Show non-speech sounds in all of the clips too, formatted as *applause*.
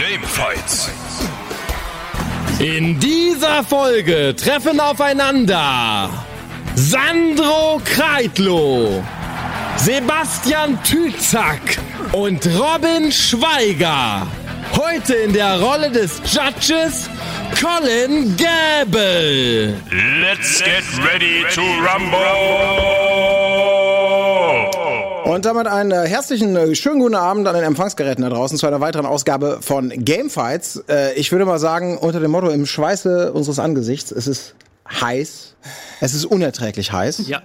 Gamefights. In dieser Folge treffen aufeinander Sandro Kreitlow, Sebastian Tützak und Robin Schweiger. Heute in der Rolle des Judges Colin Gable. Let's get ready to rumble. Und damit einen äh, herzlichen, äh, schönen guten Abend an den Empfangsgeräten da draußen zu einer weiteren Ausgabe von Gamefights. Äh, ich würde mal sagen, unter dem Motto im Schweiße unseres Angesichts, es ist heiß, es ist unerträglich heiß. Ja.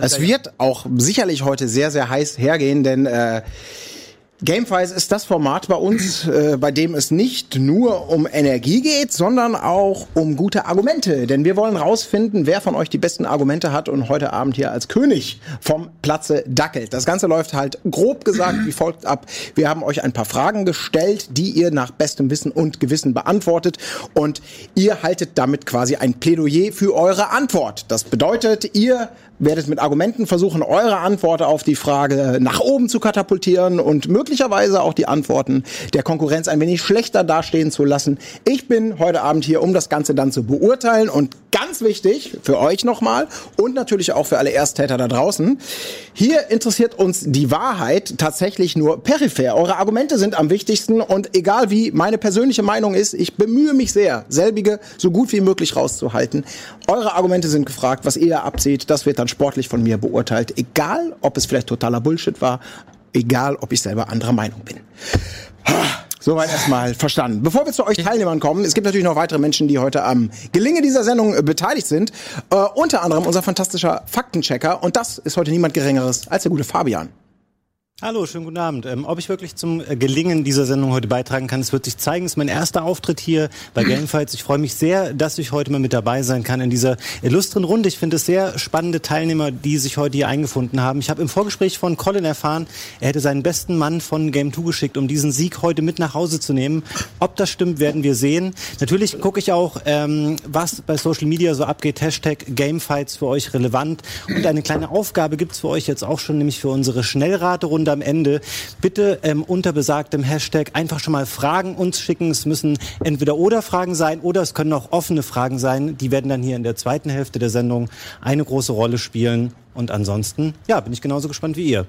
Es wird auch sicherlich heute sehr, sehr heiß hergehen, denn äh, Gamefights ist das Format bei uns, äh, bei dem es nicht nur um Energie geht, sondern auch um gute Argumente. Denn wir wollen rausfinden, wer von euch die besten Argumente hat und heute Abend hier als König vom Platze dackelt. Das Ganze läuft halt grob gesagt wie folgt ab. Wir haben euch ein paar Fragen gestellt, die ihr nach bestem Wissen und Gewissen beantwortet und ihr haltet damit quasi ein Plädoyer für eure Antwort. Das bedeutet, ihr werdet mit Argumenten versuchen, eure Antwort auf die Frage nach oben zu katapultieren und möglicherweise auch die Antworten der Konkurrenz ein wenig schlechter dastehen zu lassen. Ich bin heute Abend hier, um das Ganze dann zu beurteilen und ganz wichtig für euch nochmal und natürlich auch für alle Ersttäter da draußen. Hier interessiert uns die Wahrheit tatsächlich nur peripher. Eure Argumente sind am wichtigsten und egal wie meine persönliche Meinung ist, ich bemühe mich sehr, selbige so gut wie möglich rauszuhalten. Eure Argumente sind gefragt, was ihr abzieht, das wird dann sportlich von mir beurteilt, egal ob es vielleicht totaler Bullshit war, egal ob ich selber anderer Meinung bin. Soweit erstmal verstanden. Bevor wir zu euch Teilnehmern kommen, es gibt natürlich noch weitere Menschen, die heute am Gelingen dieser Sendung äh, beteiligt sind. Äh, unter anderem unser fantastischer Faktenchecker. Und das ist heute niemand Geringeres als der gute Fabian. Hallo, schönen guten Abend. Ähm, ob ich wirklich zum äh, Gelingen dieser Sendung heute beitragen kann, das wird sich zeigen. Das ist mein erster Auftritt hier bei Gamefights. Ich freue mich sehr, dass ich heute mal mit dabei sein kann in dieser illustren Runde. Ich finde es sehr spannende Teilnehmer, die sich heute hier eingefunden haben. Ich habe im Vorgespräch von Colin erfahren, er hätte seinen besten Mann von Game 2 geschickt, um diesen Sieg heute mit nach Hause zu nehmen. Ob das stimmt, werden wir sehen. Natürlich gucke ich auch, ähm, was bei Social Media so abgeht. Hashtag Gamefights für euch relevant. Und eine kleine Aufgabe gibt's für euch jetzt auch schon, nämlich für unsere Schnellraterunde am Ende. Bitte ähm, unter besagtem Hashtag einfach schon mal Fragen uns schicken. Es müssen entweder oder Fragen sein oder es können auch offene Fragen sein. Die werden dann hier in der zweiten Hälfte der Sendung eine große Rolle spielen. Und ansonsten, ja, bin ich genauso gespannt wie ihr.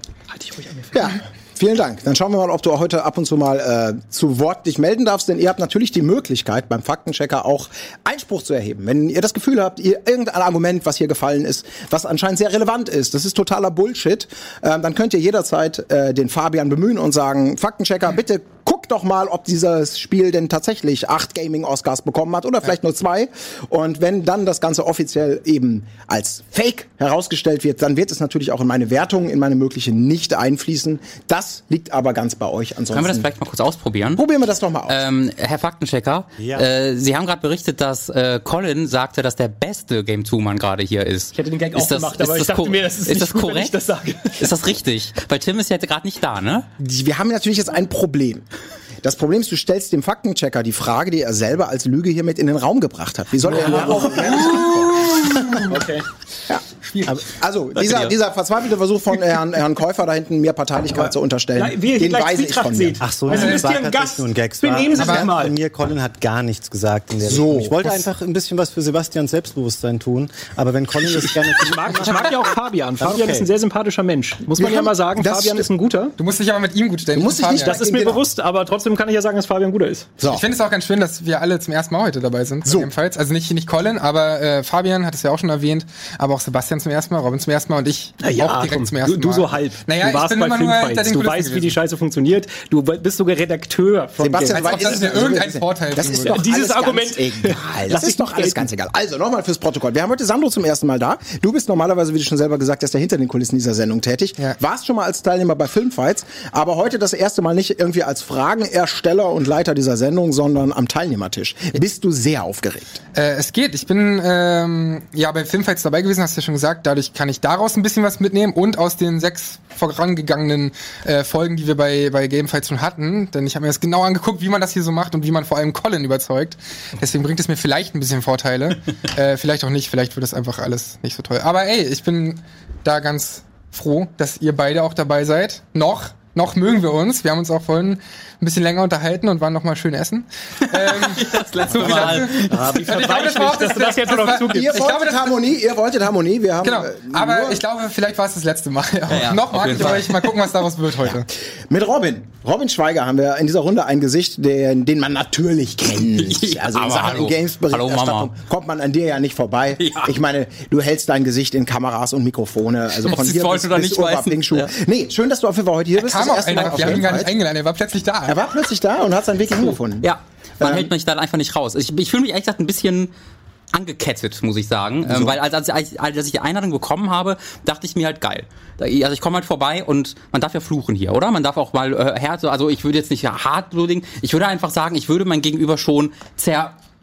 Ja. Vielen Dank. Dann schauen wir mal, ob du heute ab und zu mal äh, zu Wort dich melden darfst, denn ihr habt natürlich die Möglichkeit, beim Faktenchecker auch Einspruch zu erheben. Wenn ihr das Gefühl habt, ihr irgendein Argument, was hier gefallen ist, was anscheinend sehr relevant ist, das ist totaler Bullshit, äh, dann könnt ihr jederzeit äh, den Fabian bemühen und sagen, Faktenchecker, bitte guck doch mal, ob dieses Spiel denn tatsächlich acht Gaming-Oscars bekommen hat oder vielleicht nur zwei. Und wenn dann das Ganze offiziell eben als Fake herausgestellt wird, dann wird es natürlich auch in meine Wertung, in meine mögliche nicht einfließen. Das liegt aber ganz bei euch. Ansonsten Können wir das vielleicht mal kurz ausprobieren? probieren wir das doch mal aus. Ähm, Herr Faktenchecker, Ja. äh, Sie haben gerade berichtet, dass äh, Colin sagte, dass der beste Game 2-Mann gerade hier ist. Ich hätte den Gag ist auch das, gemacht, ist aber ich dachte mir, das ist, nicht das gut, korrekt? wenn ich das sage. Ist das richtig? Weil Tim ist jetzt gerade nicht da, ne? Wir haben natürlich jetzt ein Problem. Das Problem ist, du stellst dem Faktenchecker die Frage, die er selber als Lüge hier mit in den Raum gebracht hat. Wie soll er darauf *laughs* Okay. Also, dieser, dir. dieser verzweifelte Versuch von Herrn, Herrn Käufer da hinten, mir Parteilichkeit zu unterstellen, Wie hier den weise ich von mir. Ach so, Also, war ein Gast. nur ein Gag. Es Benehmen Sie sich mal. Von mir, Colin hat gar nichts gesagt in der So, Richtung. Ich wollte was- einfach ein bisschen was für Sebastians Selbstbewusstsein tun, aber wenn Colin das gerne Ich mag, ich mag ja auch Fabian. Fabian Okay. ist ein sehr sympathischer Mensch. Muss man ja mal sagen, Fabian ist ein guter. Du musst dich aber mit ihm gut stellen. Du musst dich nicht- Das ist mir Genau. bewusst, aber trotzdem kann ich ja sagen, dass Fabian guter ist. So. Ich finde es auch ganz schön, dass wir alle zum ersten Mal heute dabei sind. So. Jedenfalls. Also nicht, nicht Colin, aber äh, Fabian hat es ja auch schon erwähnt, aber auch Sebastian zum ersten Mal, Robin zum ersten Mal und ich auch direkt komm, zum ersten du, du Mal. so halb. Naja, du warst ich bin bei Filmfights. Du weißt, wie die gewesen. Scheiße funktioniert. Du bist sogar Redakteur von Sebastian, Game. Als ob das mir irgendeinen Vorteil Das ist doch Dieses alles Argument- ganz egal. Das ist doch alles ganz egal. Also nochmal fürs Protokoll. Wir haben heute Sandro zum ersten Mal da. Du bist normalerweise, wie du schon selber gesagt hast, ja hinter den Kulissen dieser Sendung tätig. Ja. Warst schon mal als Teilnehmer bei Filmfights, aber heute das erste Mal nicht irgendwie als Fragenersteller und Leiter dieser Sendung, sondern am Teilnehmertisch. Bist du sehr aufgeregt? Äh, es geht. Ich bin ähm, ja bei Filmfights dabei gewesen, hast du ja schon gesagt. Dadurch kann ich daraus ein bisschen was mitnehmen und aus den sechs vorangegangenen äh, Folgen, die wir bei, bei Gamefights schon hatten. Denn ich habe mir das genau angeguckt, wie man das hier so macht und wie man vor allem Colin überzeugt. Deswegen bringt es mir vielleicht ein bisschen Vorteile. *laughs* äh, vielleicht auch nicht, vielleicht wird das einfach alles nicht so toll. Aber ey, ich bin da ganz froh, dass ihr beide auch dabei seid. Noch. noch mögen wir uns. Wir haben uns auch vorhin ein bisschen länger unterhalten und waren noch mal schön essen. *laughs* ähm, Das letzte Mal. Ich glaube, das war auch jetzt war-. Ihr Ich glaube, wolltet das- Harmonie, ihr wolltet Harmonie, wir haben Genau. äh, Aber ich glaube, vielleicht war es das letzte Mal. Ja, ja, noch auf mag jeden ich Fall. euch. Mal gucken, was daraus wird heute. mit Robin. Robin Schweiger haben wir in dieser Runde ein Gesicht, den, den man natürlich kennt. *laughs* Ja, Also in aber Sachen. Games-Berichterstattung kommt man an dir ja nicht vorbei. Ja. Ich meine, du hältst dein Gesicht in Kameras und Mikrofone. Also Ob von wollen bis, bis nicht. Ja. Nee, schön, dass du auf jeden Fall heute hier bist. Kam Das auch einer, wir haben ihn gar nicht eingeladen, er war plötzlich da. Er war plötzlich da und hat seinen Weg hingefunden. Ja, man Ähm, hält mich dann einfach nicht raus. Ich, ich fühle mich ehrlich gesagt ein bisschen angekettet, muss ich sagen. Ähm, weil als, als, ich- als ich die Einladung bekommen habe, dachte ich mir halt geil. Also ich komme halt vorbei und man darf ja fluchen hier, oder? Man darf auch mal äh, Herz, also ich würde jetzt nicht hart blutigen, ich würde einfach sagen, ich würde mein Gegenüber schon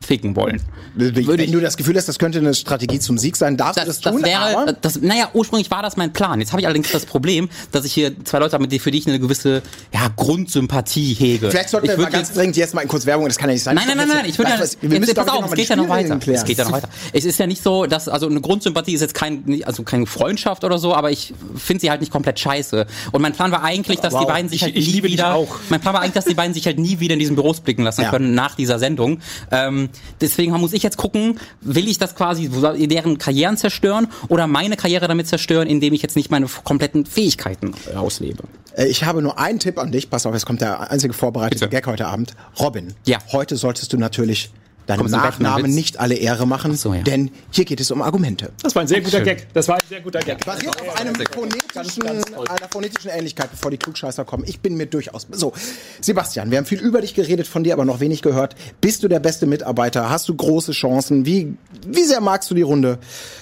zerficken wollen. Wenn Würde ich- du das Gefühl hast, das könnte eine Strategie zum Sieg sein, darfst Das, du das das tun. wäre, aber das, naja, ursprünglich war das mein Plan. Jetzt habe ich allerdings das Problem, dass ich hier zwei Leute habe, mit denen- für die ich eine gewisse ja, Grundsympathie hege. vielleicht sollten ich wir mal ganz jetzt- dringend jetzt mal in kurz Werbung, das kann ja nicht sein. Nein, nein, nein, nein, ich würde ja, Was- wir jetzt, pass auf, es geht die ja noch weiter. klären. Es geht ja noch weiter. Es ist ja nicht so, dass, also eine Grundsympathie ist jetzt kein, also keine Freundschaft oder so, aber ich finde sie halt nicht komplett scheiße. Und mein Plan war eigentlich, dass die Wow. beiden sich Ich- halt ich nie liebe dich wieder, auch. mein Plan war eigentlich, dass die beiden sich halt nie wieder in diesen Büros blicken lassen Ja. können nach dieser Sendung. Ähm, deswegen muss ich jetzt gucken, will ich das quasi, deren Karrieren zerstören oder meine Karriere damit zerstören, indem ich jetzt nicht meine kompletten Fähigkeiten äh, auslebe. Äh, Ich habe nur einen Tipp an dich. Pass auf, jetzt kommt der einzige vorbereitete Bitte. Gag heute Abend. Robin, Ja. heute solltest du natürlich deinem Nachnamen nicht alle Ehre machen, so, ja. denn hier geht es um Argumente. Das war ein sehr guter Schön. Gag. Das war ein sehr guter Gag. Basiert auf einem phonetischen, einer phonetischen Ähnlichkeit, bevor die Klugscheißer kommen. Ich bin mir durchaus. So, Sebastian, wir haben viel über dich geredet, von dir aber noch wenig gehört. Bist du der beste Mitarbeiter? Hast du große Chancen? Wie, wie sehr magst du die Runde?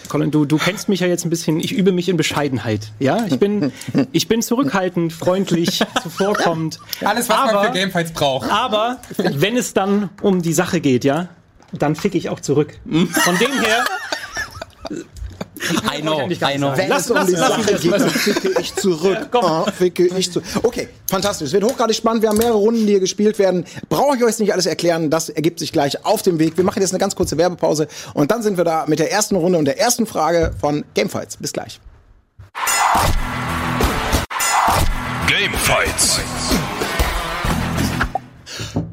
Colin, du, du kennst mich ja jetzt ein bisschen, ich übe mich in Bescheidenheit. Ja, ich bin, *laughs* ich bin zurückhaltend, freundlich, zuvorkommend. Alles, was aber, man für Gamefights braucht. Aber wenn es dann um die Sache geht, ja, dann fick ich auch zurück. Von dem her, *laughs* I know, I know. Wenn Lass- es um lass- die lass Sache geht, dann ficke ich zurück. komm. Ah, ficke ich zu. Okay, fantastisch. Es wird hochgradig spannend. Wir haben mehrere Runden, die hier gespielt werden. Brauche ich euch nicht alles erklären. Das ergibt sich gleich auf dem Weg. Wir machen jetzt eine ganz kurze Werbepause und dann sind wir da mit der ersten Runde und der ersten Frage von Gamefights. Bis gleich. Gamefights.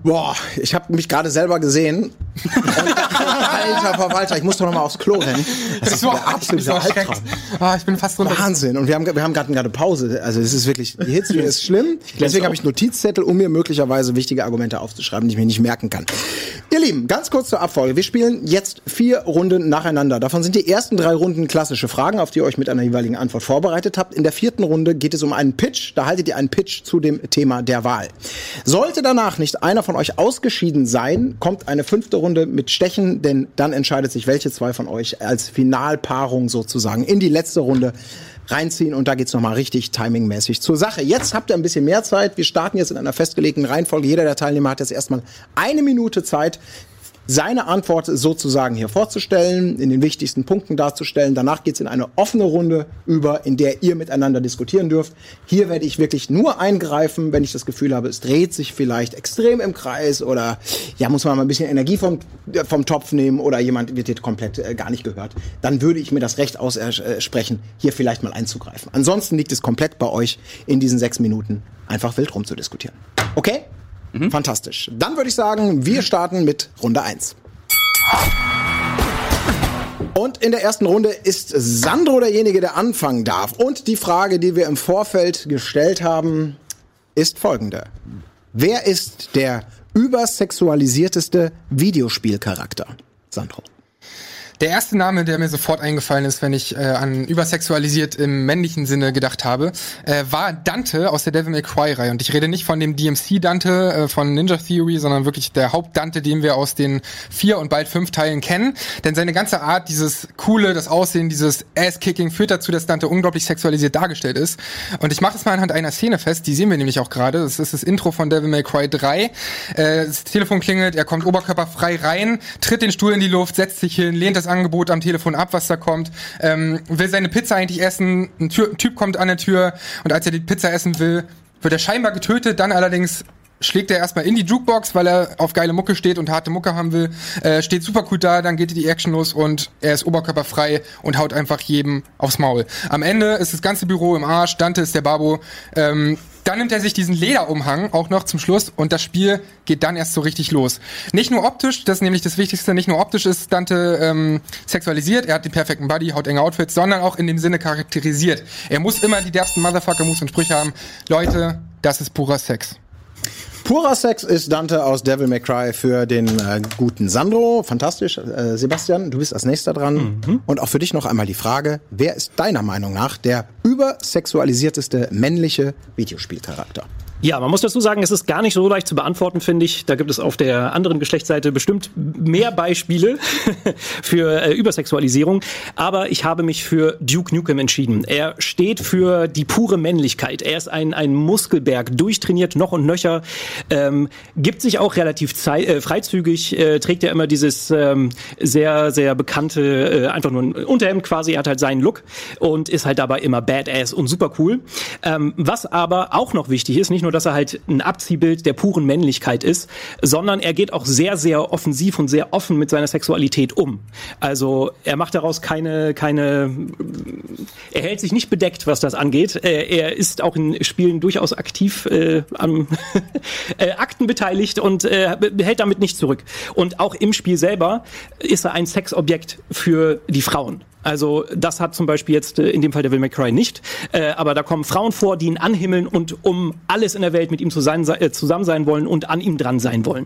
Boah, ich habe mich gerade selber gesehen. Alter Verwalter, ich muss doch noch mal aufs Klo rennen. Das ist So. Albtraum. Ah, ich bin fast runter. Wahnsinn. Und wir haben, wir haben gerade gerade Pause. Also es ist wirklich, die Hitze ist schlimm. Deswegen habe ich Notizzettel, um mir möglicherweise wichtige Argumente aufzuschreiben, die ich mir nicht merken kann. Ihr Lieben, ganz kurz zur Abfolge. Wir spielen jetzt vier Runden nacheinander. Davon sind die ersten drei Runden klassische Fragen, auf die ihr euch mit einer jeweiligen Antwort vorbereitet habt. In der vierten Runde geht es um einen Pitch. Da haltet ihr einen Pitch zu dem Thema der Wahl. Sollte danach nicht einer von euch ausgeschieden sein, kommt eine fünfte Runde mit Stechen, denn dann entscheidet sich, welche zwei von euch als Finalpaarung sozusagen in die letzte Runde reinziehen und da geht's noch mal richtig timingmäßig zur Sache. Jetzt habt ihr ein bisschen mehr Zeit. Wir starten jetzt in einer festgelegten Reihenfolge. Jeder der Teilnehmer hat jetzt erstmal eine Minute Zeit, seine Antwort sozusagen hier vorzustellen, in den wichtigsten Punkten darzustellen. Danach geht's in eine offene Runde über, in der ihr miteinander diskutieren dürft. Hier werde ich wirklich nur eingreifen, wenn ich das Gefühl habe, es dreht sich vielleicht extrem im Kreis oder ja, muss man mal ein bisschen Energie vom, äh, vom Topf nehmen oder jemand wird hier komplett äh, gar nicht gehört. Dann würde ich mir das Recht aussprechen, hier vielleicht mal einzugreifen. Ansonsten liegt es komplett bei euch, in diesen sechs Minuten einfach wild rumzudiskutieren. Okay? Fantastisch. Dann würde ich sagen, wir starten mit Runde 1. Und in der ersten Runde ist Sandro derjenige, der anfangen darf. Und die Frage, die wir im Vorfeld gestellt haben, ist folgende. Wer ist der übersexualisierteste Videospielcharakter? Sandro. Der erste Name, der mir sofort eingefallen ist, wenn ich äh, an übersexualisiert im männlichen Sinne gedacht habe, äh, war Dante aus der Devil May Cry Reihe. Und ich rede nicht von dem DMC Dante äh, von Ninja Theory, sondern wirklich der Haupt-Dante, den wir aus den vier und bald fünf Teilen kennen. Denn seine ganze Art, dieses coole, das Aussehen, dieses Ass-Kicking führt dazu, dass Dante unglaublich sexualisiert dargestellt ist. Und ich mache das mal anhand einer Szene fest, die sehen wir nämlich auch gerade. Das ist das Intro von Devil May Cry 3. Äh, das Telefon klingelt, er kommt oberkörperfrei rein, tritt den Stuhl in die Luft, setzt sich hin, lehnt das Angebot am Telefon ab, was da kommt, ähm, will seine Pizza eigentlich essen, ein, Tür, ein Typ kommt an der Tür und als er die Pizza essen will, wird er scheinbar getötet, dann allerdings schlägt er erstmal in die Jukebox, weil er auf geile Mucke steht und harte Mucke haben will, äh, steht super gut da, dann geht die Action los und er ist oberkörperfrei und haut einfach jedem aufs Maul. Am Ende ist das ganze Büro im Arsch, Dante ist der Babo, ähm, Dann nimmt er sich diesen Lederumhang auch noch zum Schluss und das Spiel geht dann erst so richtig los. Nicht nur optisch, das ist nämlich das Wichtigste, nicht nur optisch ist Dante ähm, sexualisiert, er hat den perfekten Body, hautenge Outfits, sondern auch in dem Sinne charakterisiert. Er muss immer die derbsten Motherfucker-Moves und Sprüche haben. Leute, das ist purer Sex. Purer Sex ist Dante aus Devil May Cry für den äh, guten Sandro. Fantastisch. Äh, Sebastian, du bist als nächster dran. Und auch für dich noch einmal die Frage, wer ist deiner Meinung nach der übersexualisierteste männliche Videospielcharakter? Ja, man muss dazu sagen, es ist gar nicht so leicht zu beantworten, finde ich. Da gibt es auf der anderen Geschlechtsseite bestimmt mehr Beispiele *laughs* für äh, Übersexualisierung. Aber ich habe mich für Duke Nukem entschieden. Er steht für die pure Männlichkeit. Er ist ein, ein Muskelberg, durchtrainiert noch und nöcher, ähm, gibt sich auch relativ äh, freizügig, äh, trägt ja immer dieses ähm, sehr, sehr bekannte, äh, einfach nur ein Unterhemd quasi. Er hat halt seinen Look und ist halt dabei immer badass und super cool. Ähm, was aber auch noch wichtig ist, nicht nur, dass er halt ein Abziehbild der puren Männlichkeit ist, sondern er geht auch sehr, sehr offensiv und sehr offen mit seiner Sexualität um. Also er macht daraus keine, keine, er hält sich nicht bedeckt, was das angeht. Er ist auch in Spielen durchaus aktiv äh, am *laughs* äh, Akten beteiligt und äh, hält damit nicht zurück. Und auch im Spiel selber ist er ein Sexobjekt für die Frauen. Also das hat zum Beispiel jetzt äh, in dem Fall Devil May Cry nicht, äh, aber da kommen Frauen vor, die ihn anhimmeln und um alles in der Welt mit ihm äh, zusammen sein wollen und an ihm dran sein wollen.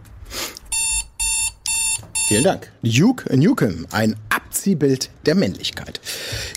Vielen Dank. Duke Nukem, ein Abziehbild der Männlichkeit.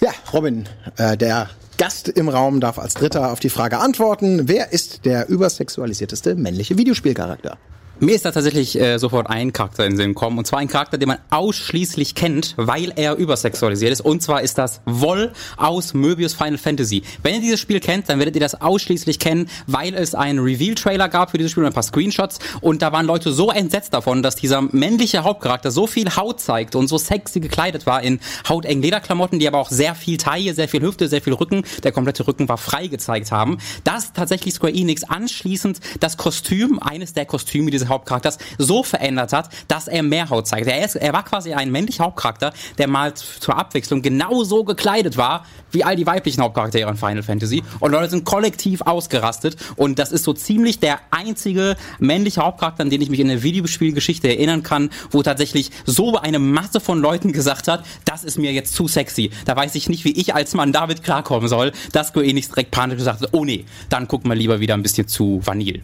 Ja, Robin, äh, der Gast im Raum darf als Dritter auf die Frage antworten. Wer ist der übersexualisierteste männliche Videospielcharakter? Mir ist da tatsächlich äh, sofort ein Charakter in den Sinn gekommen. Und zwar ein Charakter, den man ausschließlich kennt, weil er übersexualisiert ist. Und zwar ist das Woll aus Möbius Final Fantasy. Wenn ihr dieses Spiel kennt, dann werdet ihr das ausschließlich kennen, weil es einen Reveal-Trailer gab für dieses Spiel und ein paar Screenshots. Und da waren Leute so entsetzt davon, dass dieser männliche Hauptcharakter so viel Haut zeigt und so sexy gekleidet war in hautengen Lederklamotten, die aber auch sehr viel Taille, sehr viel Hüfte, sehr viel Rücken, der komplette Rücken war frei gezeigt haben, dass tatsächlich Square Enix anschließend das Kostüm, eines der Kostüme dieses Hauptcharakters, so verändert hat, dass er mehr Haut zeigt. Er, ist, er war quasi ein männlicher Hauptcharakter, der mal zur Abwechslung genauso gekleidet war, wie all die weiblichen Hauptcharaktere in Final Fantasy. Und Leute sind kollektiv ausgerastet. Und das ist so ziemlich der einzige männliche Hauptcharakter, an den ich mich in der Videospielgeschichte erinnern kann, wo tatsächlich so eine Masse von Leuten gesagt hat, das ist mir jetzt zu sexy. Da weiß ich nicht, wie ich als Mann damit klarkommen soll, dass Square Enix direkt panisch gesagt hat, oh nee, dann gucken wir lieber wieder ein bisschen zu Vanille.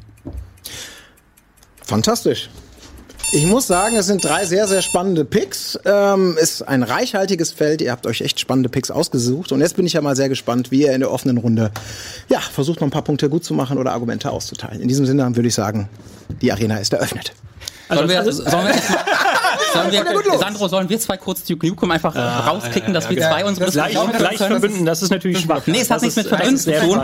Fantastisch. Ich muss sagen, es sind drei sehr, sehr spannende Picks. Ähm, ist ein reichhaltiges Feld. Ihr habt euch echt spannende Picks ausgesucht. Und jetzt bin ich ja mal sehr gespannt, wie ihr in der offenen Runde ja, versucht, noch ein paar Punkte gut zu machen oder Argumente auszuteilen. In diesem Sinne würde ich sagen, die Arena ist eröffnet. Sollen wir, also- sollen wir, jetzt mal, sollen wir Sandro, sollen wir zwei kurz Duke Nukem einfach rauskicken, dass wir zwei unsere Gleich, gleich können? verbünden, das ist natürlich schwach. Nee, es hat Das nichts mit Verbünden zu tun.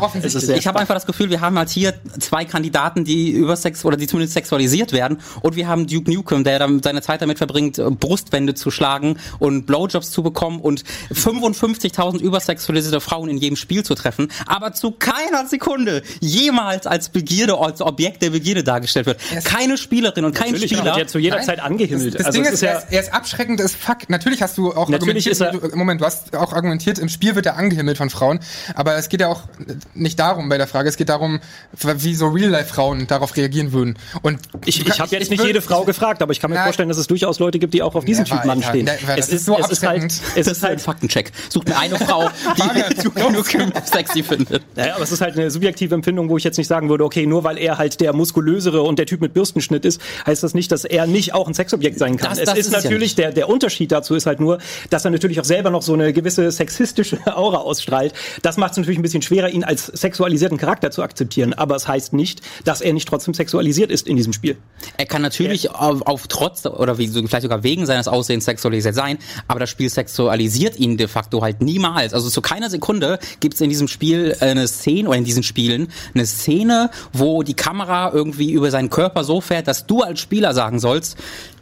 Ich habe einfach das Gefühl, wir haben halt hier zwei Kandidaten, die übersex oder die zumindest sexualisiert werden. Und wir haben Duke Nukem, der dann seine Zeit damit verbringt, Brustwände zu schlagen und Blowjobs zu bekommen und 55.000 übersexualisierte Frauen in jedem Spiel zu treffen, aber zu keiner Sekunde jemals als Begierde, als Objekt der Begierde dargestellt wird. Keine Spielerin und kein Natürlich Spieler. wird er zu jeder Nein, Zeit angehimmelt. Das, das also Ding es ist, ist er, ja, ist, er ist abschreckend, ist Fakt. Natürlich hast du auch Natürlich argumentiert, ist er- du, Moment, du hast auch argumentiert, im Spiel wird er angehimmelt von Frauen, aber es geht ja auch nicht darum bei der Frage, es geht darum, wie so Real-Life-Frauen darauf reagieren würden. Und ich, ich habe jetzt nicht würd- jede Frau *laughs* gefragt, aber ich kann mir Nein. vorstellen, dass es durchaus Leute gibt, die auch auf diesen Ja, Typ Mann Alter, stehen. ne, weil das ist so es ist halt, es Das ist ist ein halt *laughs* Faktencheck. Sucht mir eine Frau, *laughs* die Nukem sexy findet. Naja, aber es ist halt eine subjektive Empfindung, wo ich jetzt nicht sagen würde, okay, nur weil er halt der muskulösere und der Typ mit Bürstenschnitt ist, heißt das nicht, dass er nicht auch ein Sexobjekt sein kann. Das- es das ist ist es ja natürlich, der, der Unterschied dazu ist halt nur, dass er natürlich auch selber noch so eine gewisse sexistische *laughs* Aura ausstrahlt. Das macht es natürlich ein bisschen schwerer, ihn als sexualisierten Charakter zu akzeptieren. Aber es heißt nicht, dass er nicht trotzdem sexualisiert ist in diesem Spiel. Er kann natürlich auf, auf trotz oder wie, vielleicht sogar wegen seines Aussehens sexualisiert sein, aber das Spiel sexualisiert ihn de facto halt niemals. Also zu keiner Sekunde gibt es in diesem Spiel eine Szene oder in diesen Spielen eine Szene, wo die Kamera irgendwie über seinen Körper so fährt, dass du als Spieler sagen sollst,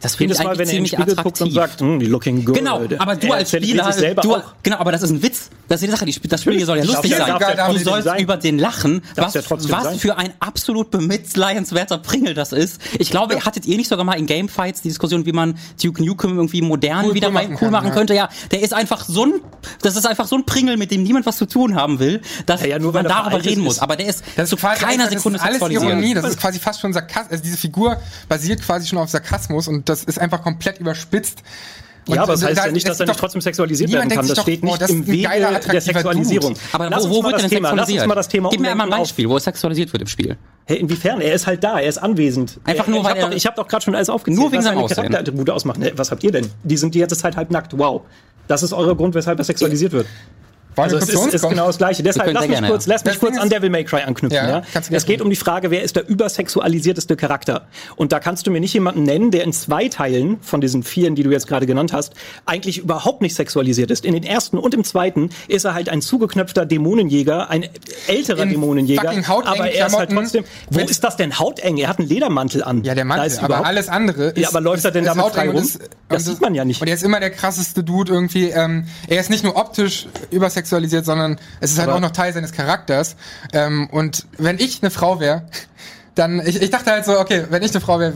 das finde ich Mal, eigentlich wenn er in den ziemlich Spiegel attraktiv. und sagt, hm, die looking good. Genau, aber du er als Spieler, du, auch. genau, aber das ist ein Witz. Das ist die Sache, die das Spiel soll ja lustig ja- sein. ja du sollst sein. über den lachen, was, ja was sein. für ein absolut bemitleidenswerter Pringel das ist. Ich glaube, hattet ihr nicht sogar mal in Gamefights die Diskussion, wie man Duke Nukem irgendwie modern Cool- wieder cool mal machen cool kann, machen könnte? Ja, der ist einfach so ein, das ist einfach so ein Pringel, mit dem niemand was zu tun haben will, dass nur man er darüber reden muss. Aber der ist, Das zu ist quasi keiner Sekunde das ist alles. Ironie, das ist quasi fast schon Sarkasmus. Also diese Figur basiert quasi schon auf Sarkasmus und das ist einfach komplett überspitzt. Und Ja, aber das heißt da- ja nicht, dass er nicht trotzdem sexualisiert werden kann. Das sich steht doch, nicht oh, das im Wege geiler, der Sexualisierung. Dude. Aber Lass wo, uns wo mal wird das denn Thema, lass uns sexualisiert? mal das Thema Gib mir mal ein auf- Beispiel, wo es sexualisiert wird im Spiel. Hey, inwiefern? Er ist halt da, er ist anwesend. Einfach er, nur, ich weil hab er- doch, Ich habe doch gerade schon alles aufgezählt, Nur wegen was seinem seine Aussehen. Charakterattribute ausmachen. Was habt ihr denn? Die sind die ganze Zeit halb nackt. Wow. Das ist euer Grund, weshalb er sexualisiert wird. Wollen Also es ist, ist genau das Gleiche. Deshalb lass mich gerne, kurz, ja. lass mich Das kurz an ist- Devil May Cry anknüpfen. Ja, Ja, kannst du gerne Es geht um die Frage, wer ist der übersexualisierteste Charakter? Und da kannst du mir nicht jemanden nennen, der in zwei Teilen von diesen vieren, die du jetzt gerade genannt hast, eigentlich überhaupt nicht sexualisiert ist. In den ersten und im zweiten ist er halt ein zugeknöpfter Dämonenjäger, ein älterer In Dämonenjäger. Aber er ist halt trotzdem. Wo ist das denn hauteng? Er hat einen Ledermantel an. Ja, der Mantel, ist aber alles andere ist... Ja, aber läuft er denn ist damit frei rum? ist- Das und sieht man ja nicht. Und er ist immer der krasseste Dude irgendwie. Ähm, er ist nicht nur optisch übersexualisiert, sondern es ist halt Aber- auch noch Teil seines Charakters. Ähm, und wenn ich eine Frau wäre, dann, ich, ich dachte halt so, okay, wenn ich eine Frau wäre,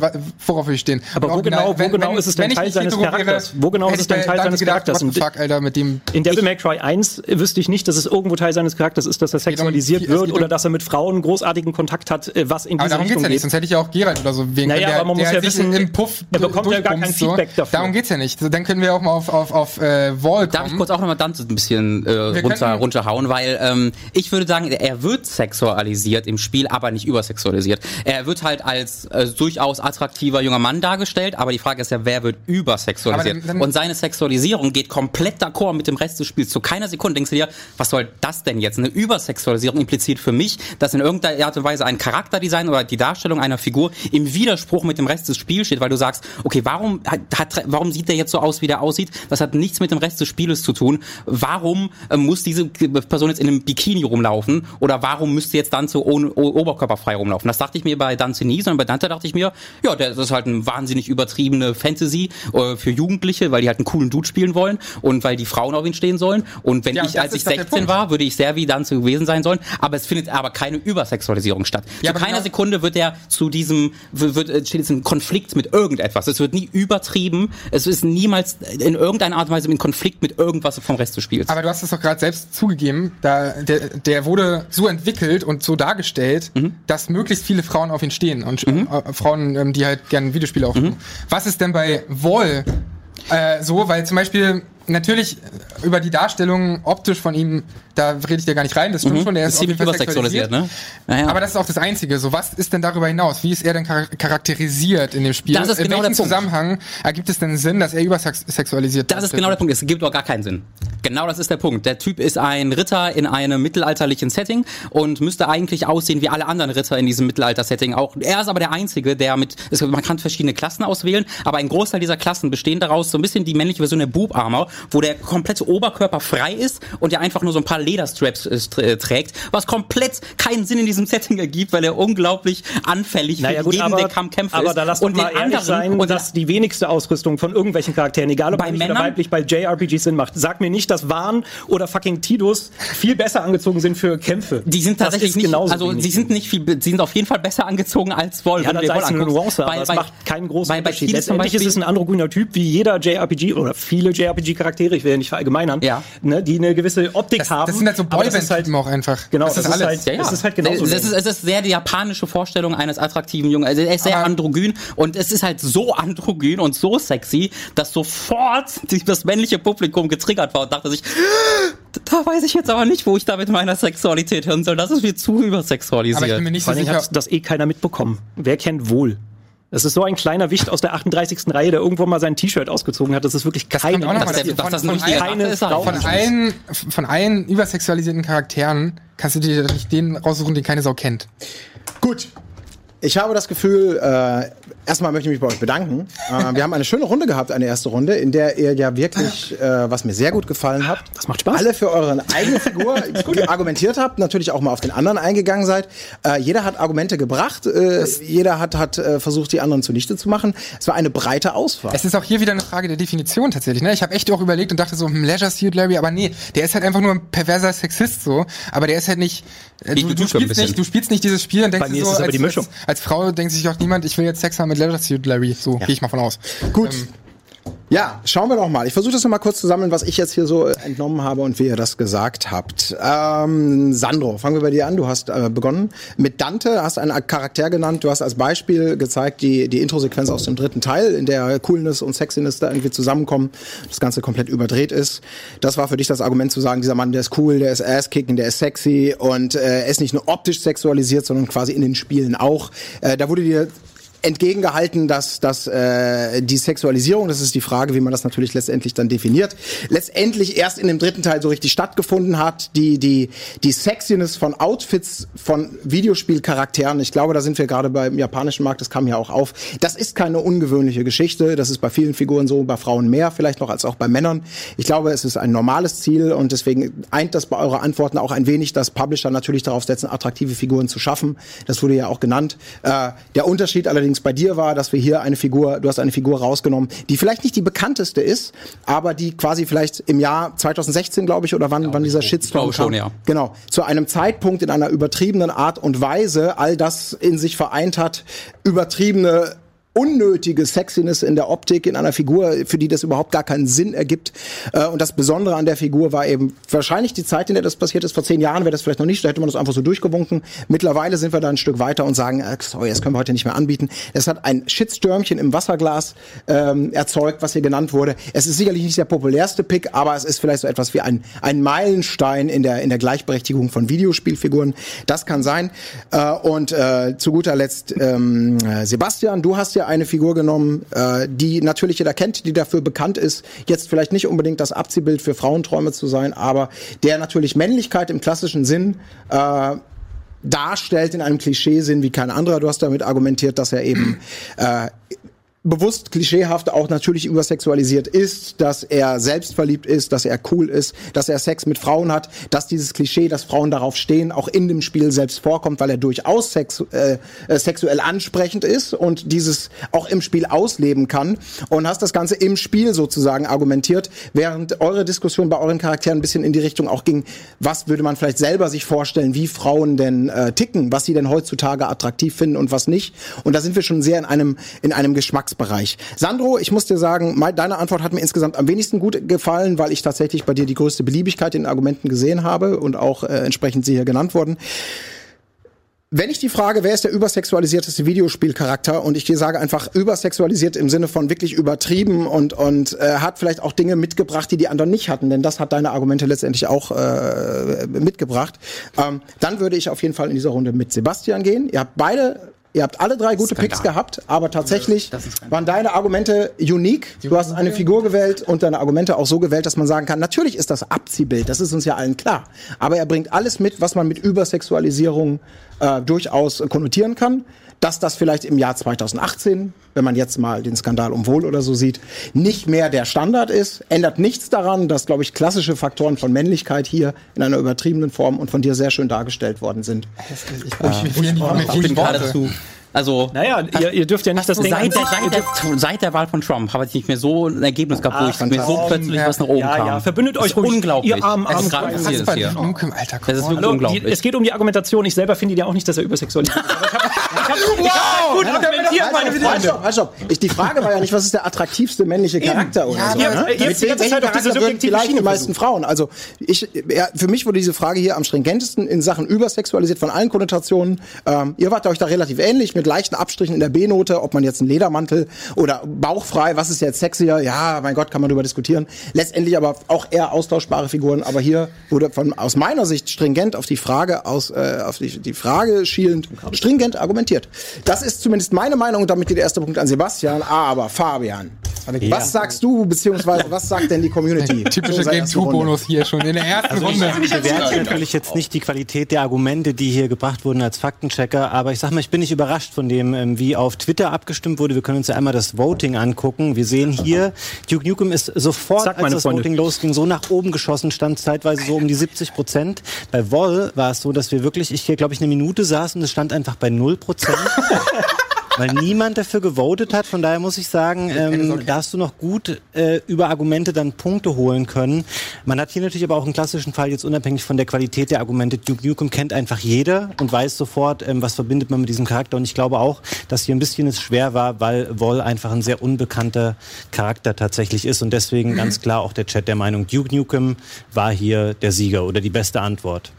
worauf würde ich stehen? Aber Im wo Original, genau- wo genau ist es denn wenn Teil seines hetero wäre, Charakters? Wo genau ist es denn Teil dann seines gedacht, Charakters? Und- fuck, Alter, mit dem... In Devil May Cry 1 wüsste ich nicht, dass es irgendwo Teil seines Charakters ist, dass er um- sexualisiert es wird geht oder um- dass er mit Frauen großartigen Kontakt hat, äh, was in Aber diese darum geht's Richtung ja nicht, sonst hätte ich ja auch Geralt oder so wegen Naja, der, aber man muss der ja sich wissen, im Puff er bekommt ja gar kein. Feedback dafür. Darum geht's ja nicht. So, Dann können wir auch mal auf, auf, auf äh, Wall kommen. Darf ich kurz auch nochmal Dante ein bisschen äh, runter, runterhauen, weil ähm, ich würde sagen, er wird sexualisiert im Spiel, aber nicht übersexualisiert. Er wird halt als äh, durchaus attraktiver junger Mann dargestellt, aber die Frage ist ja, wer wird übersexualisiert? Dann- dann- Und seine Sexualisierung geht komplett d'accord mit dem Rest des Spiels. Zu keiner Sekunde denkst du dir, was soll das denn jetzt? Eine Übersexualisierung impliziert für mich, dass in irgendeiner Art und Weise ein Charakterdesign oder die Darstellung einer Figur im Widerspruch mit dem Rest des Spiels steht, weil du sagst, okay, warum hat, hat warum sieht der jetzt so aus, wie der aussieht? Das hat nichts mit dem Rest des Spieles zu tun. Warum äh, muss diese Person jetzt in einem Bikini rumlaufen oder warum müsste jetzt Dante ohne o oberkörperfrei rumlaufen? Das dachte ich mir bei Dante nie, sondern bei Dante dachte ich mir, ja, das ist halt eine wahnsinnig übertriebene Fantasy äh, für Jugendliche, weil die halt einen coolen Dude spielen wollen und weil die Frauen auf ihn stehen sollen. Und wenn Ja, ich, als ich ist doch der 16 Punkt. war, würde ich sehr wie Dante gewesen sein sollen. Aber es findet aber keine Übersexualisierung statt. Ja, zu keiner genau- Sekunde wird er zu diesem, wird, äh, steht jetzt ein Konflikt mit irgendetwas. Es wird nie übertrieben. Es ist niemals in irgendeiner Art und Weise in Konflikt mit irgendwas vom Rest des Spiels. Aber du hast es doch gerade selbst zugegeben, da, der, der wurde so entwickelt und so dargestellt, Mhm. dass möglichst viele Frauen auf ihn stehen und äh, Frauen, ähm, die halt gerne Videospiele Mhm. aufnehmen. Was ist denn bei Wall äh, so? Weil zum Beispiel natürlich äh, über die Darstellung optisch von ihm, da rede ich dir gar nicht rein, das stimmt schon, der ist, ist ziemlich übersexualisiert, ne? Naja. Aber das ist auch das Einzige. So, was ist denn darüber hinaus? Wie ist er denn char charakterisiert in dem Spiel? Das ist in genau welchem der Punkt. Zusammenhang ergibt es denn Sinn, dass er übersexualisiert Das ist genau der Punkt. Es gibt doch gar keinen Sinn. Genau das ist der Punkt. Der Typ ist ein Ritter in einem mittelalterlichen Setting und müsste eigentlich aussehen wie alle anderen Ritter in diesem Mittelalter-Setting auch. Er ist aber der Einzige, der mit, es, man kann verschiedene Klassen auswählen, aber ein Großteil dieser Klassen bestehen daraus so ein bisschen die männliche Version der Boob Armor, wo der komplette Oberkörper frei ist und der einfach nur so ein paar Lederstraps äh, äh, trägt, was komplett keinen Sinn in diesem Setting ergibt, weil er unglaublich anfällig Naja, für gut, jeden aber, der Kampfkämpfe aber ist. da lass doch und mal ehrlich sein, und dass die wenigste Ausrüstung von irgendwelchen Charakteren, egal ob Bei männlich oder Männern? weiblich, bei JRPGs Sinn macht. Sag mir nicht, dass Vahn oder fucking Tidus viel besser angezogen sind für Kämpfe. Die sind Das tatsächlich ist nicht, genauso also sie sind nicht viel, sie sind auf jeden Fall besser angezogen als Wolf. Ja, Wolf es eine. Nuance, aber Bei- es macht keinen großen bei- bei Unterschied. Letztendlich ist es ein androgyner Typ, wie jeder JRPG oder viele JRPG-Charaktere, ich will ja nicht verallgemeinern, Ja. ne, die eine gewisse Optik Das, haben. das sind halt so das ist halt, auch einfach. Genau, das ist alles. halt, Ja, ja. Es ist halt genauso. Es ist, es ist sehr die japanische Vorstellung eines attraktiven Jungen. Also er ist sehr Aber- androgyn und es ist halt so androgyn und so sexy, dass sofort *laughs* das männliche Publikum getriggert war und dachte sich, da weiß ich jetzt aber nicht, wo ich da mit meiner Sexualität hin soll. Das ist mir zu übersexualisiert. Aber ich bin mir nicht Vor so sicher. hat das eh keiner mitbekommen. Wer kennt wohl? Das ist so ein kleiner Wicht aus der 38. Reihe, der irgendwo mal sein T-Shirt ausgezogen hat. Das ist wirklich der, dazu. dass das Von- von keine. Frau- aber- Von allen, von allen übersexualisierten Charakteren kannst du dir nicht den raussuchen, den keine Sau kennt. Gut. Ich habe das Gefühl, äh, erstmal möchte ich mich bei euch bedanken. Äh, wir haben eine schöne Runde gehabt, eine erste Runde, in der ihr ja wirklich, äh, was mir sehr gut gefallen hat, Das macht Spaß. alle für eure eigene Figur *laughs* argumentiert habt, natürlich auch mal auf den anderen eingegangen seid. Äh, jeder hat Argumente gebracht, äh, jeder hat, hat äh, versucht, die anderen zunichte zu machen. Es war eine breite Auswahl. Es ist auch hier wieder eine Frage der Definition tatsächlich. Ne? Ich habe echt auch überlegt und dachte so, hm, Leisure Suit Larry, aber nee, der ist halt einfach nur ein perverser Sexist so. Aber der ist halt nicht. Äh, du, du spielst nicht, du spielst nicht dieses Spiel und denkst Bei dir mir so, ist es aber als, die Mischung. Als, als Frau denkt sich auch niemand, ich will jetzt Sex haben mit Leisure Suit Larry. So gehe ich mal von aus. Gut. Ja, schauen wir noch mal. Ich versuche das noch mal kurz zu sammeln, was ich jetzt hier so äh, entnommen habe und wie ihr das gesagt habt. Ähm, Sandro, fangen wir bei dir an. Du hast äh, begonnen mit Dante, hast einen Charakter genannt. Du hast als Beispiel gezeigt die, die Intro-Sequenz aus dem dritten Teil, in der Coolness und Sexiness da irgendwie zusammenkommen, das Ganze komplett überdreht ist. Das war für dich das Argument zu sagen, dieser Mann, der ist cool, der ist ass-kicking, der ist sexy und äh, er ist nicht nur optisch sexualisiert, sondern quasi in den Spielen auch. Äh, da wurde dir entgegengehalten, dass, dass äh, die Sexualisierung, das ist die Frage, wie man das natürlich letztendlich dann definiert, letztendlich erst in dem dritten Teil so richtig stattgefunden hat. Die, die, die Sexiness von Outfits von Videospielcharakteren, ich glaube, da sind wir gerade beim japanischen Markt, das kam ja auch auf. Das ist keine ungewöhnliche Geschichte. Das ist bei vielen Figuren so, bei Frauen mehr vielleicht noch als auch bei Männern. Ich glaube, es ist ein normales Ziel und deswegen eint das bei eurer Antworten auch ein wenig, dass Publisher natürlich darauf setzen, attraktive Figuren zu schaffen. Das wurde ja auch genannt. Äh, der Unterschied allerdings bei dir war, dass wir hier eine Figur, du hast eine Figur rausgenommen, die vielleicht nicht die bekannteste ist, aber die quasi vielleicht im Jahr 2016, glaube ich, oder wann, wann dieser Shitstorm glaube schon, kam. ja. Genau. Zu einem Zeitpunkt in einer übertriebenen Art und Weise all das in sich vereint hat, übertriebene unnötige Sexiness in der Optik in einer Figur, für die das überhaupt gar keinen Sinn ergibt. Äh, Und das Besondere an der Figur war eben wahrscheinlich die Zeit, in der das passiert ist. Vor zehn Jahren wäre das vielleicht noch nicht, da hätte man das einfach so durchgewunken. Mittlerweile sind wir da ein Stück weiter und sagen, äh, sorry, das können wir heute nicht mehr anbieten. Es hat ein Shitstürmchen im Wasserglas ähm, erzeugt, was hier genannt wurde. Es ist sicherlich nicht der populärste Pick, aber es ist vielleicht so etwas wie ein, ein Meilenstein in der, in der Gleichberechtigung von Videospielfiguren. Das kann sein. Äh, und äh, zu guter Letzt, ähm, äh, Sebastian, du hast ja eine Figur genommen, äh, die natürlich jeder kennt, die dafür bekannt ist, jetzt vielleicht nicht unbedingt das Abziehbild für Frauenträume zu sein, aber der natürlich Männlichkeit im klassischen Sinn äh, darstellt in einem Klischeesinn wie kein anderer. Du hast damit argumentiert, dass er eben äh, bewusst klischeehaft auch natürlich übersexualisiert ist, dass er selbstverliebt ist, dass er cool ist, dass er Sex mit Frauen hat, dass dieses Klischee, dass Frauen darauf stehen, auch in dem Spiel selbst vorkommt, weil er durchaus sex, äh, äh, sexuell ansprechend ist und dieses auch im Spiel ausleben kann und hast das Ganze im Spiel sozusagen argumentiert, während eure Diskussion bei euren Charakteren ein bisschen in die Richtung auch ging, was würde man vielleicht selber sich vorstellen, wie Frauen denn äh, ticken, was sie denn heutzutage attraktiv finden und was nicht. Und da sind wir schon sehr in einem, in einem Geschmacksbereich. Sandro, ich muss dir sagen, mein, deine Antwort hat mir insgesamt am wenigsten gut gefallen, weil ich tatsächlich bei dir die größte Beliebigkeit in Argumenten gesehen habe und auch äh, entsprechend sie hier genannt wurden. Wenn ich die Frage, wer ist der übersexualisierteste Videospielcharakter und ich dir sage einfach übersexualisiert im Sinne von wirklich übertrieben und und äh, hat vielleicht auch Dinge mitgebracht, die die anderen nicht hatten, denn das hat deine Argumente letztendlich auch äh, mitgebracht, ähm, dann würde ich auf jeden Fall in dieser Runde mit Sebastian gehen. Ihr habt beide Ihr habt alle drei gute Picks gehabt, aber tatsächlich waren deine Argumente unique. Du hast eine Figur gewählt und deine Argumente auch so gewählt, dass man sagen kann, natürlich ist das Abziehbild, das ist uns ja allen klar. Aber er bringt alles mit, was man mit Übersexualisierung äh, durchaus konnotieren kann. Dass das vielleicht im Jahr 2018, wenn man jetzt mal den Skandal um Wohl oder so sieht, nicht mehr der Standard ist, ändert nichts daran, dass, glaube ich, klassische Faktoren von Männlichkeit hier in einer übertriebenen Form und von dir sehr schön dargestellt worden sind. Ich, ich, ich, ich, ich, Ich bin geradezu. Also, Naja, ihr, ihr dürft ja nicht das Ding seit der, seit, der, seit der Wahl von Trump habe ich nicht mehr so ein Ergebnis gehabt, wo ich mir so plötzlich was nach oben Ja, kam. ja, verbündet euch ruhig, unglaublich. ihr armen, Es ist armen gerade hier. Nukem, Alter, Das ist wirklich Hallo, die, unglaublich. es geht um die Argumentation. Ich selber finde ja auch nicht, dass er übersexualisiert ist. Ich habe hab, gut argumentiert, meine Halt, Freunde. stopp, halt, stopp. Ich, die Frage war ja nicht, was ist der attraktivste männliche Charakter oder Ja, so. aber ne? die ganze welchem Zeit auf diese subjektive vielleicht die meisten Frauen. Also ich, ja, für mich wurde diese Frage hier am stringentesten in Sachen übersexualisiert von allen Konnotationen. Ähm, ihr wart euch da relativ ähnlich mit leichten Abstrichen in der B-Note, ob man jetzt einen Ledermantel oder bauchfrei, was ist jetzt sexier? Ja, mein Gott, kann man darüber diskutieren. Letztendlich aber auch eher austauschbare Figuren. Aber hier wurde von aus meiner Sicht stringent auf die Frage aus äh, auf die, die Frage schielend stringent argumentiert. Das ist zumindest meine Meinung und damit geht der erste Punkt an Sebastian. Aber Fabian, Was sagst du, beziehungsweise was sagt denn die Community? *laughs* Typischer Game erste Runde. 2-Bonus hier schon in der ersten Runde. Ich bewerte natürlich jetzt nicht die Qualität der Argumente, die hier gebracht wurden als Faktenchecker, aber ich sag mal, ich bin nicht überrascht von dem, ähm, wie auf Twitter abgestimmt wurde. Wir können uns ja einmal das Voting angucken. Wir sehen hier, Duke Nukem ist sofort, als das Freunde. Voting losging, so nach oben geschossen, stand zeitweise so um die 70 Prozent. Bei Woll war es so, dass wir wirklich, ich hier glaube ich eine Minute saßen und es stand einfach bei 0 Prozent. *laughs* Weil niemand dafür gewotet hat. Von daher muss ich sagen, ähm, da hast du noch gut äh, über Argumente dann Punkte holen können. Man hat hier natürlich aber auch einen klassischen Fall, jetzt unabhängig von der Qualität der Argumente. Duke Nukem kennt einfach jeder und weiß sofort, ähm, was verbindet man mit diesem Charakter. Und ich glaube auch, dass hier ein bisschen es schwer war, weil Woll einfach ein sehr unbekannter Charakter tatsächlich ist. Und deswegen ganz klar auch der Chat der Meinung, Duke Nukem war hier der Sieger oder die beste Antwort.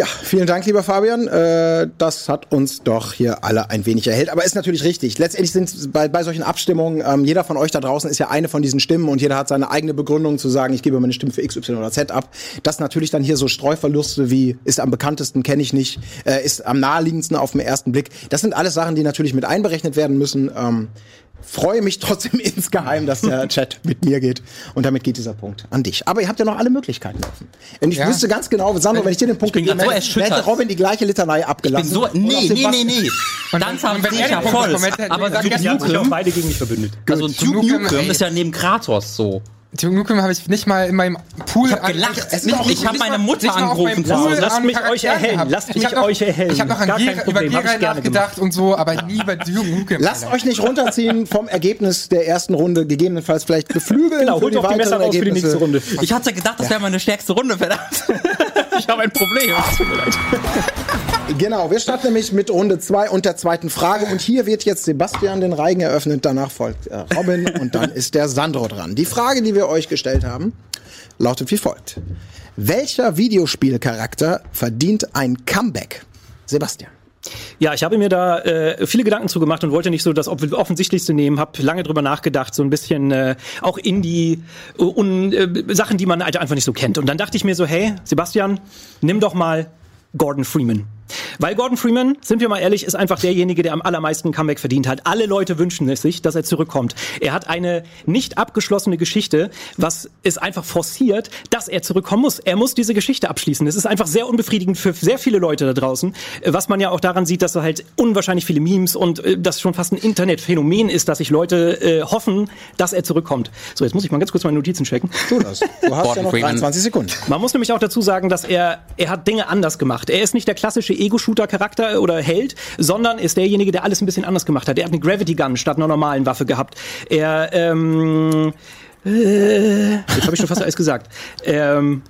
Ja, vielen Dank, lieber Fabian. Äh, das hat uns doch hier alle ein wenig erhellt. Aber ist natürlich richtig. Letztendlich sind bei, bei solchen Abstimmungen, ähm, jeder von euch da draußen ist ja eine von diesen Stimmen und jeder hat seine eigene Begründung zu sagen, ich gebe meine Stimme für X, Y oder Z ab. Das natürlich dann hier so Streuverluste wie ist am bekanntesten, kenne ich nicht, äh, ist am naheliegendsten auf den ersten Blick. Das sind alles Sachen, die natürlich mit einberechnet werden müssen. Freue mich trotzdem *laughs* insgeheim, dass der *laughs* Chat mit mir geht. Und damit geht dieser Punkt an dich. Aber ihr habt ja noch alle Möglichkeiten offen. Und ich Ja. wüsste ganz genau, Sandro, wenn ich dir den Punkt grad so hätte, Robin die gleiche Litanei Ich bin abgelassen. so, nee, nee, nee, nee. Und Dann haben wenn sie er ja voll. Aber dann Duke Nukem, beide gegen mich verbündet. also Duke Nukem, ist ja neben Kratos so. Duke Nukem habe ich nicht mal in meinem Pool. Ich hab gelacht. Es Ich- auch ich hab nicht meine Mutter nicht angerufen zu Hause. Lasst an mich euch erhellen. gehabt. Lasst Ich mich noch- euch erhellen. Ich habe noch an Gar Gera, über Gera nachgedacht und so, aber nie über Duke *laughs* Nukem. Lasst Alter. euch nicht runterziehen vom Ergebnis der ersten Runde, gegebenenfalls vielleicht beflügeln Genau, für holt die die weiteren raus für die Ergebnisse. nächste Runde. Ich hatte gedacht, das wäre meine stärkste Runde, verdammt. *laughs* Ich habe ein Problem. Genau, wir starten nämlich mit Runde 2 und der zweiten Frage. Und hier wird jetzt Sebastian den Reigen eröffnet, danach folgt äh, Robin *laughs* und dann ist der Sandro dran. Die Frage, die wir euch gestellt haben, lautet wie folgt. Welcher Videospielcharakter verdient ein Comeback? Sebastian. Ja, ich habe mir da äh, viele Gedanken zu gemacht und wollte nicht so das Off- Offensichtlichste nehmen, habe lange drüber nachgedacht, so ein bisschen äh, auch Indie äh, und äh, Sachen, die man halt einfach nicht so kennt. Und dann dachte ich mir so, hey, Sebastian, nimm doch mal Gordon Freeman. Weil Gordon Freeman, sind wir mal ehrlich, ist einfach derjenige, der am allermeisten Comeback verdient hat. Alle Leute wünschen es sich, dass er zurückkommt. Er hat eine nicht abgeschlossene Geschichte, was es einfach forciert, dass er zurückkommen muss. Er muss diese Geschichte abschließen. Es ist einfach sehr unbefriedigend für sehr viele Leute da draußen, was man ja auch daran sieht, dass er halt unwahrscheinlich viele Memes und äh, das schon fast ein Internetphänomen ist, dass sich Leute äh, hoffen, dass er zurückkommt. So, jetzt muss ich mal ganz kurz meine Notizen checken. Tu das. Du hast ja Gordon noch Freeman. 23 Sekunden. Man muss nämlich auch dazu sagen, dass er, er hat Dinge anders gemacht. Er ist nicht der klassische Ego-Shooter-Charakter oder Held, sondern ist derjenige, der alles ein bisschen anders gemacht hat. Er hat eine Gravity Gun statt einer normalen Waffe gehabt. Er, ähm, äh, jetzt habe ich schon fast alles gesagt. Ähm,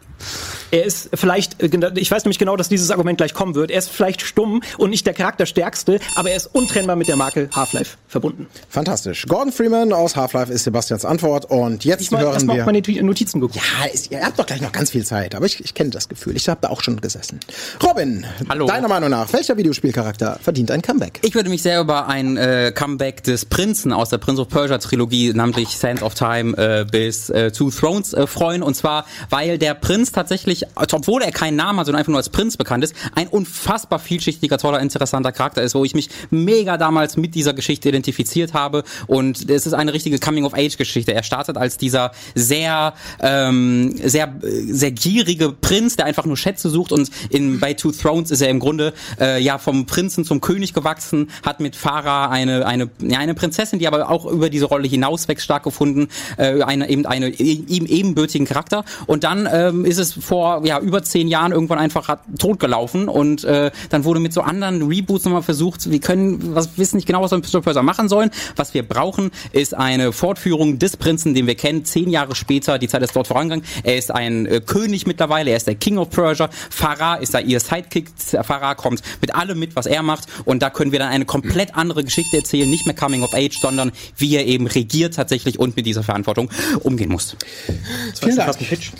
er ist vielleicht, äh, ich weiß nämlich genau, dass dieses Argument gleich kommen wird. Er ist vielleicht stumm und nicht der Charakterstärkste, aber er ist untrennbar mit der Marke Half-Life verbunden. Fantastisch. Gordon Freeman aus Half-Life ist Sebastians Antwort. Und jetzt Ich mal hören erstmal wir... auf meine Notizen geguckt. Ja, ist, ihr habt doch gleich noch ganz viel Zeit, aber ich, ich kenne das Gefühl. Ich habe da auch schon gesessen. Robin, Hallo. deiner Meinung nach, welcher Videospielcharakter verdient ein Comeback? Ich würde mich sehr über ein äh, Comeback des Prinzen aus der Prince of Persia Trilogie, namentlich Sands of Time äh, bis äh, Two Thrones äh, freuen. Und zwar, weil der Prinz tatsächlich, obwohl er keinen Namen hat, sondern einfach nur als Prinz bekannt ist, ein unfassbar vielschichtiger, toller, interessanter Charakter ist, wo ich mich mega damals mit dieser Geschichte identifiziert habe. Und es ist eine richtige Coming-of-Age-Geschichte. Er startet als dieser sehr, ähm, sehr, sehr gierige Prinz, der einfach nur Schätze sucht. Und in, bei Two Thrones ist er im Grunde äh, ja vom Prinzen zum König gewachsen, hat mit Farah eine, eine, ja, eine Prinzessin, die aber auch über diese Rolle hinaus wächst, stark gefunden, äh, eine, eben eine ihm ebenbürtigen Charakter. Und dann ähm, ist es vor ja, über zehn Jahren irgendwann einfach totgelaufen und äh, dann wurde mit so anderen Reboots nochmal versucht, wir können, was wissen nicht genau, was wir mit Pistol Persia machen sollen. Was wir brauchen, ist eine Fortführung des Prinzen, den wir kennen, zehn Jahre später, die Zeit ist dort vorangegangen. Er ist ein äh, König mittlerweile, er ist der King of Persia. Farah ist da ihr Sidekick. Farah kommt mit allem mit, was er macht. Und da können wir dann eine komplett andere Geschichte erzählen, nicht mehr Coming of Age, sondern wie er eben regiert tatsächlich und mit dieser Verantwortung umgehen muss. Vielen Dank. Fast ein Pitch.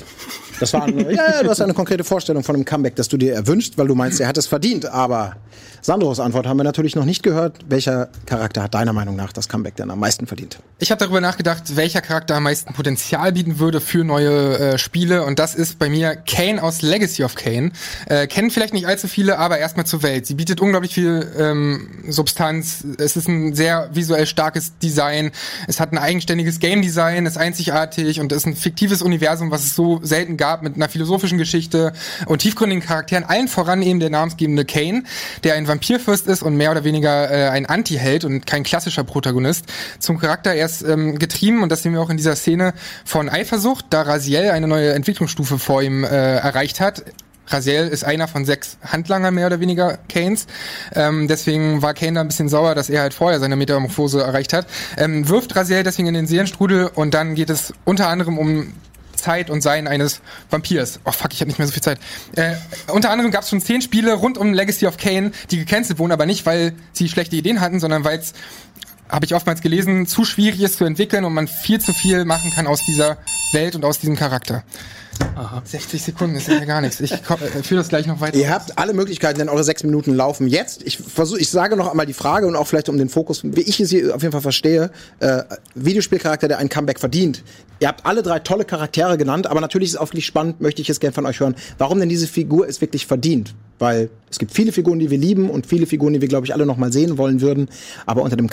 Das war eine, *laughs* ja, ja, du hast eine konkrete Vorstellung von einem Comeback, das du dir erwünscht, weil du meinst, er hat es verdient. Aber Sandros Antwort haben wir natürlich noch nicht gehört. Welcher Charakter hat deiner Meinung nach das Comeback denn am meisten verdient? Ich habe darüber nachgedacht, welcher Charakter am meisten Potenzial bieten würde für neue äh, Spiele. Und das ist bei mir Kane aus Legacy of Kane. Äh, kennen vielleicht nicht allzu viele, aber erstmal zur Welt. Sie bietet unglaublich viel ähm, Substanz. Es ist ein sehr visuell starkes Design. Es hat ein eigenständiges Game Design, ist einzigartig und ist ein fiktives Universum, was es so selten gab, mit einer philosophischen Geschichte und tiefgründigen Charakteren. Allen voran eben der namensgebende Kane, der ein Vampirfürst ist und mehr oder weniger äh, ein Anti-Held und kein klassischer Protagonist. Zum Charakter, er ist ähm, getrieben, und das sehen wir auch in dieser Szene, von Eifersucht, da Raziel eine neue Entwicklungsstufe vor ihm äh, erreicht hat. Raziel ist einer von sechs Handlanger mehr oder weniger Kanes. Ähm, deswegen war Kane da ein bisschen sauer, dass er halt vorher seine Metamorphose erreicht hat. Ähm, wirft Raziel deswegen in den Seelenstrudel und dann geht es unter anderem um Zeit und Sein eines Vampirs. Oh fuck, ich habe nicht mehr so viel Zeit. Äh, unter anderem gab es schon zehn Spiele rund um Legacy of Kane, die gecancelt wurden, aber nicht, weil sie schlechte Ideen hatten, sondern weil es habe ich oftmals gelesen, zu schwierig ist zu entwickeln und man viel zu viel machen kann aus dieser Welt und aus diesem Charakter. Aha. 60 Sekunden ist ja gar nichts. Ich äh, führe das gleich noch weiter. Ihr habt alle Möglichkeiten, denn eure sechs Minuten laufen jetzt. Ich versuche, ich sage noch einmal die Frage und auch vielleicht um den Fokus, wie ich es hier auf jeden Fall verstehe, äh, Videospielcharakter, der ein Comeback verdient. Ihr habt alle drei tolle Charaktere genannt, aber natürlich ist es auch wirklich spannend, möchte ich es gerne von euch hören, warum denn diese Figur es wirklich verdient. Weil es gibt viele Figuren, die wir lieben und viele Figuren, die wir, glaube ich, alle noch mal sehen wollen würden. Aber unter dem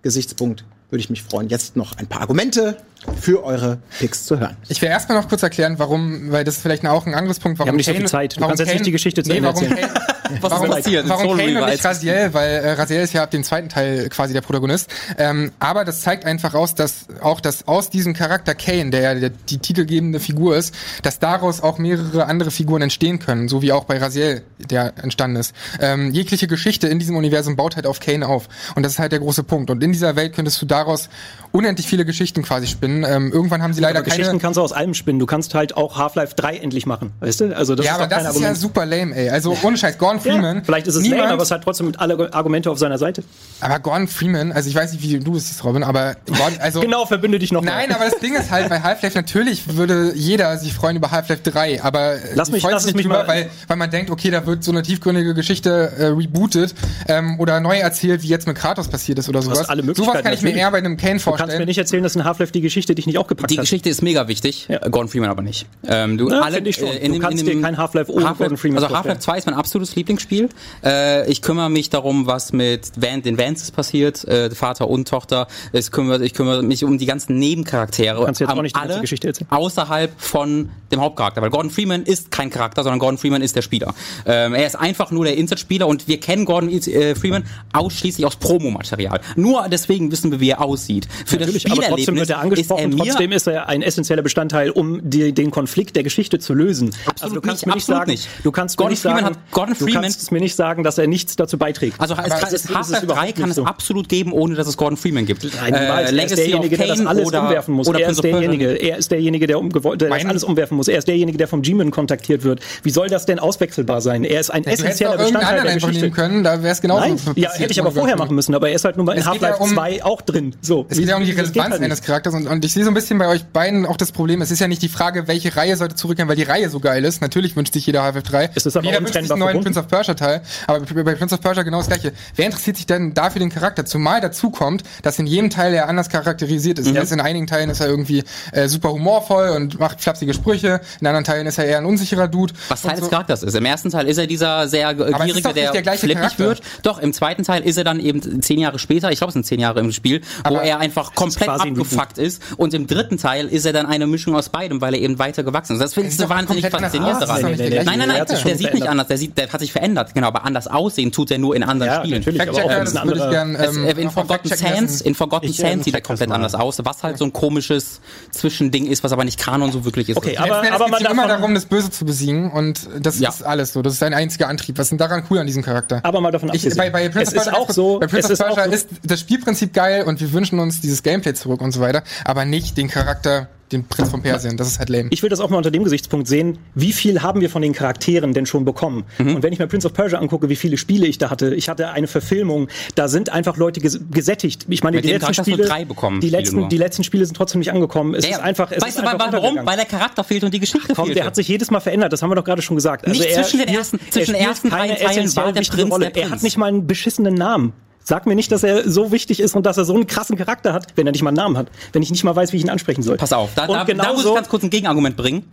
Comeback-Gesichtspunkt würde ich mich freuen, jetzt noch ein paar Argumente für eure Picks zu hören. Ich will erstmal noch kurz erklären, warum, weil das ist vielleicht auch ein anderes Punkt, warum Wir haben nicht so viel Kane- Zeit. Du warum kannst jetzt nicht die Geschichte zu nee, Ende warum erzählen. Kane, *laughs* Was warum, ist passiert? Warum Solo Kane und nicht Raziel, weil äh, Raziel ist ja ab dem zweiten Teil quasi der Protagonist. Ähm, aber das zeigt einfach aus, dass auch dass aus diesem Charakter Kane, der ja der, die titelgebende Figur ist, dass daraus auch mehrere andere Figuren entstehen können, so wie auch bei Raziel, der entstanden ist. Ähm, jegliche Geschichte in diesem Universum baut halt auf Kane auf. Und das ist halt der große Punkt. Und in dieser Welt könntest du daraus unendlich viele Geschichten quasi spinnen. Ähm, irgendwann haben sie leider Aber Geschichten keine. kannst du aus allem spinnen. Du kannst halt auch Half-Life 3 endlich machen. Weißt du? Also das Ja, ist aber das ist ja Argument. super lame, ey. Also ohne Scheiß, Gordon Freeman. ja, vielleicht ist es niemand, lame, aber es hat trotzdem alle Argumente auf seiner Seite. Aber Gordon Freeman, also ich weiß nicht, wie du es siehst, Robin, aber Gordon, also. *laughs* Genau, verbünde dich noch Nein, mal. aber das Ding ist halt, bei Half-Life natürlich würde jeder sich freuen über Half-Life 3, aber Lass mich- freuen lass sich nicht mich drüber, mal- weil, weil man denkt, okay, da wird so eine tiefgründige Geschichte äh, rebootet ähm, oder neu erzählt, wie jetzt mit Kratos passiert ist oder sowas. Alle sowas Möglichkeiten, kann ich mir eher bei einem Kane Du kannst mir vorstellen. nicht erzählen, dass in Half-Life die Geschichte dich nicht auch gepackt Die hat. Geschichte ist mega wichtig, Ja. Gordon Freeman aber nicht. Ähm, du, Ja, alle, ich schon. äh, Du kannst dir kein Half-Life ohne Gordon Freeman Also vorstellen. Half-Life 2 ist mein absolutes Lieblingsspiel. Äh, ich kümmere mich darum, was mit Van, den Vances passiert, äh, Vater und Tochter. Es kümmere, ich kümmere mich um die ganzen Nebencharaktere. Du kannst jetzt auch nicht die ganze alle Geschichte erzählen. Außerhalb von dem Hauptcharakter, weil Gordon Freeman ist kein Charakter, sondern Gordon Freeman ist der Spieler. Ähm, er ist einfach nur der Insert-Spieler und wir kennen Gordon äh, Freeman ausschließlich aus Promomaterial. Nur deswegen wissen wir, wie er aussieht. Für Natürlich, das aber trotzdem wird er angesprochen. ist er trotzdem ist er ein essentieller Bestandteil, um die, den Konflikt der Geschichte zu lösen. also du kannst nicht, mir nicht absolut sagen, nicht. du kannst Gordon mir nicht Freeman sagen, hat- Gordon du Freeman- kannst mir nicht sagen, dass er nichts dazu beiträgt. Also es kann, ist- ist Half-Life 3 überhaupt kann es so. absolut geben, ohne dass es Gordon Freeman gibt. Nein, niemals. er ist Legacy derjenige, der das alles oder, umwerfen muss. Oder er ist derjenige, er ist derjenige, der, das alles umwerfen muss. Er ist derjenige, der vom G-Man kontaktiert wird. Wie soll das denn auswechselbar sein? Er ist ein Du essentieller Bestandteil der einfach nehmen Geschichte. können, da wäre es genauso Nein, ja, hätte ich aber vorher machen müssen, aber er ist halt nur bei in Es Half-Life um- 2 auch drin. So. Es geht ja um die Relevanz halt eines Charakters und, und ich sehe so ein bisschen bei euch beiden auch das Problem. Es ist ja nicht die Frage, welche Reihe sollte zurückkehren, weil die Reihe so geil ist. Natürlich wünscht sich jeder Half-Life 3. Es ist aber jeder auch wünscht sich einen neuen verbunden. Prince of Persia Teil. Aber bei Prince of Persia genau das gleiche. Wer interessiert sich denn dafür den Charakter? Zumal dazu kommt, dass in jedem Teil er anders charakterisiert ist. Er ist in einigen Teilen ist er irgendwie äh, super humorvoll und macht flapsige Sprüche. In anderen Teilen ist er eher ein unsicherer Dude. Was Teil Und des so. Charakters ist. Im ersten Teil ist er dieser sehr äh, es ist gierige, doch nicht der, der gleiche flippig Charakter. wird. Doch, im zweiten Teil ist er dann eben zehn Jahre später, ich glaube es sind zehn Jahre im Spiel, wo Aber er einfach komplett ein abgefuckt ist. Und im dritten Teil ist er dann eine Mischung aus beidem, weil er eben weiter gewachsen ist. Das finde ich ist so wahnsinnig faszinierend ist daran. Nein, nein, nein, Charakter. der Der sieht nicht anders, der, sieht, der hat sich verändert. Genau, aber anders aussehen tut er nur in anderen Ja, Spielen. natürlich, aber Fact-Checker, auch das ein würde ich anderer. gern, Es, ähm, äh, in Forgotten Sands, in Forgotten äh, Sands sieht er komplett anders aus, was halt so ein komisches Zwischending ist, was aber nicht Kanon so wirklich ist. Okay, aber, aber man immer darum, das Böse zu besiegen und das Ja. ist alles so. Das ist sein einziger Antrieb. Was ist denn daran cool an diesem Charakter? aber mal davon Ich, abgesehen. bei, bei Prince es of ist Persia, auch so, bei es Prince of ist auch Persia so, ist das Spielprinzip geil und wir wünschen uns dieses Gameplay zurück und so weiter, aber nicht den Charakter den Prinz von Persien. Das ist halt lame. Ich will das auch mal unter dem Gesichtspunkt sehen, wie viel haben wir von den Charakteren denn schon bekommen? Mhm. Und wenn ich mir Prince of Persia angucke, wie viele Spiele ich da hatte, ich hatte eine Verfilmung, da sind einfach Leute ges gesättigt. Ich meine, Mit die letzten Spiele, drei bekommen, die letzten, die letzten Spiele sind trotzdem nicht angekommen. Es Ja, ist einfach, es weißt ist du, einfach wa- warum? Weil der Charakter fehlt und die Geschichte Komm, fehlt. der hat sich jedes Mal verändert, das haben wir doch gerade schon gesagt. Also Nicht er zwischen den ersten- er zwischen ersten drei Teilen war der Prinz der Er Prinz. hat nicht mal einen beschissenen Namen. Sag mir nicht, dass er so wichtig ist und dass er so einen krassen Charakter hat, wenn er nicht mal einen Namen hat. Wenn ich nicht mal weiß, wie ich ihn ansprechen soll. Pass auf, da, da, da muss ich genauso- ganz kurz ein Gegenargument bringen.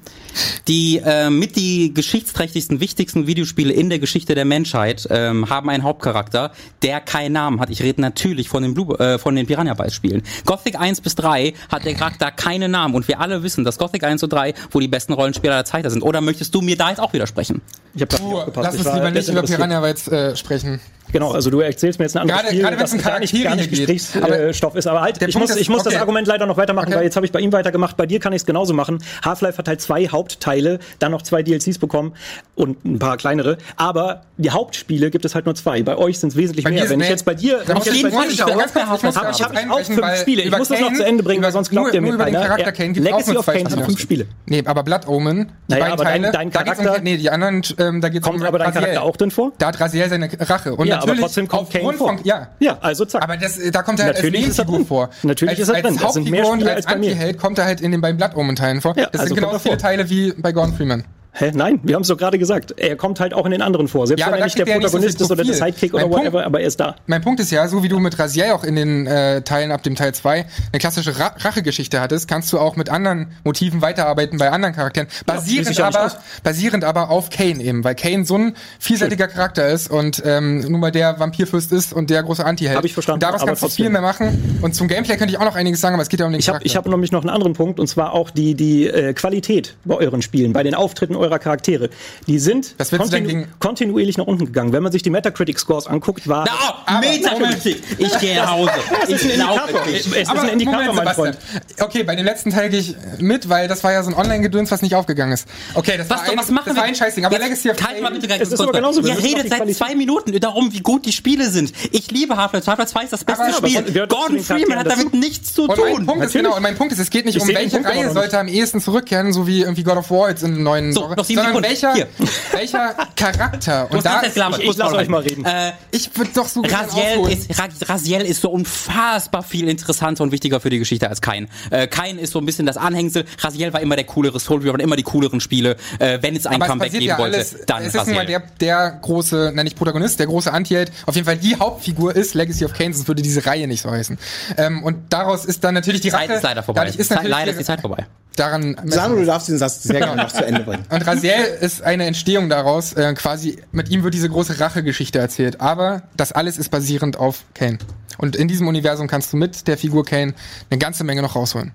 Die äh, mit die geschichtsträchtigsten, wichtigsten Videospiele in der Geschichte der Menschheit ähm, haben einen Hauptcharakter, der keinen Namen hat. Ich rede natürlich von den, Blue, äh, von den Piranha Bytes Spielen. Gothic 1 bis 3 hat der Charakter keinen Namen und wir alle wissen, dass Gothic 1 und 3 wohl die besten Rollenspieler der Zeit sind. Oder möchtest du mir da jetzt auch widersprechen? Ich hab grad nicht Du, aufgepasst. lass uns lieber nicht über. Piranha Bytes äh, sprechen. Genau, also du erzählst mir jetzt ein anderes Gerade- Spiel, gerade das gar nicht, gar nicht. Gesprächsstoff ist. Aber halt, ich Punkt muss, ist- ich muss das okay. Argument leider noch weitermachen, Okay. weil jetzt habe ich bei ihm weitergemacht. Bei dir kann ich es genauso machen. Half-Life hat halt zwei Hauptteile, dann noch zwei DLCs bekommen und ein paar kleinere. Aber die Hauptspiele gibt es halt nur zwei. Bei euch sind es wesentlich Bei mehr. Wenn ich nee. jetzt bei dir, Da muss ich ich jeden Fall ich kurz, ich Hab- ich auch fünf Spiele. Ich muss das noch zu Ende bringen, weil sonst glaubt ihr mir keiner. Legacy of Kane Spiele. fünf Spiele. Nee, aber Blood Omen, die beiden Teile, dein da geht's um, nee, die anderen, ähm, da geht's Kommt um aber dein. Charakter auch drin vor? Da hat Raziel seine Rache. Und Ja, aber trotzdem kommt Kane vor. von, ja. Ja, also zack. Aber das, da kommt er halt Natürlich als Nebenfigur vor. Natürlich als, ist er als drin. Mehr Hauptfigur und als als. Antiheld kommt er halt in den beiden Blood Omen Teilen vor. Ja, das also sind er viele vor. Teile wie bei Gordon Freeman. Hä? Nein, wir haben es doch gerade gesagt. Er kommt halt auch in den anderen vor. Selbst Ja, wenn er nicht der er so Protagonist viel ist oder der. Sidekick oder Mein Punkt- whatever, aber er ist da. Mein Punkt ist ja, so wie du mit Raziel auch in den äh, Teilen ab dem Teil 2 eine klassische Ra Rachegeschichte hattest, kannst du auch mit anderen Motiven weiterarbeiten bei anderen Charakteren. Basierend, ja aber, basierend aber auf Kane eben, weil Kane so ein vielseitiger Charakter ist und ähm, nun mal der Vampirfürst ist und der große Antiheld. Hab ich verstanden, Und daraus kannst du trotzdem. viel mehr machen. Und zum Gameplay könnte ich auch noch einiges sagen, aber es geht ja um den Ich habe Charakter. ich hab nämlich noch einen anderen Punkt, und zwar auch die, die äh, Qualität bei euren Spielen, bei den Auftritten eurer Charaktere. Die sind du denn gegen- kontinuierlich nach unten gegangen. Wenn man sich die Metacritic-Scores anguckt, war... Na, oh, Aber- Metacritic! Ich *laughs* gehe nach Hause. es ist ein Indikator. dich. Es ist aber ein Indikator, Moment, mein. Freund. Okay, bei dem letzten Teil gehe ich mit, weil das war ja so ein Online-Gedöns, was nicht aufgegangen ist. Okay, das Was, war ein, was machen das wir? war ein Scheißding. Aber Legacy of mal Kain- bitte gleich Es ist kurz aber mal. genauso, wir Ihr redet seit zwei Minuten darum, wie gut die Spiele sind. Ich liebe Half-Life. Half-Life 2 ist das beste aber Spiel. Gordon den Freeman hat damit nichts zu Und mein tun. Punkt ist genau, und mein Punkt ist, es geht nicht Ich um den welche Reihe sollte am ehesten zurückkehren, so wie irgendwie God of War jetzt in einem neuen So, Genre, noch sieben sondern Sekunden. welcher, Hier. welcher Charakter. Du Und da, ich- ich lass euch mal reden. Äh, ich würde doch so Raziel ist, Ra- Raziel ist so unfassbar viel interessanter und wichtiger für die Geschichte als Kain. Äh, Kain ist so ein bisschen das Anhängsel. Raziel war immer der coolere Soul, wir waren immer die cooleren Spiele. Äh, wenn es ein aber es Comeback passiert geben ja wollte, alles, dann es ist nun mal Raziel. der, der große, nein, nicht Protagonist, der große Anti-Held, auf jeden Fall die Hauptfigur ist Legacy of Kain, sonst würde diese Reihe nicht so heißen. Ähm, und daraus ist dann natürlich die Die Zeit Rache. ist leider vorbei. Dadurch ist natürlich leider ist die Zeit vorbei. daran Sandro, du darfst den Satz sehr gerne noch zu Ende bringen. *laughs* Und Raziel ist eine Entstehung daraus, äh, quasi, mit ihm wird diese große Rachegeschichte erzählt. Aber das alles ist basierend auf Kane. Und in diesem Universum kannst du mit der Figur Kane eine ganze Menge noch rausholen.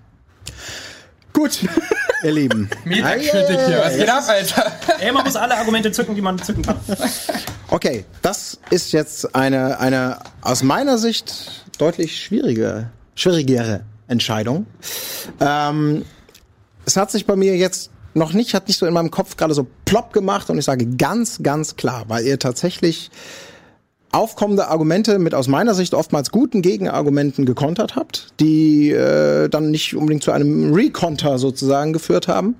Gut, *laughs* ihr Lieben. Metacritic hier, was geht ab, Alter? Ey, man muss alle Argumente zücken, die man zücken kann. Okay, das ist jetzt eine, eine aus meiner Sicht deutlich schwierige, schwierigere Entscheidung. Ähm, es hat sich bei mir jetzt noch nicht, hat nicht so in meinem Kopf gerade so plopp gemacht und ich sage ganz, ganz klar, weil ihr tatsächlich aufkommende Argumente mit aus meiner Sicht oftmals guten Gegenargumenten gekontert habt, die äh, dann nicht unbedingt zu einem Rekonter sozusagen geführt haben.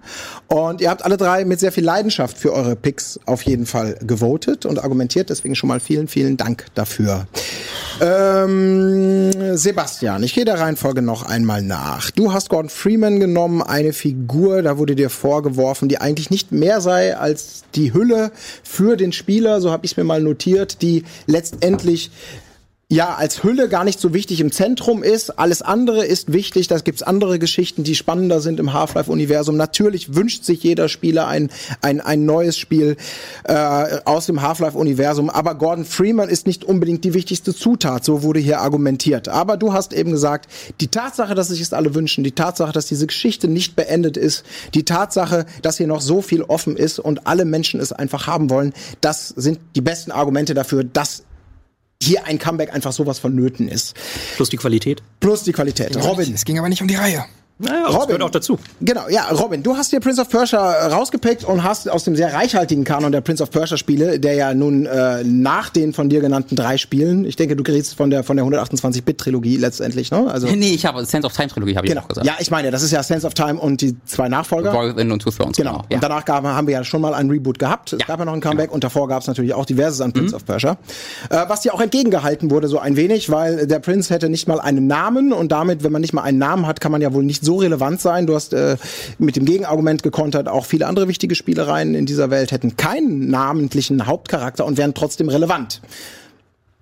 Und ihr habt alle drei mit sehr viel Leidenschaft für eure Picks auf jeden Fall gewotet und argumentiert. Deswegen schon mal vielen, vielen Dank dafür. Ähm, Sebastian, ich gehe der Reihenfolge noch einmal nach. Du hast Gordon Freeman genommen, eine Figur, da wurde dir vorgeworfen, die eigentlich nicht mehr sei als die Hülle für den Spieler, so habe ich es mir mal notiert, die letztendlich ja, als Hülle gar nicht so wichtig im Zentrum ist. Alles andere ist wichtig. Da gibt's andere Geschichten, die spannender sind im Half-Life-Universum. Natürlich wünscht sich jeder Spieler ein, ein, ein neues Spiel äh, aus dem Half-Life-Universum. Aber Gordon Freeman ist nicht unbedingt die wichtigste Zutat. So wurde hier argumentiert. Aber du hast eben gesagt, die Tatsache, dass sich es alle wünschen, die Tatsache, dass diese Geschichte nicht beendet ist, die Tatsache, dass hier noch so viel offen ist und alle Menschen es einfach haben wollen, das sind die besten Argumente dafür, dass hier ein Comeback einfach sowas vonnöten ist. Plus die Qualität. Plus die Qualität. Robin, Es ging aber nicht um die Reihe. Naja, das gehört auch dazu. Genau, ja, Robin, du hast dir Prince of Persia rausgepickt und hast aus dem sehr reichhaltigen Kanon der Prince of Persia Spiele, der ja nun äh, nach den von dir genannten drei Spielen, ich denke, du redest von der von der 128-Bit-Trilogie letztendlich, ne? Also Nee, ich habe Sense of Time Trilogie, habe ich genau. auch gesagt. Ja, ich meine, das ist ja Sense of Time und die zwei Nachfolger. Within und Two Thrones. Genau. Ja. Und danach gab, haben wir ja schon mal einen Reboot gehabt. Es Ja. gab ja noch ein Comeback und davor gab es natürlich auch diverses an Mhm. Prince of Persia. Äh, was dir auch entgegengehalten wurde, so ein wenig, weil der Prinz hätte nicht mal einen Namen und damit, wenn man nicht mal einen Namen hat, kann man ja wohl nicht so relevant sein. Du hast äh, mit dem Gegenargument gekontert, auch viele andere wichtige Spielereien in dieser Welt hätten keinen namentlichen Hauptcharakter und wären trotzdem relevant.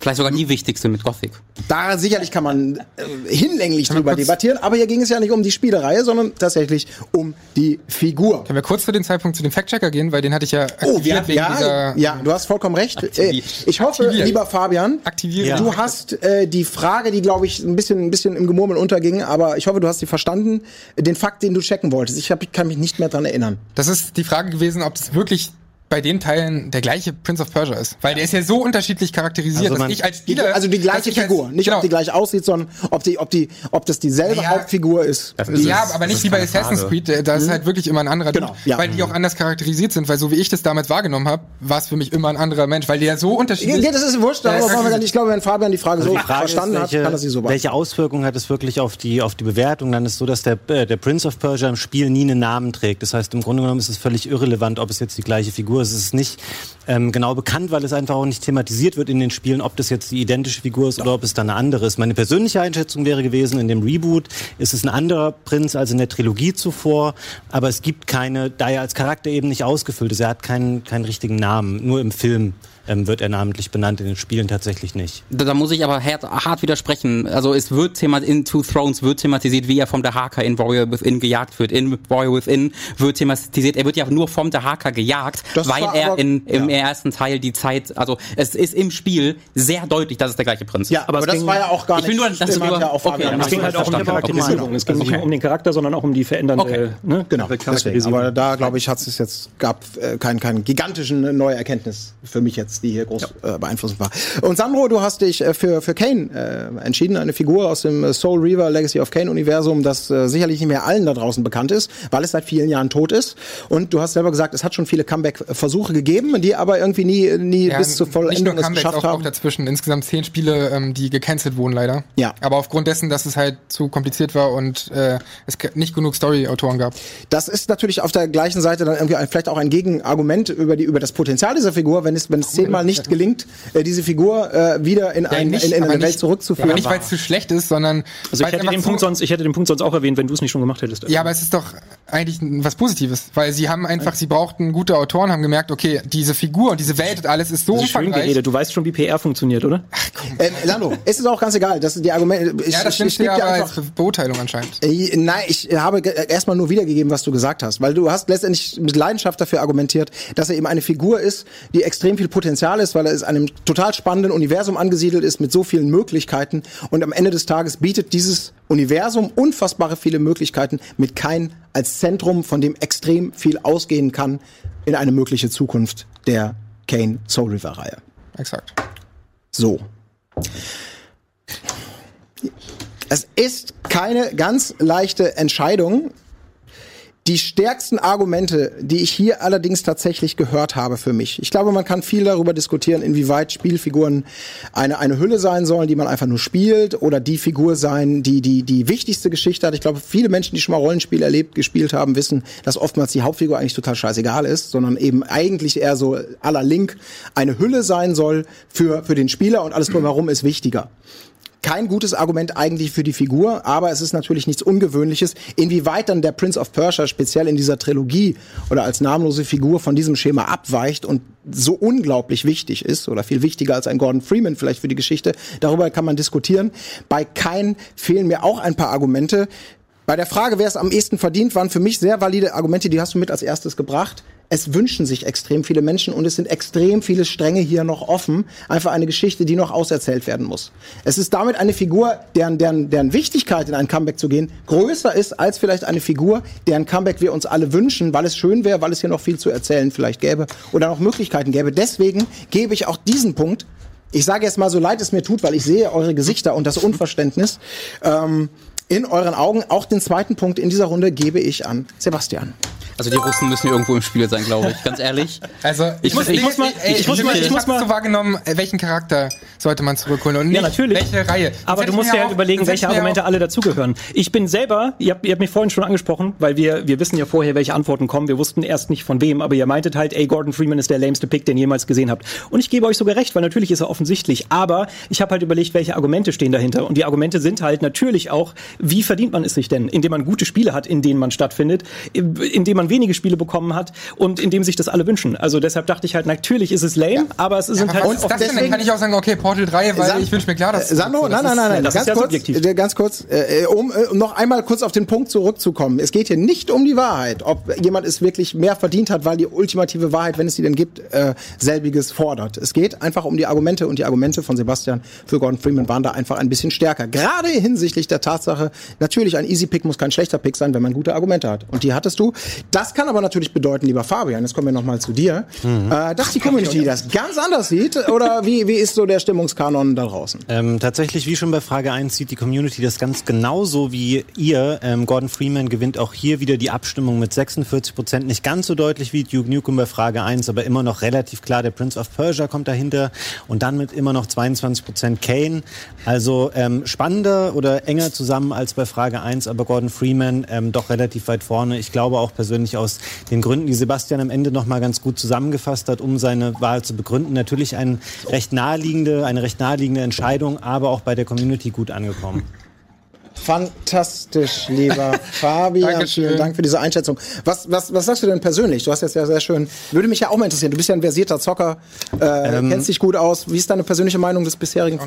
Vielleicht sogar die wichtigste mit Gothic. Da sicherlich kann man äh, hinlänglich drüber kurz- debattieren, aber hier ging es ja nicht um die Spielereihe, sondern tatsächlich um die Figur. Können wir kurz für den Zeitpunkt zu dem Fact-Checker gehen, weil den hatte ich ja Oh, aktiviert wir, wegen ja, dieser ja, du hast vollkommen recht. Äh, Ich hoffe, Aktiviert. lieber Fabian, Aktivieren. du hast äh, die Frage, die glaube ich ein bisschen, ein bisschen im Gemurmel unterging, aber ich hoffe, du hast sie verstanden, den Fakt, den du checken wolltest. Ich, hab, ich kann mich nicht mehr dran erinnern. Das ist die Frage gewesen, ob es wirklich bei den Teilen der gleiche Prince of Persia ist. Weil der ist ja so unterschiedlich charakterisiert, Also dass man- ich als Die, Spieler... also die gleiche ich als- Figur, nicht genau. ob die gleich aussieht, sondern ob die, ob die, ob das dieselbe Ja. Hauptfigur ist. ist Ja, es. aber nicht Das wie ist bei Assassin's Frage. Creed, da ist halt wirklich immer ein anderer Genau, ja. weil die auch anders charakterisiert sind, weil so wie ich das damals wahrgenommen habe, war es für mich immer ein anderer Mensch, weil die ja so Ja, unterschiedlich das ist wurscht, Ja, wir gar nicht. Ich glaube, wenn Fabian die Frage so Also Die Frage verstanden ist, hat, welche, kann er sie so beantworten. welche Auswirkungen hat es wirklich auf die, auf die Bewertung? Dann ist so, dass der, äh, der Prince of Persia im Spiel nie einen Namen trägt. Das heißt, im Grunde genommen ist es völlig irrelevant, ob es jetzt die gleiche Figur ist. Es ist nicht ähm, genau bekannt, weil es einfach auch nicht thematisiert wird in den Spielen, ob das jetzt die identische Figur ist oder ob es dann eine andere ist. Meine persönliche Einschätzung wäre gewesen, in dem Reboot ist es ein anderer Prinz als in der Trilogie zuvor, aber es gibt keine, da er als Charakter eben nicht ausgefüllt ist, er hat keinen, keinen richtigen Namen. Nur im Film ähm, wird er namentlich benannt, in den Spielen tatsächlich nicht. Da, da muss ich aber hart, hart widersprechen. Also es wird themat in Two Thrones wird thematisiert, wie er vom Dahaka in Warrior Within gejagt wird. In Warrior Within wird thematisiert, er wird ja nur vom Dahaka gejagt, Das weil er aber- in, im ja. ersten Teil die Zeit, also es ist im Spiel sehr deutlich, dass es der gleiche Prinz ist. Ja, aber, es das ging- war ja auch gar Ich nicht. will nur, dass stimmt, du- ja auch okay, Es nicht ging halt auch um die. Charakterisierung. Es ging nicht nur um den Charakter, sondern auch um die verändernde Okay. ne, Genau, deswegen. Charakterisierung. Aber da, glaube ich, hat es jetzt gab äh, keinen keinen gigantischen neue Erkenntnis für mich jetzt, die hier groß äh, beeinflussend war. Und Sandro, du hast dich äh, für für Kane äh, entschieden, eine Figur aus dem äh, Soul Reaver Legacy of Kane Universum, das äh, sicherlich nicht mehr allen da draußen bekannt ist, weil es seit vielen Jahren tot ist. Und du hast selber gesagt, es hat schon viele Comeback-Versuche gegeben, die aber irgendwie nie nie Ja, bis zur Vollendung es geschafft auch, auch haben. dazwischen. Insgesamt zehn Spiele, ähm, die gecancelt wurden leider. Ja. Aber aufgrund dessen, dass es halt zu kompliziert war und äh, es nicht genug Story-Autoren gab. Das ist natürlich auf der gleichen Seite dann irgendwie ein, vielleicht auch ein Gegenargument über die über das Potenzial dieser Figur, wenn es wenn es zehnmal nicht gelingt, äh, diese Figur äh, wieder in, ein, nicht, in, in eine Welt nicht, zurückzuführen. Aber nicht, weil es zu schlecht ist, sondern Also ich hätte, den Punkt sonst, ich hätte den Punkt sonst auch erwähnt, wenn du es nicht schon gemacht hättest. Ja, aber es ist doch eigentlich was Positives, weil sie haben einfach, sie brauchten gute Autoren, haben gemerkt, okay, diese Figur und diese Welt und alles ist so das ist schön geredet. Du weißt schon, wie PR funktioniert, oder? Ähm, Lando, ist es auch ganz egal, das sind die Argumente. Ich, Ja, das stimmt ja aber einfach, als Beurteilung anscheinend. Äh, Nein, ich habe ge- erstmal nur wiedergegeben, was du gesagt hast, weil du hast letztendlich mit Leidenschaft dafür argumentiert, dass er eben eine Figur ist, die extrem viel Potenzial ist, weil er in einem total spannenden Universum angesiedelt ist mit so vielen Möglichkeiten und am Ende des Tages bietet dieses Universum unfassbare viele Möglichkeiten mit kein als Zentrum, von dem extrem viel ausgehen kann in eine mögliche Zukunft der Kane Soul River Reihe. Exakt. So. Es ist keine ganz leichte Entscheidung. Die stärksten Argumente, die ich hier allerdings tatsächlich gehört habe für mich. Ich glaube, man kann viel darüber diskutieren, inwieweit Spielfiguren eine, eine Hülle sein sollen, die man einfach nur spielt, oder die Figur sein, die, die die wichtigste Geschichte hat. Ich glaube, viele Menschen, die schon mal Rollenspiele erlebt, gespielt haben, wissen, dass oftmals die Hauptfigur eigentlich total scheißegal ist, sondern eben eigentlich eher so aller Link eine Hülle sein soll für, für den Spieler und alles drumherum ist wichtiger kein gutes Argument eigentlich für die Figur, aber es ist natürlich nichts Ungewöhnliches. Inwieweit dann der Prince of Persia speziell in dieser Trilogie oder als namenlose Figur von diesem Schema abweicht und so unglaublich wichtig ist oder viel wichtiger als ein Gordon Freeman vielleicht für die Geschichte, darüber kann man diskutieren. Bei Kein fehlen mir auch ein paar Argumente. Bei der Frage, wer es am ehesten verdient, waren für mich sehr valide Argumente, die hast du mit als erstes gebracht. Es wünschen sich extrem viele Menschen und es sind extrem viele Stränge hier noch offen. Einfach eine Geschichte, die noch auserzählt werden muss. Es ist damit eine Figur, deren, deren, deren Wichtigkeit in ein Comeback zu gehen größer ist als vielleicht eine Figur, deren Comeback wir uns alle wünschen, weil es schön wäre, weil es hier noch viel zu erzählen vielleicht gäbe oder noch Möglichkeiten gäbe. Deswegen gebe ich auch diesen Punkt ich sage jetzt mal, so leid es mir tut, weil ich sehe eure Gesichter und das Unverständnis. Ähm, in euren Augen. Auch den zweiten Punkt in dieser Runde gebe ich an Sebastian. Also die Russen müssen irgendwo im Spiel sein, glaube ich. Ganz ehrlich. Also ich, muss, ich, muss mal, ich, ich muss ich, mal- ich, ich muss mal- so wahrgenommen, welchen Charakter sollte man zurückholen und nicht Ja, natürlich. welche Reihe. Aber Sonst du musst dir halt auch- überlegen, welche Argumente alle dazugehören. Ich bin selber, ihr habt, ihr habt mich vorhin schon angesprochen, weil wir, wir wissen ja vorher, welche Antworten kommen. Wir wussten erst nicht von wem, aber ihr meintet halt, ey, Gordon Freeman ist der lameste Pick, den ihr jemals gesehen habt. Und ich gebe euch sogar recht, weil natürlich ist er offensichtlich. Aber ich habe halt überlegt, welche Argumente stehen dahinter. Und die Argumente sind halt natürlich auch, wie verdient man es sich denn? Indem man gute Spiele hat, in denen man stattfindet, indem man wenige Spiele bekommen hat und indem sich das alle wünschen. Also deshalb dachte ich halt, natürlich ist es lame, aber es sind Aber halt denn? Dann deswegen- kann ich auch sagen, okay, Portal 3, weil San- ich wünsche mir klar, dass Äh, Sandro, das nein, nein, nein, nein, das ganz ist ja kurz, subjektiv. äh, ganz kurz, äh, um, äh, um noch einmal kurz auf den Punkt zurückzukommen. Es geht hier nicht um die Wahrheit, ob jemand es wirklich mehr verdient hat, weil die ultimative Wahrheit, wenn es sie denn gibt, äh, selbiges fordert. Es geht einfach um die Argumente und die Argumente von Sebastian für Gordon Freeman waren da einfach ein bisschen stärker. Gerade hinsichtlich der Tatsache, natürlich ein Easy Pick muss kein schlechter Pick sein, wenn man gute Argumente hat. Und die hattest du. Das kann aber natürlich bedeuten, lieber Fabian, jetzt kommen wir nochmal zu dir, äh, dass die Community das ganz anders sieht. Oder wie, wie ist so der Stimmungskanon da draußen? Ähm, tatsächlich, wie schon bei Frage 1, sieht die Community das ganz genauso wie ihr. Ähm, Gordon Freeman gewinnt auch hier wieder die Abstimmung mit 46 Prozent. Nicht ganz so deutlich wie Duke Nukem bei Frage 1, aber immer noch relativ klar. Der Prince of Persia kommt dahinter und dann mit immer noch 22 Prozent Kane. Also ähm, spannender oder enger zusammen als bei Frage 1, aber Gordon Freeman ähm, doch relativ weit vorne. Ich glaube auch persönlich aus den Gründen, die Sebastian am Ende noch mal ganz gut zusammengefasst hat, um seine Wahl zu begründen. Natürlich ein recht naheliegende, eine recht naheliegende Entscheidung, aber auch bei der Community gut angekommen. Fantastisch, lieber *laughs* Fabian. Dankeschön. Vielen Dank für diese Einschätzung. Was, was, was sagst du denn persönlich? Du hast jetzt ja sehr schön, würde mich ja auch mal interessieren. Du bist ja ein versierter Zocker, äh, Ähm, kennst dich gut aus. Wie ist deine persönliche Meinung des bisherigen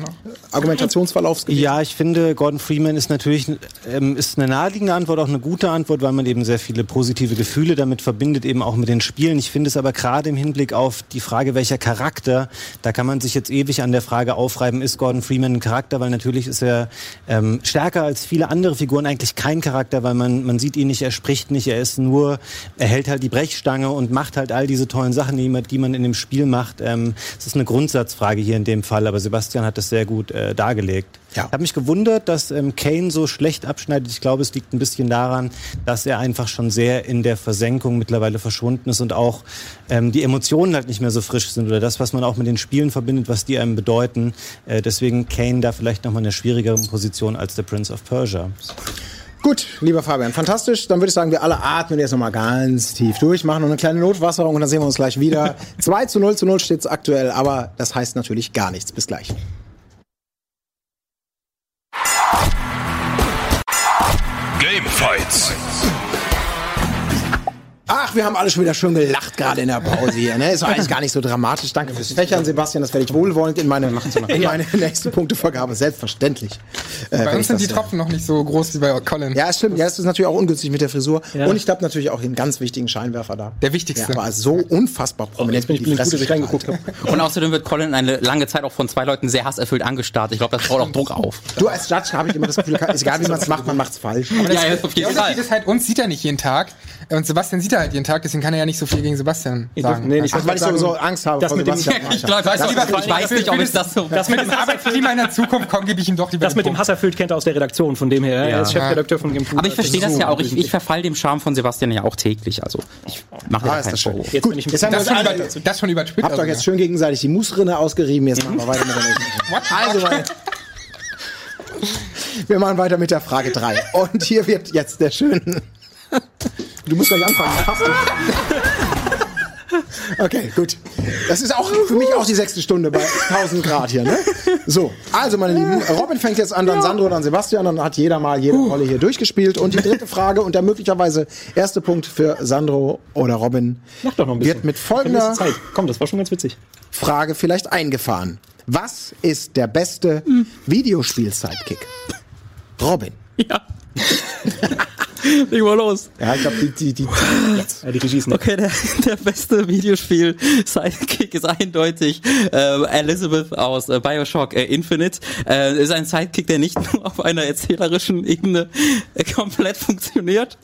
Argumentationsverlaufs gewesen? Ja, ich finde, Gordon Freeman ist natürlich ähm, ist eine naheliegende Antwort, auch eine gute Antwort, weil man eben sehr viele positive Gefühle damit verbindet, eben auch mit den Spielen. Ich finde es aber gerade im Hinblick auf die Frage, welcher Charakter, da kann man sich jetzt ewig an der Frage aufreiben, ist Gordon Freeman ein Charakter, weil natürlich ist er ähm, stärker als viele andere Figuren eigentlich kein Charakter, weil man, man sieht ihn nicht, er spricht nicht, er ist nur, er hält halt die Brechstange und macht halt all diese tollen Sachen, die man, die man in dem Spiel macht. Ähm, es ist eine Grundsatzfrage hier in dem Fall, aber Sebastian hat das sehr gut äh, dargelegt. Ja. Ich habe mich gewundert, dass ähm, Kane so schlecht abschneidet. Ich glaube, es liegt ein bisschen daran, dass er einfach schon sehr in der Versenkung mittlerweile verschwunden ist und auch ähm, die Emotionen halt nicht mehr so frisch sind oder das, was man auch mit den Spielen verbindet, was die einem bedeuten. Äh, deswegen Kane da vielleicht nochmal eine schwierigere Position als der Prince of Persia. Gut, lieber Fabian, fantastisch. Dann würde ich sagen, wir alle atmen jetzt nochmal ganz tief durch, machen noch eine kleine Notwasserung und dann sehen wir uns gleich wieder. *laughs* 2 zu 0 zu 0 steht es aktuell, aber das heißt natürlich gar nichts. Bis gleich. Gamefights. Ach, wir haben alle schon wieder schön gelacht, gerade in der Pause hier. Ne? Ist doch eigentlich gar nicht so dramatisch. Danke fürs Fächern, Sebastian. Das werde ich wohlwollend in meine, *laughs* in meine nächste Punktevergabe. Selbstverständlich. Äh, Bei uns sind das, die Tropfen noch nicht so groß wie bei Colin. Ja, es stimmt. Ja, es ist natürlich auch ungünstig mit der Frisur. Ja. Und ich habe natürlich auch einen ganz wichtigen Scheinwerfer da. Der wichtigste. Der aber so unfassbar prominent Jetzt bin ich, die bin ich gut, dass ich reingeguckt habe. Und außerdem wird Colin eine lange Zeit auch von zwei Leuten sehr hasserfüllt angestarrt. Ich glaube, das baut auch Druck auf. Du als Judge habe ich immer das Gefühl, egal wie man es macht, man macht's falsch. Ja, ja, auf jeden Fall. Halt, uns sieht er nicht jeden Tag. Und Sebastian sieht er halt jeden Tag, deswegen kann er ja nicht so viel gegen Sebastian sagen. Nee, ich Ach, weil ich sagen, sowieso Angst habe das vor mit dem- Sebastian. Ich, glaub, weiß, auch, ich weiß nicht, ob ich das so. Das mit dem *laughs* Das Arbeitsklima in der Zukunft, komm, gebe ich ihm doch lieber Das mit dem Punkt. Hass erfüllt kennt er aus der Redaktion, von dem her. Er ist Chefredakteur von Game Aber ich verstehe das ja auch. Ich, ich verfall dem Charme von Sebastian ja auch täglich. Also ich mache Ah, da keinen das. Vorwurf. Jetzt Gut, bin ich jetzt Das schon, alle, über, das schon habt doch jetzt schön gegenseitig die Mussrinne ausgerieben. Jetzt machen wir weiter mit der nächsten. *laughs* Also, *laughs* wir machen weiter mit der Frage 3. Und hier wird jetzt der schöne. Du musst gleich anfangen. *laughs* Okay, gut. Das ist auch für mich auch die sechste Stunde bei 1000 Grad hier, ne? So, also meine Lieben, Robin fängt jetzt an, dann Sandro, dann Sebastian, dann hat jeder mal jede Rolle hier durchgespielt. Und die dritte Frage und der möglicherweise erste Punkt für Sandro oder Robin Mach doch noch ein bisschen. wird mit folgender. Komm, das war schon ganz witzig. Frage vielleicht eingefahren. Was ist der beste Videospiel-Sidekick? Robin. Ja. *laughs* *laughs* Leg mal los. Ja, ich glaube, die, die, die, Ja, die Regie ist nett. Okay, der, *laughs* der beste Videospiel-Sidekick ist eindeutig äh, Elizabeth aus äh, Bioshock äh, Infinite. Äh, ist ein Sidekick, der nicht *laughs* nur auf einer erzählerischen Ebene äh, komplett funktioniert.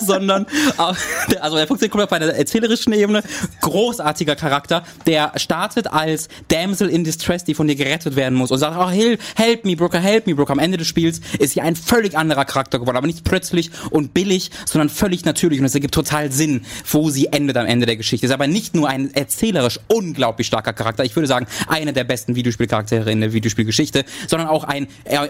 sondern äh, also er funktioniert komplett auf einer erzählerischen Ebene. Großartiger Charakter, der startet als Damsel in Distress, die von dir gerettet werden muss und sagt, oh, help, help me, Brooker, help me, Brooker. Am Ende des Spiels ist sie ein völlig anderer Charakter geworden, aber nicht plötzlich und billig, sondern völlig natürlich und es ergibt total Sinn, wo sie endet am Ende der Geschichte. Ist aber nicht nur ein erzählerisch unglaublich starker Charakter, ich würde sagen, einer der besten Videospielcharaktere in der Videospielgeschichte, sondern auch ein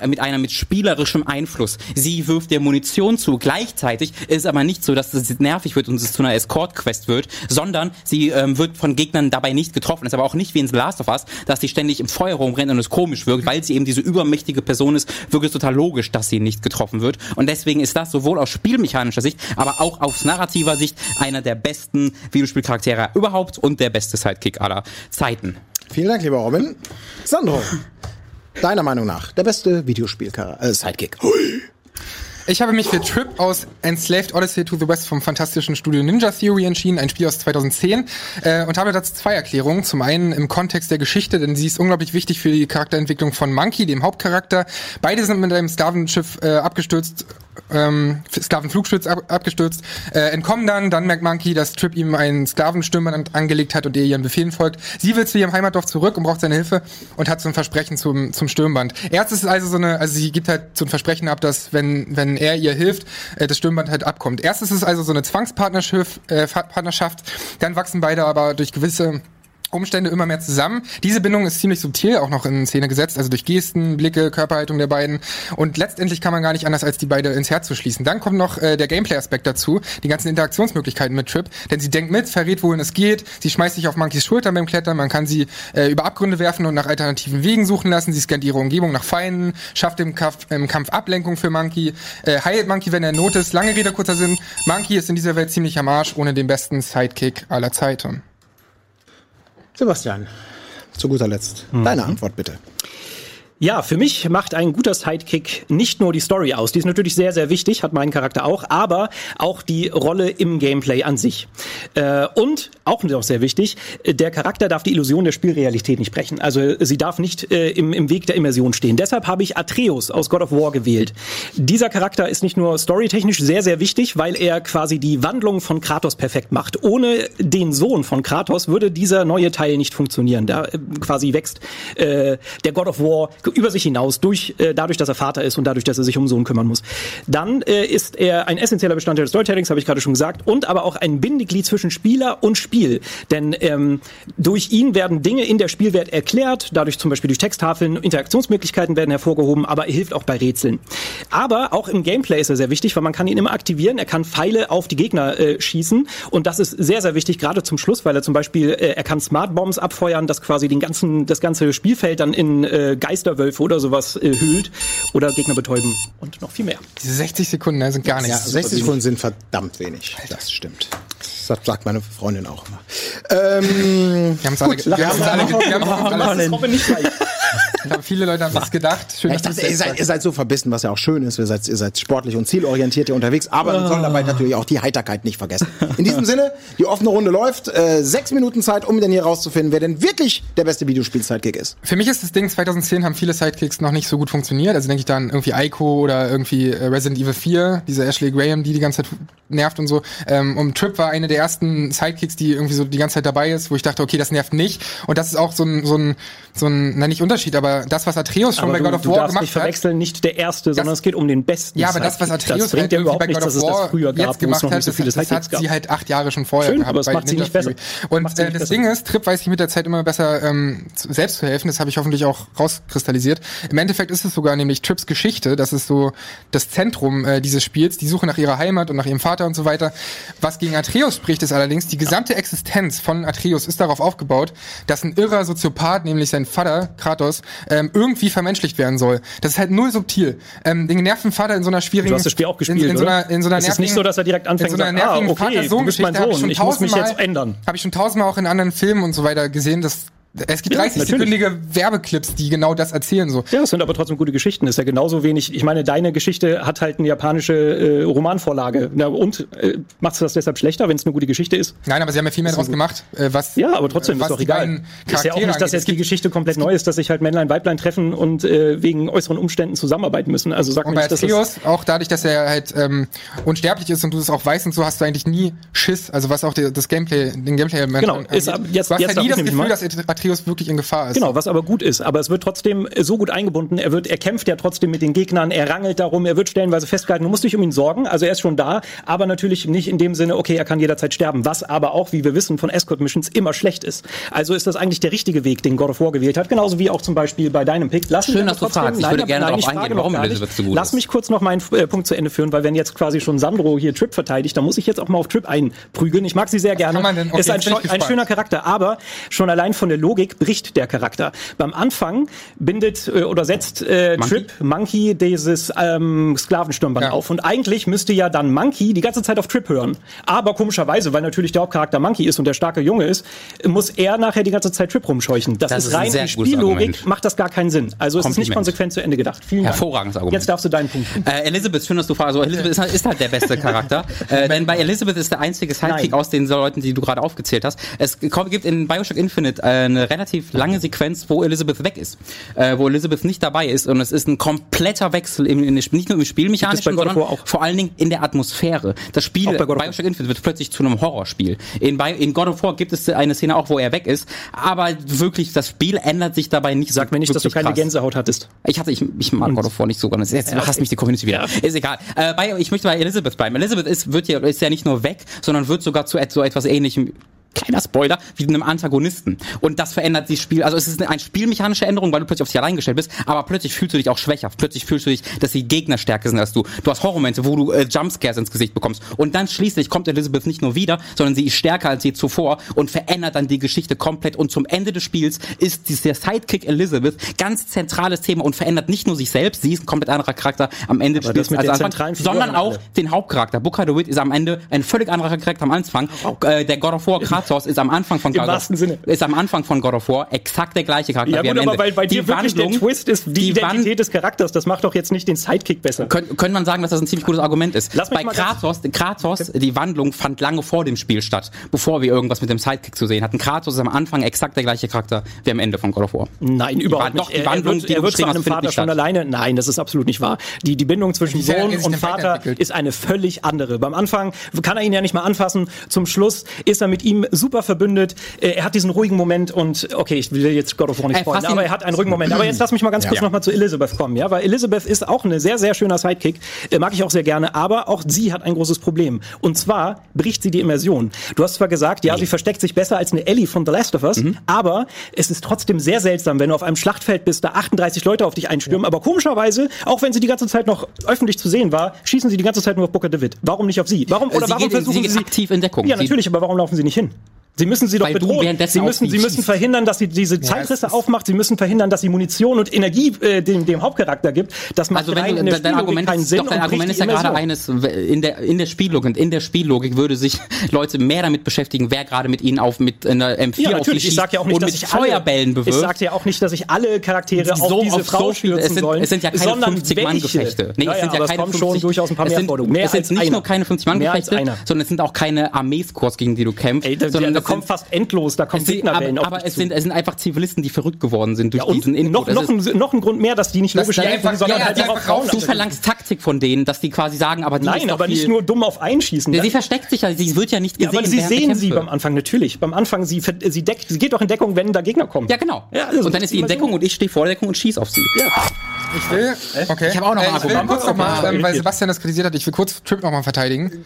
mit einer mit spielerischem Einfluss. Sie wirft dir Munition zu. Gleichzeitig ist es aber nicht so, dass es nervig wird und es zu einer Escort-Quest wird, sondern sie ähm, wird von Gegnern dabei nicht getroffen. Ist aber auch nicht wie in The Last of Us, dass sie ständig im Feuer rumrennt und es komisch wirkt, weil sie eben diese übermächtige Person ist, wirkt es total logisch, dass sie nicht getroffen wird. Und deswegen ist das sowohl aus spielmechanischer Sicht, aber auch aus narrativer Sicht einer der besten Videospielcharaktere überhaupt und der beste Sidekick aller Zeiten. Vielen Dank, lieber Robin. Sandro, deiner Meinung nach, der beste Videospiel-Sidekick. Ich habe mich für Trip aus Enslaved Odyssey to the West vom fantastischen Studio Ninja Theory entschieden, ein Spiel aus 2010, äh, und habe dazu zwei Erklärungen. Zum einen im Kontext der Geschichte, denn sie ist unglaublich wichtig für die Charakterentwicklung von Monkey, dem Hauptcharakter. Beide sind mit einem Sklavenschiff äh, abgestürzt ähm, Sklavenflugschiff ab, abgestürzt, äh, entkommen dann, dann merkt Monkey, dass Trip ihm einen Sklavenstürmer an, angelegt hat und er ihren Befehlen folgt. Sie will zu ihrem Heimatdorf zurück und braucht seine Hilfe und hat so ein Versprechen zum, zum Sturmband. Erst ist also so eine, also sie gibt halt so ein Versprechen ab, dass wenn, wenn er ihr hilft, äh, das Sturmband halt abkommt. Erst ist es also so eine Zwangspartnerschaft, äh, dann wachsen beide aber durch gewisse Umstände immer mehr zusammen. Diese Bindung ist ziemlich subtil auch noch in Szene gesetzt, also durch Gesten, Blicke, Körperhaltung der beiden. Und letztendlich kann man gar nicht anders, als die beide ins Herz zu schließen. Dann kommt noch äh, der Gameplay-Aspekt dazu, die ganzen Interaktionsmöglichkeiten mit Trip. Denn sie denkt mit, verrät, wohin es geht. Sie schmeißt sich auf Monkeys Schultern beim Klettern. Man kann sie äh, über Abgründe werfen und nach alternativen Wegen suchen lassen. Sie scannt ihre Umgebung nach Feinden, schafft im Kampf, im Kampf Ablenkung für Monkey, äh, heilt Monkey, wenn er in Not ist. Lange Rede, kurzer Sinn. Monkey ist in dieser Welt ziemlich am Arsch, ohne den besten Sidekick aller Zeiten. Sebastian, zu guter Letzt, deine Antwort bitte. Ja, für mich macht ein guter Sidekick nicht nur die Story aus, die ist natürlich sehr, sehr wichtig, hat meinen Charakter auch, aber auch die Rolle im Gameplay an sich. Äh, und, auch noch sehr wichtig, der Charakter darf die Illusion der Spielrealität nicht brechen. Also sie darf nicht äh, im, im Weg der Immersion stehen. Deshalb habe ich Atreus aus God of War gewählt. Dieser Charakter ist nicht nur storytechnisch sehr, sehr wichtig, weil er quasi die Wandlung von Kratos perfekt macht. Ohne den Sohn von Kratos würde dieser neue Teil nicht funktionieren. Da äh, quasi wächst äh, der God of War über sich hinaus, durch, äh, dadurch, dass er Vater ist und dadurch, dass er sich um Sohn kümmern muss. Dann äh, ist er ein essentieller Bestandteil des Storytellings, habe ich gerade schon gesagt, und aber auch ein Bindeglied zwischen Spieler und Spiel. Denn ähm, durch ihn werden Dinge in der Spielwelt erklärt, dadurch zum Beispiel durch Texttafeln, Interaktionsmöglichkeiten werden hervorgehoben, aber er hilft auch bei Rätseln. Aber auch im Gameplay ist er sehr wichtig, weil man kann ihn immer aktivieren, er kann Pfeile auf die Gegner äh, schießen und das ist sehr, sehr wichtig, gerade zum Schluss, weil er zum Beispiel, äh, er kann Smart Bombs abfeuern, das quasi den ganzen, das ganze Spielfeld dann in äh, Geisterwölfe oder sowas äh, hüllt oder Gegner betäuben und noch viel mehr. Diese 60 Sekunden ne, sind gar Ja, nichts. 60 Sekunden sind verdammt wenig. Das stimmt. Das sagt meine Freundin auch immer. Ähm, Wir haben es alle, ge- wir haben es alle, wir haben es alle, Das Robin nicht ich glaube, viele Leute haben das gedacht. Schön, ich dass dachte, ihr seid, ihr seid so verbissen, was ja auch schön ist. Ihr seid, ihr seid sportlich und zielorientiert hier unterwegs, aber man soll dabei natürlich auch die Heiterkeit nicht vergessen. In diesem Sinne, die offene Runde läuft. Äh, sechs Minuten Zeit, um denn hier rauszufinden, wer denn wirklich der beste Videospiel-Sidekick ist. Für mich ist das Ding, 2010 haben viele Sidekicks noch nicht so gut funktioniert. Also denke ich dann irgendwie Ico oder irgendwie äh, Resident Evil 4, diese Ashley Graham, die die ganze Zeit nervt und so. Ähm, und Trip war eine der ersten Sidekicks, die irgendwie so die ganze Zeit dabei ist, wo ich dachte, okay, das nervt nicht. Und das ist auch so ein, so ein, so ein, na nicht Unterschied, aber das, was Atreus schon Aber bei du, God of du War darfst gemacht nicht hat. verwechseln, nicht der erste, sondern es geht um den besten. Ja, aber das, was. Atreus das bringt halt überhaupt bei God of das War früher jetzt gab, gemacht hat, nicht so das, das hat gab. sie halt acht Jahre schon vorher Schön, gehabt. aber es macht sie Ninja nicht besser. Und äh, nicht das. Ding ist, Trip weiß sich mit der Zeit immer besser ähm, selbst zu helfen. Das habe ich hoffentlich auch rauskristallisiert. Im Endeffekt ist es sogar nämlich Trips Geschichte. Das ist so das Zentrum äh, dieses Spiels. Die Suche nach ihrer Heimat und nach ihrem Vater und so weiter. Was gegen Atreus spricht, ist allerdings, die gesamte Existenz von Atreus ist darauf aufgebaut, dass ein irrer Soziopath, nämlich sein Vater, Kratos, ähm, irgendwie vermenschlicht werden soll. Das ist halt null subtil. Ähm, den nerven Vater in so einer schwierigen... Du hast das Spiel auch gespielt, in, in so einer, in so einer Es ist nicht so, dass er direkt anfängt in so einer sagt, ah, nervigen okay, du bist mein Vater-Sohn-Geschichte schon ich muss mich jetzt ändern. Habe ich schon tausendmal auch in anderen Filmen und so weiter gesehen, dass Es gibt 30-sekündige Werbeclips, die genau das erzählen. So. Ja, es sind aber trotzdem gute Geschichten. Ist ja genauso wenig. Ich meine, deine Geschichte hat halt eine japanische äh, Romanvorlage. Na, und äh, macht das deshalb schlechter, wenn es eine gute Geschichte ist? Nein, aber sie haben ja viel mehr draus gemacht. Äh, was, Ja, aber trotzdem was ist doch egal. Ist ja auch nicht, dass jetzt die Geschichte komplett neu ist, dass sich halt Männlein, Weiblein treffen und äh, wegen äußeren Umständen zusammenarbeiten müssen. Also sag Und bei nicht, dass das Atreus, auch dadurch, dass er halt ähm, unsterblich ist und du es auch weißt und so, hast du eigentlich nie Schiss. Also was auch die, das Gameplay, den gameplay Genau, ist ab- jetzt- Du hast jetzt ja nie das Gefühl, dass Atreus wirklich in Gefahr ist. Genau, was aber gut ist. Aber es wird trotzdem so gut eingebunden. Er wird, er kämpft ja trotzdem mit den Gegnern. Er rangelt darum. Er wird stellenweise festgehalten. Du musst dich um ihn sorgen. Also er ist schon da. Aber natürlich nicht in dem Sinne, okay, er kann jederzeit sterben. Was aber auch, wie wir wissen, von Escort Missions immer schlecht ist. Also ist das eigentlich der richtige Weg, den God of War gewählt hat. Genauso wie auch zum Beispiel bei deinem Pick. Lass mich Schön, dass du trotzdem- fragst. Ich würde gerne darauf eingehen, warum. Elizabeth so gut Lass ist. mich kurz noch meinen äh, Punkt zu Ende führen, weil wenn jetzt quasi schon Sandro hier Trip verteidigt, dann muss ich jetzt auch mal auf Trip einprügeln. Ich mag sie sehr gerne. Okay, ist ein, ein schöner Charakter, aber schon allein von der Logik bricht der Charakter. Beim Anfang bindet äh, oder setzt äh, Monkey? Trip Monkey dieses ähm, Sklavenstirnband Ja. auf und eigentlich müsste ja dann Monkey die ganze Zeit auf Trip hören. Aber komischerweise, weil natürlich der Hauptcharakter Monkey ist und der starke Junge ist, muss er nachher die ganze Zeit Trip rumscheuchen. Das, Das ist ist ein rein die Spiellogik macht das gar keinen Sinn. Also es ist nicht konsequent zu Ende gedacht. Vielen Dank. Hervorragendes Argument. Jetzt darfst du deinen Punkt. Äh, Elizabeth, schön, dass du fragst. Also Elizabeth ist, halt- ist halt der beste Charakter. *laughs* äh, denn bei Elizabeth ist der einzige Sidekick aus den Leuten, die du gerade aufgezählt hast. Es kommt, gibt in Bioshock Infinite äh, eine relativ lange Sequenz, wo Elizabeth weg ist. Äh, wo Elizabeth nicht dabei ist. Und es ist ein kompletter Wechsel im, in, nicht nur im Spielmechanischen, sondern auch. vor allen Dingen in der Atmosphäre. Das Spiel Auch bei God. Bioshock Infinite wird plötzlich zu einem Horrorspiel. In, Bi in God of War gibt es eine Szene auch, wo er weg ist. Aber wirklich, das Spiel ändert sich dabei nicht Sag mir nicht, dass du keine krass. Gänsehaut hattest. Ich hatte, ich, ich mag God of War nicht so gerne. Jetzt hasst mich die Community wieder. Ist egal. Äh, bei, ich möchte bei Elizabeth bleiben. Elizabeth ist, wird ja, ist ja nicht nur weg, sondern wird sogar zu so etwas ähnlichem kleiner Spoiler, wie einem Antagonisten. Und das verändert das Spiel. Also es ist eine, eine spielmechanische Änderung, weil du plötzlich auf dich allein gestellt bist, aber plötzlich fühlst du dich auch schwächer. Plötzlich fühlst du dich, dass die Gegner stärker sind als du. Du hast Horrormomente, wo du äh, Jumpscares ins Gesicht bekommst. Und dann schließlich kommt Elizabeth nicht nur wieder, sondern sie ist stärker als je zuvor und verändert dann die Geschichte komplett. Und zum Ende des Spiels ist dieser Sidekick Elizabeth ganz zentrales Thema und verändert nicht nur sich selbst, sie ist ein komplett anderer Charakter am Ende des Aber das Spiels als Anfang, sondern auch alle. den Hauptcharakter. Booker DeWitt ist am Ende ein völlig anderer Charakter am Anfang. Äh, der God of War Kratos ist am Anfang von Im God wahrsten of, Sinne. ist am Anfang von God of War exakt der gleiche Charakter Ja wie gut, am Ende. aber weil bei dir die wirklich der Wandlung, Twist ist die, die Identität des Charakters. Das macht doch jetzt nicht den Sidekick besser. können, können man sagen, dass das ein ziemlich gutes Argument ist. Lass Bei Kratos, Kratos, die Wandlung fand lange vor dem Spiel statt, bevor wir irgendwas mit dem Sidekick zu sehen hatten. Kratos ist am Anfang exakt der gleiche Charakter wie am Ende von God of War. Nein, überhaupt Wand- doch, nicht. die Er- er Wandlung, wird, die er wird zu einem Vater nicht schon alleine. Nein, das ist absolut nicht wahr. Die, die Bindung zwischen Sohn und Vater ist eine völlig andere. Beim Anfang kann er ihn ja nicht mal anfassen. Zum Schluss ist er mit ihm super verbündet. Äh, Er hat diesen ruhigen Moment und okay, ich will jetzt God of War nicht Ey, spoilern, aber er hat einen ruhigen Moment. Aber jetzt lass mich mal ganz kurz Ja. noch mal zu Elizabeth kommen, ja, weil Elizabeth ist auch eine sehr sehr schöner Sidekick, äh, mag ich auch sehr gerne, aber auch sie hat ein großes Problem und zwar bricht sie die Immersion. Du hast zwar gesagt, ja, sie versteckt sich besser als eine Ellie von The Last of Us, Mhm. aber es ist trotzdem sehr seltsam, wenn du auf einem Schlachtfeld bist, da 38 Leute auf dich einstürmen, aber komischerweise, auch wenn sie die ganze Zeit noch öffentlich zu sehen war, schießen sie die ganze Zeit nur auf Booker DeWitt. Warum nicht auf sie? Warum oder Äh, Sie warum geht- versuchen sie sie aktiv in Deckung. Ja, natürlich, aber warum laufen sie nicht hin? Sie müssen sie doch Weil bedrohen. währenddessen Sie müssen, sie müssen schießt. verhindern, dass sie diese Zeitrisse ist- aufmacht. Sie müssen verhindern, dass sie Munition und Energie äh, dem, dem Hauptcharakter gibt. Das macht Also wenn in du, der dein Spiellogik Argument keinen ist, Sinn doch, dein Argument ist ja gerade eines in der in der Spiellogik in der Spiellogik würde sich *laughs* Leute mehr damit beschäftigen, wer gerade mit ihnen auf mit einer M4 Ja, auf natürlich. sie Ich sag ja auch nicht, und dass mit ich alle, Feuerbällen bewirft. Ich sag ja auch nicht, dass ich alle Charaktere So auf diese auf Frau so stürzen es sind- sollen. es sind ja keine sondern 50-Mann-Gefechte. Nee, Nee, es sind ja keine es kommen 50 schon durchaus ein paar es mehr sind, es sind nicht nur keine 50 Mehr als Mann-Gefechte, einer. sondern es sind auch keine Armeeskorps, gegen die du kämpfst. Sondern da das kommt fast endlos, da kommen sind, Gegnerwellen aber, auf aber es sind, es sind einfach Zivilisten, die verrückt geworden sind durch Ja, und diesen Input. noch, Das noch, ist- ein, noch ein Grund mehr, dass die nicht logisch die kämpfen, einfach- sondern ja, halt auf einfach Frauen du verlangst Taktik von denen, dass die quasi sagen, aber die Nein, aber viel, nicht nur dumm auf Einschießen. Ja, Das- sie versteckt sich ja, sie wird ja nicht Ja, gesehen. aber sie sehen sie beim Anfang natürlich. Beim Anfang sie sie deckt, sie geht doch in Deckung, wenn da Gegner kommen. Ja, genau. Ja, also und dann ist sie in so. Deckung und ich stehe vor Deckung und schieß auf sie. Ich will, okay. Ich hab auch noch ein äh, ich will Argument. kurz noch mal, weil. Sebastian das kritisiert hat, ich will kurz Trip noch mal verteidigen.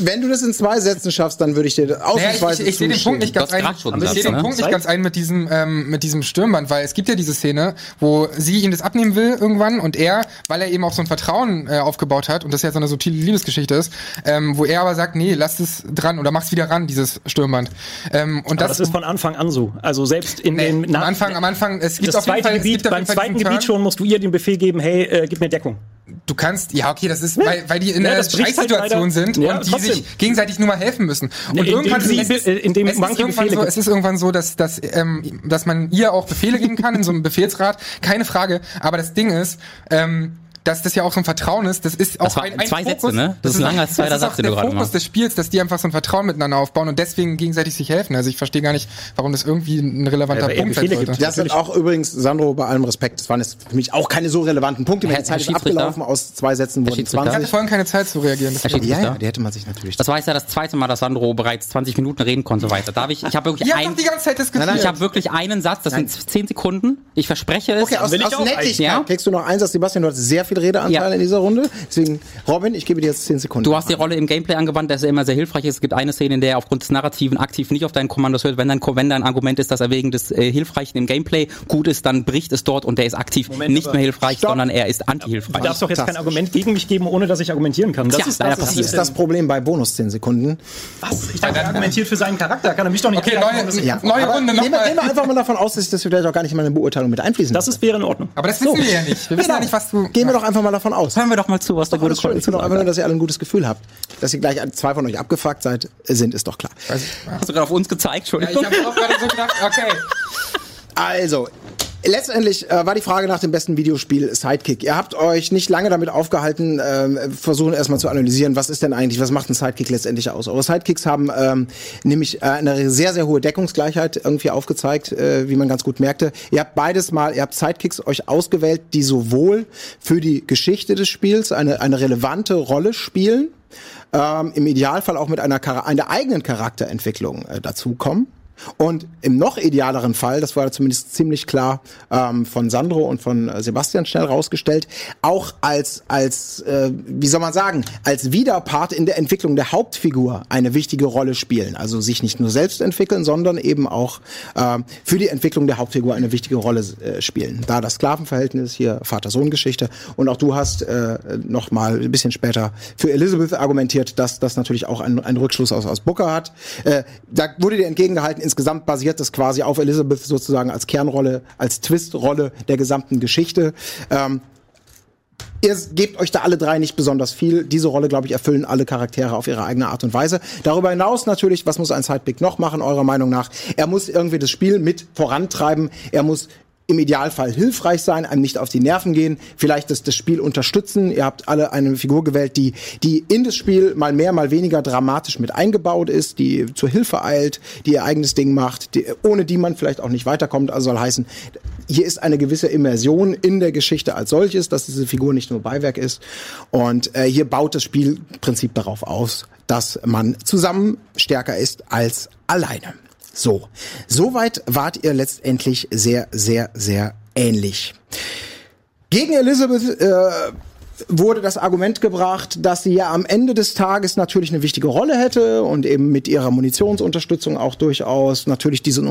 Wenn du das in zwei Sätzen schaffst, dann würde ich dir Naja, ich, ausnahmsweise ich, ich sehe den zustimmen. Punkt nicht ganz ein. Ich sehe den ne? Punkt nicht ganz ein mit diesem ähm, mit diesem Stirnband, weil es gibt ja diese Szene, wo sie ihm das abnehmen will irgendwann und er, weil er eben auch so ein Vertrauen äh, aufgebaut hat und das ja so eine subtile Liebesgeschichte ist, ähm, wo er aber sagt, nee, lass es dran oder mach's wieder ran, dieses Stirnband. Ähm, und Aber das ist von Anfang an so. Also selbst in nee, den am Anfang, am Anfang, es gibt das auf jeden zweite Fall, es Gebiet, gibt auf beim jeden Fall zweiten Gebiet schon musst du ihr den Befehl geben, hey, äh, gib mir Deckung. Du kannst, ja, okay, das ist, weil, weil die in Ja, einer bricht halt sind Ja, und die trotzdem. sich gegenseitig nur mal helfen müssen. Und irgendwann sie- es ist, äh, indem es ist irgendwann so, es ist irgendwann so, dass, dass, ähm, dass man ihr auch Befehle geben kann in so einem Befehlsrat, keine Frage. Aber das Ding ist, ähm, dass das ja auch so ein Vertrauen ist, das ist auch Das war ein, ein zwei Fokus, Sätze, ne? Das ist länger als zweiter das ist Satz, den du der gerade Fokus machst. des Spiels, dass die einfach so ein Vertrauen miteinander aufbauen und deswegen gegenseitig sich helfen. Also ich verstehe gar nicht, warum das irgendwie ein relevanter Ja, Punkt sein sollte. gibt. Das sind auch übrigens, Sandro, bei allem Respekt, das waren jetzt für mich auch keine so relevanten Punkte. Herr- Die Zeit Herr ist abgelaufen, aus zwei Sätzen wurden Schiedsrichter? Ich hatte 20. vorhin keine Zeit zu reagieren. Herr deswegen- Ja, ja, die hätte man sich natürlich. Das war jetzt ja das zweite Mal, dass Sandro bereits 20 Minuten reden konnte weiter. Darf ich? Ich habe wirklich Ihr habt ein, doch die ganze Zeit diskutiert. ich habe wirklich einen Satz. Das sind 10 Sekunden. Ich verspreche es. Okay, aus, aus Nettigkeit kriegst du noch eins, Sebastian, du hast sehr viel Redeanteil Ja. in dieser Runde. Deswegen, Robin, ich gebe dir jetzt 10 Sekunden. Du hast die Rolle im Gameplay angewandt, dass er immer sehr hilfreich ist. Es gibt eine Szene, in der er aufgrund des Narrativen aktiv nicht auf deinen Kommandos hört. Wenn dein, wenn dein Argument ist, dass er wegen des äh, Hilfreichen im Gameplay gut ist, dann bricht es dort und der ist aktiv Moment, nicht mehr hilfreich, Stopp. sondern er ist Du anti-hilfreich. darfst doch jetzt kein Argument gegen mich geben, ohne dass ich argumentieren kann. Das Tja, ist das, das ist das Problem bei Bonus 10 Sekunden. was? Ich dachte, er argumentiert für seinen Charakter. Kann er mich doch nicht Okay, neue- das- Ja, Neue Runde nehmen, wir, nochmal. nehmen wir einfach mal davon aus, dass das vielleicht auch gar nicht mal eine Beurteilung mit einfließen Das ist, wäre in Ordnung. Aber das wissen wir ja nicht. Wir wissen ja nicht, was du. Gehen wir doch einfach mal davon aus. Hören wir doch mal zu, was der gute alles schön. Ich will doch einfach nur, dass ihr alle ein gutes Gefühl habt. Dass ihr gleich zwei von euch abgefuckt seid, sind, ist doch klar. Hast du gerade auf uns gezeigt? Ja, Entschuldigung. ich habe auch gerade so gedacht, okay. Also, letztendlich äh, war die Frage nach dem besten Videospiel Sidekick. Ihr habt euch nicht lange damit aufgehalten, ähm, versuchen erstmal zu analysieren, was ist denn eigentlich, was macht ein Sidekick letztendlich aus? Eure Sidekicks haben ähm, nämlich äh, eine sehr, sehr hohe Deckungsgleichheit irgendwie aufgezeigt, äh, wie man ganz gut merkte. Ihr habt beides mal, ihr habt Sidekicks euch ausgewählt, die sowohl für die Geschichte des Spiels eine, eine relevante Rolle spielen, ähm, im Idealfall auch mit einer, einer eigenen Charakterentwicklung äh, dazukommen. Und im noch idealeren Fall, das war zumindest ziemlich klar ähm, von Sandro und von äh, Sebastian schnell rausgestellt, auch als, als äh, wie soll man sagen, als Widerpart in der Entwicklung der Hauptfigur eine wichtige Rolle spielen. Also sich nicht nur selbst entwickeln, sondern eben auch äh, für die Entwicklung der Hauptfigur eine wichtige Rolle äh, spielen. Da das Sklavenverhältnis hier Vater-Sohn-Geschichte und auch du hast äh, noch mal ein bisschen später für Elizabeth argumentiert, dass das natürlich auch einen, Rückschluss aus, aus Booker hat. Äh, da wurde dir entgegengehalten, insgesamt basiert das quasi auf Elizabeth sozusagen als Kernrolle, als Twistrolle der gesamten Geschichte. Ähm, Ihr gebt euch da alle drei nicht besonders viel. Diese Rolle, glaube ich, erfüllen alle Charaktere auf ihre eigene Art und Weise. Darüber hinaus natürlich, was muss ein Sidepick noch machen, eurer Meinung nach? Er muss irgendwie das Spiel mit vorantreiben. Er muss im Idealfall hilfreich sein, einem nicht auf die Nerven gehen, vielleicht das, das Spiel unterstützen. Ihr habt alle eine Figur gewählt, die, die in das Spiel mal mehr, mal weniger dramatisch mit eingebaut ist, die zur Hilfe eilt, die ihr eigenes Ding macht, die, ohne die man vielleicht auch nicht weiterkommt. Also soll heißen, hier ist eine gewisse Immersion in der Geschichte als solches, dass diese Figur nicht nur Beiwerk ist. Und äh, hier baut das Spielprinzip darauf aus, dass man zusammen stärker ist als alleine. So, soweit wart ihr letztendlich sehr, sehr, sehr ähnlich. Gegen Elizabeth äh, wurde das Argument gebracht, dass sie ja am Ende des Tages natürlich eine wichtige Rolle hätte und eben mit ihrer Munitionsunterstützung auch durchaus natürlich diesen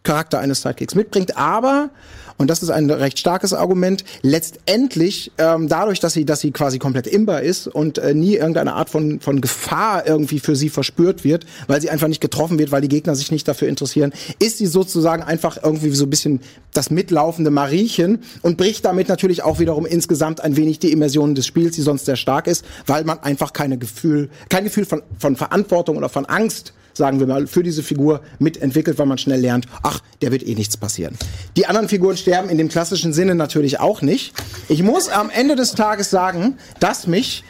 Unterstützungscharakter eines Sidekicks mitbringt. Aber und das ist ein recht starkes Argument. Letztendlich, ähm, dadurch, dass sie, dass sie quasi komplett imbar ist und äh, nie irgendeine Art von, von Gefahr irgendwie für sie verspürt wird, weil sie einfach nicht getroffen wird, weil die Gegner sich nicht dafür interessieren, ist sie sozusagen einfach irgendwie so ein bisschen das mitlaufende Mariechen und bricht damit natürlich auch wiederum insgesamt ein wenig die Immersion des Spiels, die sonst sehr stark ist, weil man einfach keine Gefühl, kein Gefühl von, von Verantwortung oder von Angst sagen wir mal, für diese Figur mitentwickelt, weil man schnell lernt, ach, der wird eh nichts passieren. Die anderen Figuren sterben in dem klassischen Sinne natürlich auch nicht. Ich muss am Ende des Tages sagen, dass mich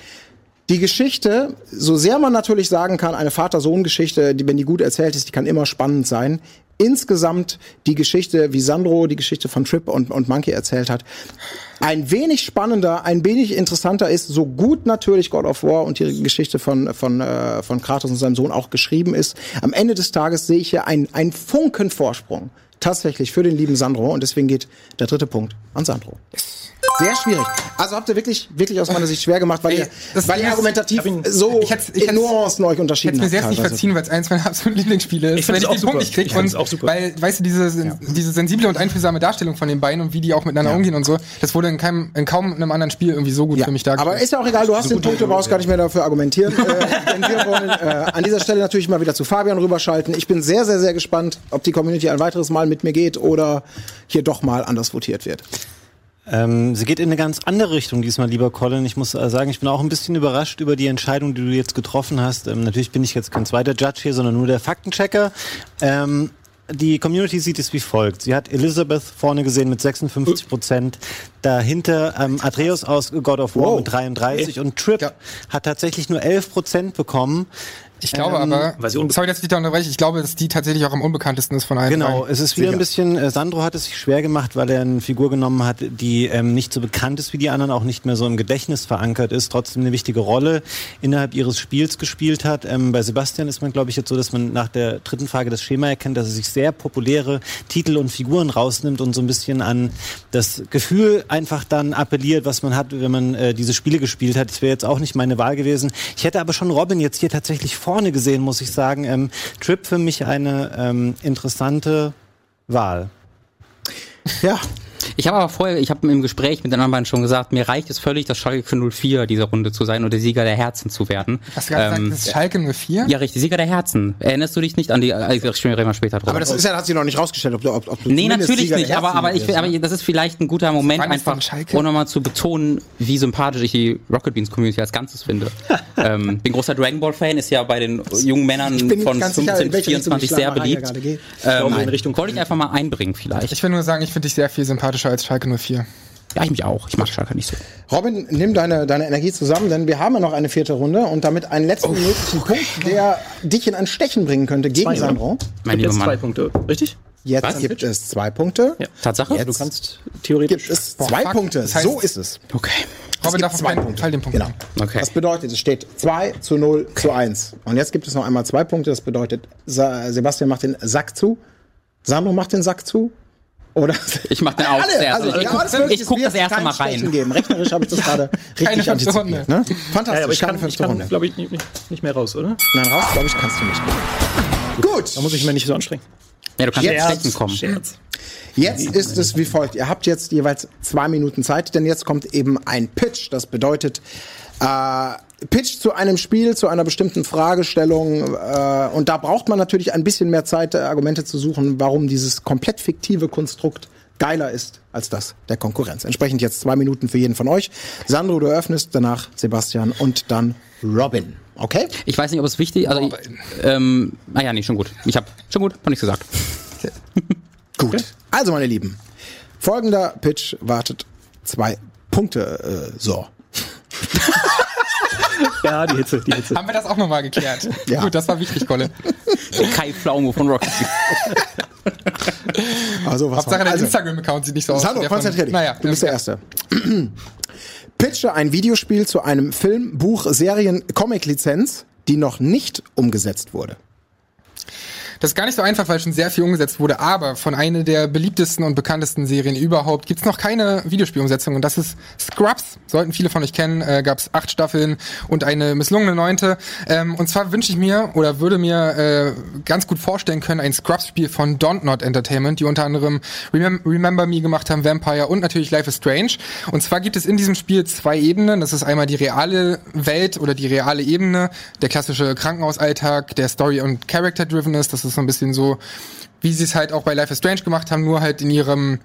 die Geschichte, so sehr man natürlich sagen kann, eine Vater-Sohn-Geschichte, die, wenn die gut erzählt ist, die kann immer spannend sein. Insgesamt die Geschichte, wie Sandro die Geschichte von Trip und, und Monkey erzählt hat, ein wenig spannender, ein wenig interessanter ist, so gut natürlich God of War und die Geschichte von, von, äh, von Kratos und seinem Sohn auch geschrieben ist. Am Ende des Tages sehe ich hier einen, einen Funken Vorsprung tatsächlich für den lieben Sandro und deswegen geht der dritte Punkt an Sandro. Sehr schwierig. Also habt ihr wirklich, wirklich aus meiner Sicht schwer gemacht, weil Ey, ihr, das weil ihr ist, argumentativ ich ihn- so ich hätt's- ich in hätt's- Nuancen euch unterschieden Hätte mir habt. selbst nicht verziehen, weil es eins meiner absoluten Lieblingsspiele ist. Ich find's wenn auch ich den Punkt super. nicht Ich find's und auch super. weil, weißt du, diese, diese sensible und einfühlsame Darstellung von den beiden und wie die auch miteinander umgehen und so, das wurde in, keinem, in kaum einem anderen Spiel irgendwie so gut Ja, für mich dargestellt. aber ist ja auch egal, du hast den Punkt, du brauchst gar nicht mehr dafür argumentieren. äh, *laughs* denn wir wollen äh, an dieser Stelle natürlich mal wieder zu Fabian rüberschalten. Ich bin sehr, sehr, sehr gespannt, ob die Community ein weiteres Mal mit mir geht oder hier doch mal anders votiert wird. Ähm, sie geht in eine ganz andere Richtung diesmal, lieber Colin. Ich muss äh, sagen, ich bin auch ein bisschen überrascht über die Entscheidung, die du jetzt getroffen hast. Ähm, natürlich bin ich jetzt kein zweiter Judge hier, sondern nur der Faktenchecker. Ähm, die Community sieht es wie folgt. Sie hat Elizabeth vorne gesehen mit 56 Prozent. Dahinter ähm, Atreus aus God of War Wow. mit 33 und Trip Ja. hat tatsächlich nur 11 Prozent bekommen. Ich glaube Ähm, aber, weil sie sorry, dass ich dich da unterbreche, ich glaube, dass die tatsächlich auch am unbekanntesten ist von allen. Genau, dreien. es ist wieder Sicher. ein bisschen, äh, Sandro hat es sich schwer gemacht, weil er eine Figur genommen hat, die ähm, nicht so bekannt ist wie die anderen, auch nicht mehr so im Gedächtnis verankert ist, trotzdem eine wichtige Rolle innerhalb ihres Spiels gespielt hat. Ähm, bei Sebastian ist man, glaube ich, jetzt so, dass man nach der dritten Frage das Schema erkennt, dass er sich sehr populäre Titel und Figuren rausnimmt und so ein bisschen an das Gefühl einfach dann appelliert, was man hat, wenn man äh, diese Spiele gespielt hat. Das wäre jetzt auch nicht meine Wahl gewesen. Ich hätte aber schon Robin jetzt hier tatsächlich vorne gesehen, muss ich sagen. Ähm, Trip für mich eine ähm, interessante Wahl. Ja, Ich habe aber vorher, ich habe im Gespräch mit den anderen beiden schon gesagt, mir reicht es völlig, das Schalke 04 dieser Runde zu sein und der Sieger der Herzen zu werden. Hast du gerade Ähm, gesagt, das ist Schalke 04? ja, richtig, Sieger der Herzen. Erinnerst du dich nicht an die, also, ich reden wir später drüber. aber das ist ja, hat sich noch nicht rausgestellt, ob du, ob, ob du Nee, natürlich Sieger der nicht, aber, aber, ich, aber ne? das ist vielleicht ein guter Moment, einfach, um nochmal zu betonen, wie sympathisch ich die Rocket Beans Community als Ganzes finde. *laughs* ähm, bin großer Dragon Ball Fan, ist ja bei den jungen Männern von ganz sicher, 15 in bis welche Richtung die 24 sehr beliebt. Ähm, in Richtung wollte ich einfach mal einbringen vielleicht. Ich will nur sagen, ich finde dich sehr viel sympathischer als Schalke 04. ja, ich mich auch. Ich mag Schalke nicht so. Robin, nimm deine, deine Energie zusammen, denn wir haben ja noch eine vierte Runde und damit einen letzten möglichen Punkt, der dich in ein Stechen bringen könnte gegen Zwei? Sandro. Mein Gibt lieber jetzt zwei Mann. Punkte, richtig? Jetzt Was? gibt es zwei Punkte. Ja. Tatsache? Ja, du kannst theoretisch. Gibt es zwei fuck. Punkte. Das heißt- so ist es. Okay. Robin darf zwei Punkte. Fall den Punkt Genau. Okay. Das bedeutet, es steht 2 zu 0 zu 1. Und jetzt gibt es noch einmal zwei Punkte. Das bedeutet, Sebastian macht den Sack zu. Sandro macht den Sack zu. Oder Ich mach den auch Alle, zuerst. also, ich ja, guck, alles möglich. ich Es guck das erste Mal rein. Geben. Rechnerisch habe ich das gerade richtig antizipiert. Ne? Ja, Fantastisch, aber ich kann, ich fünfte kann Runde. glaube ich, nicht, nicht mehr raus, oder? Nein, raus, glaube ich, kannst du nicht. Gut. Da muss ich mir nicht so anstrengen. Ja, du kannst Jetzt- stechen kommen. Scherz. Jetzt ist es wie folgt. Ihr habt jetzt jeweils zwei Minuten Zeit, denn jetzt kommt eben ein Pitch. Das bedeutet, äh, Pitch zu einem Spiel, zu einer bestimmten Fragestellung. Äh, und da braucht man natürlich ein bisschen mehr Zeit, äh, Argumente zu suchen, warum dieses komplett fiktive Konstrukt geiler ist als das der Konkurrenz. Entsprechend jetzt zwei Minuten für jeden von euch. Sandro, du eröffnest, danach Sebastian und dann Robin. Okay? Ich weiß nicht, ob es wichtig also ich, ähm, ah ja, nee, schon gut. Ich habe schon gut, hab nichts gesagt. *laughs* Gut. Also, meine Lieben, folgender Pitch wartet zwei Punkte. Äh, so. *laughs* Ja, die Hitze, die Hitze. Haben wir das auch nochmal geklärt? Ja. Gut, das war wichtig, Colin. Kai Pflaume von Rocket. *laughs* Also, was Hauptsache, dein also, Instagram-Account sieht nicht so aus. Sandro, von- konzentrier dich. Naja, du bist der Erste. *clears throat* Pitche ein Videospiel zu einem Film, Buch, Serien, Comic-Lizenz, die noch nicht umgesetzt wurde. Das ist gar nicht so einfach, weil schon sehr viel umgesetzt wurde, aber von einer der beliebtesten und bekanntesten Serien überhaupt gibt's noch keine Videospielumsetzung und das ist Scrubs. Sollten viele von euch kennen, äh, gab's acht Staffeln und eine misslungene neunte. Ähm, und zwar wünsche ich mir oder würde mir äh, ganz gut vorstellen können, ein Scrubs-Spiel von Don't Not Entertainment, die unter anderem Remem Remember Me gemacht haben, Vampire und natürlich Life is Strange. Und zwar gibt es in diesem Spiel zwei Ebenen. Das ist einmal die reale Welt oder die reale Ebene, der klassische Krankenhausalltag, der Story- und Character-driven ist. Das ist so ein bisschen so, wie sie es halt auch bei Life is Strange gemacht haben, nur halt in ihrem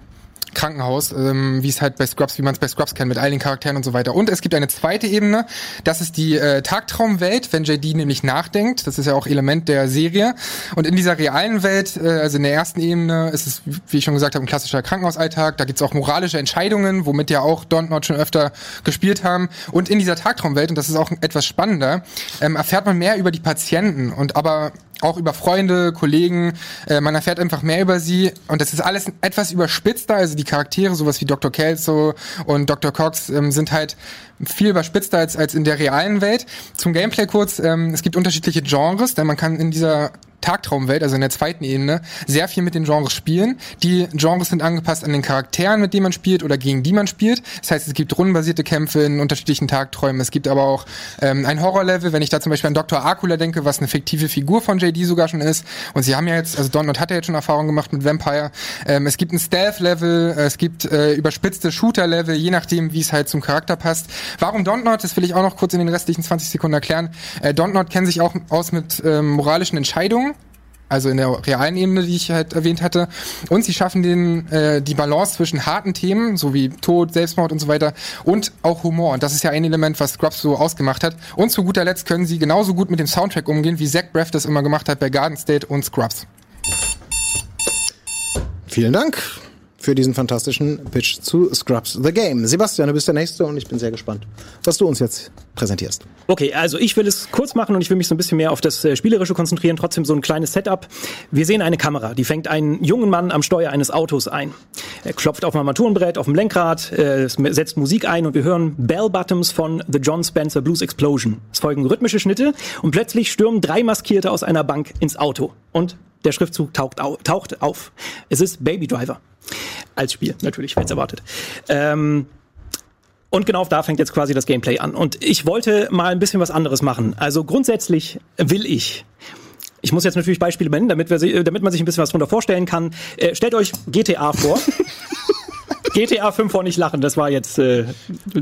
Krankenhaus, ähm, wie es halt bei Scrubs, wie man es bei Scrubs kennt, mit all den Charakteren und so weiter. Und es gibt eine zweite Ebene, das ist die äh, Tagtraumwelt, wenn JD nämlich nachdenkt. Das ist ja auch Element der Serie. Und in dieser realen Welt, äh, also in der ersten Ebene, ist es, wie ich schon gesagt habe, ein klassischer Krankenhausalltag. Da gibt's auch moralische Entscheidungen, womit ja auch Dontnod schon öfter gespielt haben. Und in dieser Tagtraumwelt, und das ist auch etwas spannender, ähm, erfährt man mehr über die Patienten und aber auch über Freunde, Kollegen. Äh, man erfährt einfach mehr über sie und das ist alles etwas überspitzter. Also die Charaktere, sowas wie Dr. Kelso und Dr. Cox, ähm, sind halt viel überspitzter als, als in der realen Welt. Zum Gameplay kurz, ähm, es gibt unterschiedliche Genres, denn man kann in dieser Tagtraumwelt, also in der zweiten Ebene, sehr viel mit den Genres spielen. Die Genres sind angepasst an den Charakteren, mit denen man spielt oder gegen die man spielt. Das heißt, es gibt rundenbasierte Kämpfe in unterschiedlichen Tagträumen. Es gibt aber auch ähm, ein Horrorlevel, wenn ich da zum Beispiel an Dr. Akula denke, was eine fiktive Figur von JD sogar schon ist. Und sie haben ja jetzt, also Donald hat ja jetzt schon Erfahrung gemacht mit Vampire. Ähm, es gibt ein Stealth-Level, es gibt äh, überspitzte Shooter-Level, je nachdem, wie es halt zum Charakter passt. Warum Dontnod, das will ich auch noch kurz in den restlichen 20 Sekunden erklären. Äh, Dontnod kennt sich auch aus mit ähm, moralischen Entscheidungen also in der realen Ebene, die ich halt erwähnt hatte. Und sie schaffen den, äh, die Balance zwischen harten Themen, so wie Tod, Selbstmord und so weiter, und auch Humor. Und das ist ja ein Element, was Scrubs so ausgemacht hat. Und zu guter Letzt können sie genauso gut mit dem Soundtrack umgehen, wie Zach Braff das immer gemacht hat bei Garden State und Scrubs. Vielen Dank für diesen fantastischen Pitch zu Scrubs the Game. Sebastian, du bist der Nächste und ich bin sehr gespannt, was du uns jetzt präsentierst. Okay, also ich will es kurz machen und ich will mich so ein bisschen mehr auf das äh, Spielerische konzentrieren. Trotzdem so ein kleines Setup. Wir sehen eine Kamera, die fängt einen jungen Mann am Steuer eines Autos ein. Er klopft auf dem Armaturenbrett, auf dem Lenkrad, äh, setzt Musik ein und wir hören Bell Bottoms von The John Spencer Blues Explosion. Es folgen rhythmische Schnitte und plötzlich stürmen drei Maskierte aus einer Bank ins Auto. Und der Schriftzug taucht, au taucht auf. Es ist Baby Driver. Als Spiel, natürlich, wer es erwartet. Ähm, und genau da fängt jetzt quasi das Gameplay an. Und ich wollte mal ein bisschen was anderes machen. Also grundsätzlich will ich. Ich muss jetzt natürlich Beispiele nennen, damit, wir, damit man sich ein bisschen was drunter vorstellen kann. Äh, stellt euch GTA vor. *laughs* GTA 5 vor nicht lachen, das war jetzt äh,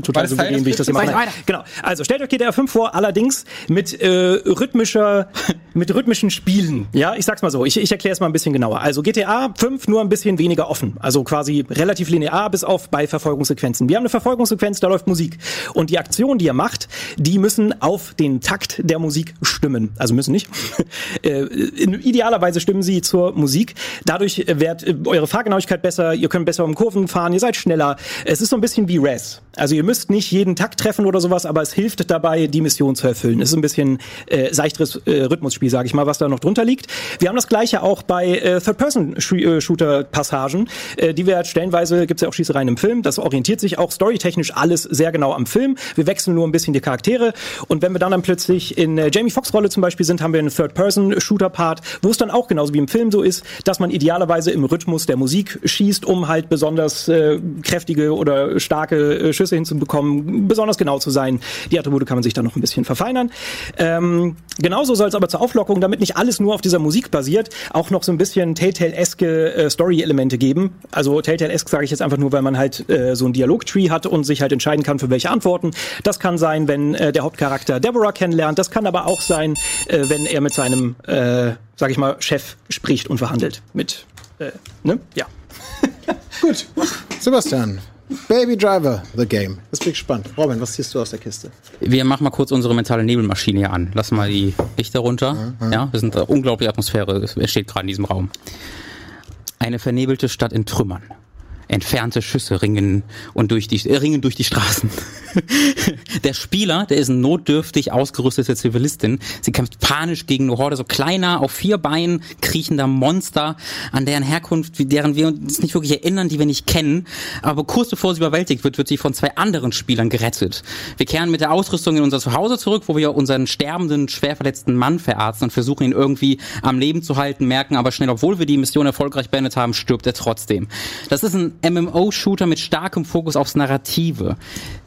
total souverän, wie ich das gemacht habe. Genau. Also stellt euch GTA 5 vor, allerdings mit äh, rhythmischer, *laughs* mit rhythmischen Spielen. Ja, ich sag's mal so. Ich, ich erkläre es mal ein bisschen genauer. Also GTA 5 nur ein bisschen weniger offen. Also quasi relativ linear bis auf bei Verfolgungssequenzen. Wir haben eine Verfolgungssequenz, da läuft Musik. Und die Aktionen, die ihr macht, die müssen auf den Takt der Musik stimmen. Also müssen nicht. *laughs* äh, idealerweise stimmen sie zur Musik. Dadurch wird äh, eure Fahrgenauigkeit besser, ihr könnt besser um Kurven fahren, ihr seid schneller. Es ist so ein bisschen wie Res. Also ihr müsst nicht jeden Takt treffen oder sowas, aber es hilft dabei, die Mission zu erfüllen. Es ist ein bisschen äh, seichteres äh, Rhythmusspiel, sage ich mal, was da noch drunter liegt. Wir haben das gleiche auch bei äh, Third-Person-Shooter-Passagen, äh, die wir stellenweise, gibt's ja auch Schießereien im Film, das orientiert sich auch storytechnisch alles sehr genau am Film. Wir wechseln nur ein bisschen die Charaktere und wenn wir dann, dann plötzlich in äh, Jamie Foxx Rolle zum Beispiel sind, haben wir einen Third-Person-Shooter-Part, wo es dann auch genauso wie im Film so ist, dass man idealerweise im Rhythmus der Musik schießt, um halt besonders äh, kräftige oder starke äh, Schüsse hinzubekommen, besonders genau zu sein. Die Attribute kann man sich dann noch ein bisschen verfeinern. Ähm, genauso soll es aber zur Auflockung, damit nicht alles nur auf dieser Musik basiert, auch noch so ein bisschen Telltale-eske äh, Story-Elemente geben. Also Telltale-esk sage ich jetzt einfach nur, weil man halt äh, so ein Dialog-Tree hat und sich halt entscheiden kann, für welche Antworten. Das kann sein, wenn äh, der Hauptcharakter Deborah kennenlernt. Das kann aber auch sein, äh, wenn er mit seinem, äh, sag ich mal, Chef spricht und verhandelt. Mit, äh, ne? Ja. *laughs* Gut. Sebastian, Baby Driver, The Game. Das bin ich gespannt. Robin, was ziehst du aus der Kiste? Wir machen mal kurz unsere mentale Nebelmaschine hier an. Lass mal die Lichter runter. Ja, wir sind äh, unglaubliche Atmosphäre. Es entsteht gerade in diesem Raum. Eine vernebelte Stadt in Trümmern. Entfernte Schüsse ringen und durch die äh, ringen durch die Straßen. *laughs* der Spieler, der ist notdürftig ausgerüstete Zivilistin. Sie kämpft panisch gegen eine Horde so kleiner, auf vier Beinen kriechender Monster, an deren Herkunft, deren wir uns nicht wirklich erinnern, die wir nicht kennen. Aber kurz bevor sie überwältigt wird, wird sie von zwei anderen Spielern gerettet. Wir kehren mit der Ausrüstung in unser Zuhause zurück, wo wir unseren sterbenden, schwer verletzten Mann verarzten und versuchen ihn irgendwie am Leben zu halten, merken aber schnell, obwohl wir die Mission erfolgreich beendet haben, stirbt er trotzdem. Das ist ein MMO-Shooter mit starkem Fokus aufs Narrative,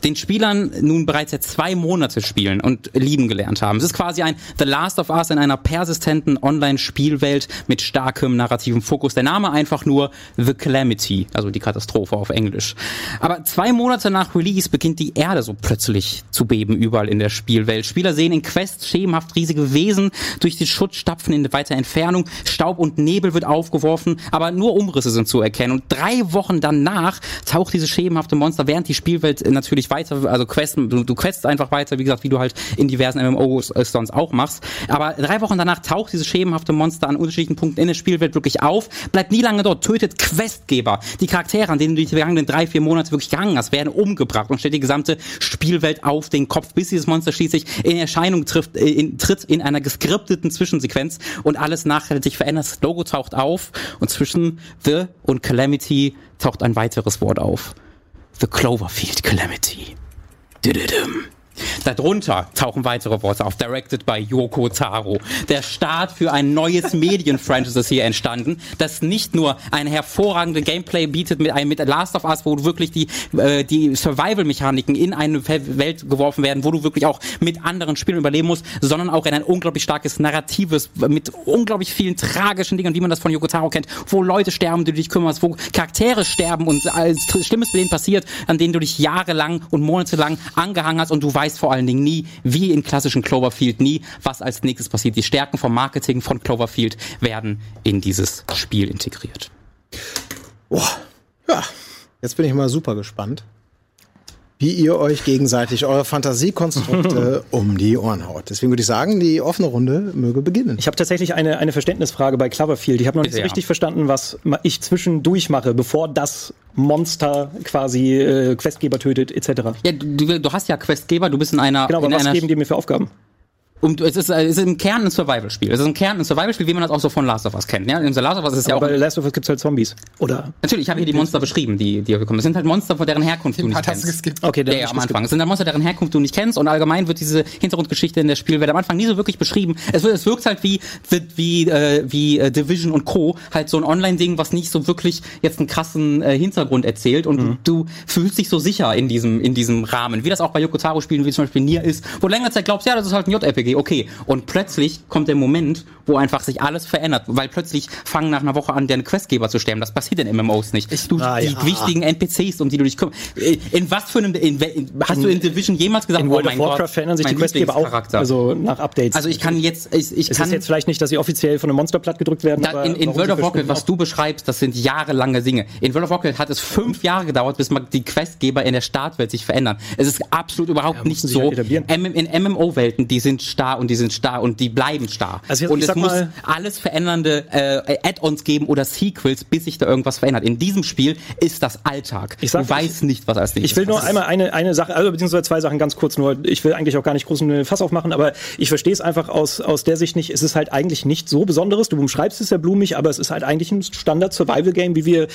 den Spielern nun bereits seit zwei Monate spielen und lieben gelernt haben. Es ist quasi ein The Last of Us in einer persistenten Online-Spielwelt mit starkem narrativen Fokus. Der Name einfach nur The Calamity, also die Katastrophe auf Englisch. Aber zwei Monate nach Release beginnt die Erde so plötzlich zu beben überall in der Spielwelt. Spieler sehen in Quests schemenhaft riesige Wesen durch den Schutt stapfen in weiter Entfernung. Staub und Nebel wird aufgeworfen, aber nur Umrisse sind zu erkennen. Und drei Wochen danach taucht dieses schemenhafte Monster, während die Spielwelt natürlich weiter, also questen, du, du questst einfach weiter, wie gesagt, wie du halt in diversen MMOs sonst auch machst. Aber drei Wochen danach taucht dieses schemenhafte Monster an unterschiedlichen Punkten in der Spielwelt wirklich auf, bleibt nie lange dort, tötet Questgeber. Die Charaktere, an denen du die vergangenen drei, vier Monate wirklich gehangen hast, werden umgebracht und stellt die gesamte Spielwelt auf den Kopf, bis dieses Monster schließlich in Erscheinung trifft, äh, in, tritt in einer geskripteten Zwischensequenz und alles nachhaltig verändert. Das Logo taucht auf und zwischen The und Calamity taucht ein weiteres Wort auf. The Cloverfield Calamity. Dididum. Darunter tauchen weitere Worte auf, directed by Yoko Taro. Der Start für ein neues Medien-Franchise ist hier entstanden, das nicht nur eine hervorragende Gameplay bietet mit einem mit Last of Us, wo du wirklich die, äh, die Survival-Mechaniken in eine Welt geworfen werden, wo du wirklich auch mit anderen Spielen überleben musst, sondern auch in ein unglaublich starkes Narratives mit unglaublich vielen tragischen Dingen, wie man das von Yoko Taro kennt, wo Leute sterben, die du dich kümmerst, wo Charaktere sterben und alles Schlimmes mit denen passiert, an denen du dich jahrelang und monatelang angehangen hast und du weißt vor vor allen Dingen nie, wie in klassischen Cloverfield, nie, was als nächstes passiert. Die Stärken vom Marketing von Cloverfield werden in dieses Spiel integriert. Boah. Ja, jetzt bin ich mal super gespannt, wie ihr euch gegenseitig eure Fantasiekonstrukte *laughs* um die Ohren haut. Deswegen würde ich sagen, die offene Runde möge beginnen. Ich habe tatsächlich eine, eine Verständnisfrage bei Cloverfield. Ich habe noch nicht ja. richtig verstanden, was ich zwischendurch mache, bevor das Monster quasi äh, Questgeber tötet, etc. Ja, du, du hast ja Questgeber, du bist in einer, Genau, aber in was einer geben die mir für Aufgaben? Um, es, ist, es ist im Kern ein Survival-Spiel. Es ist im Kern ein Survival-Spiel, wie man das auch so von Last of Us kennt. Ja, in The Last of Us ist es ja auch. Aber bei Last of Us gibt's halt Zombies. Oder? Natürlich, ich habe hier die Monster beschrieben, die, die wir bekommen. Es sind halt Monster, von deren Herkunft du nicht kennst. Okay, dann Ja, am Anfang. Es sind dann Monster, deren Herkunft du nicht kennst und allgemein wird diese Hintergrundgeschichte in der Spielwelt am Anfang nie so wirklich beschrieben. Es, wird, es wirkt halt wie wie wie, äh, wie äh, Division und Co. halt so ein Online-Ding, was nicht so wirklich jetzt einen krassen äh, Hintergrund erzählt und Mhm. du, du fühlst dich so sicher in diesem in diesem Rahmen, wie das auch bei Yoko Taro Spielen wie zum Beispiel Nier ist, wo du länger Zeit glaubst, ja, das ist halt ein JRPG, okay, und plötzlich kommt der Moment, wo einfach sich alles verändert, weil plötzlich fangen nach einer Woche an, deine Questgeber zu sterben. Das passiert in MMOs nicht. Du, Ah, die ja. wichtigen NPCs, um die du dich kümmerst. In was für einem, in, in, hast du in Division jemals gesagt, In oh World of mein Warcraft Gott, verändern sich die Questgeber auch. Also nach Updates. Also ich kann jetzt, ich, ich es kann ist jetzt vielleicht nicht, dass sie offiziell von einem Monster platt gedrückt werden. da, in, in World of Warcraft, was du beschreibst, das sind jahrelange Dinge. In World of Warcraft hat es fünf Jahre gedauert, bis man die Questgeber in der Startwelt sich verändern. Es ist absolut überhaupt nicht mussten sich so. halt in MMO-Welten, die sind starr und die sind starr und die bleiben starr. Also jetzt- und ich es muss alles verändernde äh, Add-ons geben oder Sequels, bis sich da irgendwas verändert. In diesem Spiel ist das Alltag. Ich sag- du weißt nicht, was als nächstes Ich will nur einmal eine, eine Sache, also beziehungsweise zwei Sachen ganz kurz nur. Ich will eigentlich auch gar nicht groß einen Fass aufmachen, aber ich verstehe es einfach aus, aus der Sicht nicht. Es ist halt eigentlich nicht so Besonderes. Du umschreibst es ja blumig, aber es ist halt eigentlich ein Standard-Survival-Game, wie wir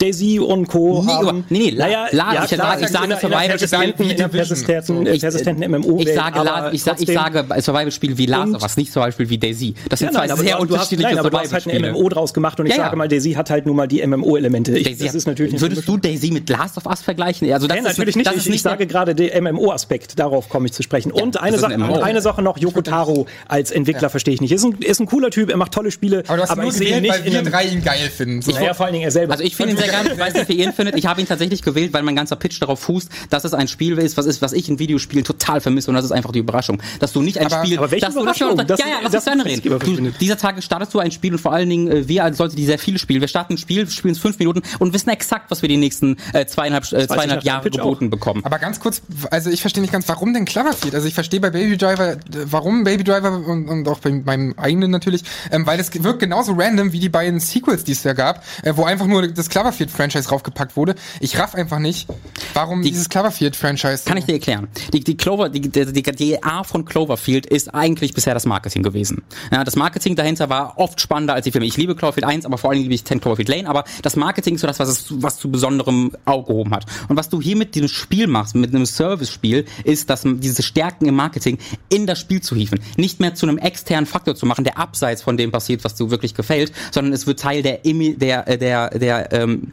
Daisy und Co. Nee, haben. nee, nee, la- la- ich klar, sage- ich sage in der- Survival- in der persistenten, wie in persistenten, persistenten MMO. Ich sage, La- ich, sag, ich sage bei Survival-Spiel wie Last of Us, nicht Survival wie Daisy. Das sind Ja, nein, zwei sehr du, unterschiedliche aber du hast halt ein. MMO draus gemacht und ich Ja, ja. sage mal, Daisy hat halt nun mal die MMO-Elemente. Ich- Das ist natürlich eine Würdest du Daisy mit Last of Us vergleichen? Also das Nein, ist, natürlich nicht. Das Ich, ist ich nicht sage gerade den MMO-Aspekt, darauf komme ich zu sprechen. und eine das Sache, eine Sache noch, Yoko Taro als Entwickler verstehe ich nicht. Ist ein, ist ein cooler Typ, er macht tolle Spiele, Aber du hast ihn aber nur ich sehe nicht weil in wir drei ihn geil finden. So. naja, vor allen Dingen er selber. Also ich finde ihn sehr geil. Ich weiß nicht, wie ihr ihn findet. Ich habe ihn tatsächlich gewählt, weil mein ganzer Pitch darauf fußt, dass es ein Spiel ist, was ist, was ich in Videospielen total vermisse und das ist einfach die Überraschung, dass du nicht ein Aber- Spiel, aber welche dass du, Überraschung? dass, Das- ja, ja, lass das Ende ist reden. Du, dieser Tage startest du ein Spiel und vor allen Dingen äh, wir als Leute, die sehr viel spielen. Wir starten ein Spiel, spielen es fünf Minuten und wissen exakt, was wir die nächsten äh, zweieinhalb, äh, zweieinhalb Jahre geboten bekommen. Aber ganz kurz, also ich verstehe nicht ganz, warum denn Cloverfield? Also ich verstehe bei Baby Driver, äh, warum Baby Driver und, und auch bei meinem eigenen natürlich, ähm, weil es wirkt genauso random wie die beiden Sequels, die es da gab, äh, wo einfach nur das Cloverfield-Franchise raufgepackt wurde. Ich raff einfach nicht, warum dieses Cloverfield-Franchise. Kann ich dir erklären. Die, die Clover, die, die, die, die A von Cloverfield ist eigentlich bisher das Marketing gewesen. Ja, das Marketing dahinter war oft spannender als die Filme. Ich liebe Cloverfield 1, aber vor allem liebe ich 10 Cloverfield Lane, aber das Marketing ist so das, was es, was zu besonderem Auge gehoben hat. Und was du hier mit diesem Spiel machst, mit einem Service-Spiel, ist, dass diese Stärken im Marketing in das Spiel zu hieven. Nicht mehr zu einem externen Faktor zu machen, der abseits von dem passiert, was dir wirklich gefällt, sondern es wird Teil der, Imi- der, äh, der, der, ähm,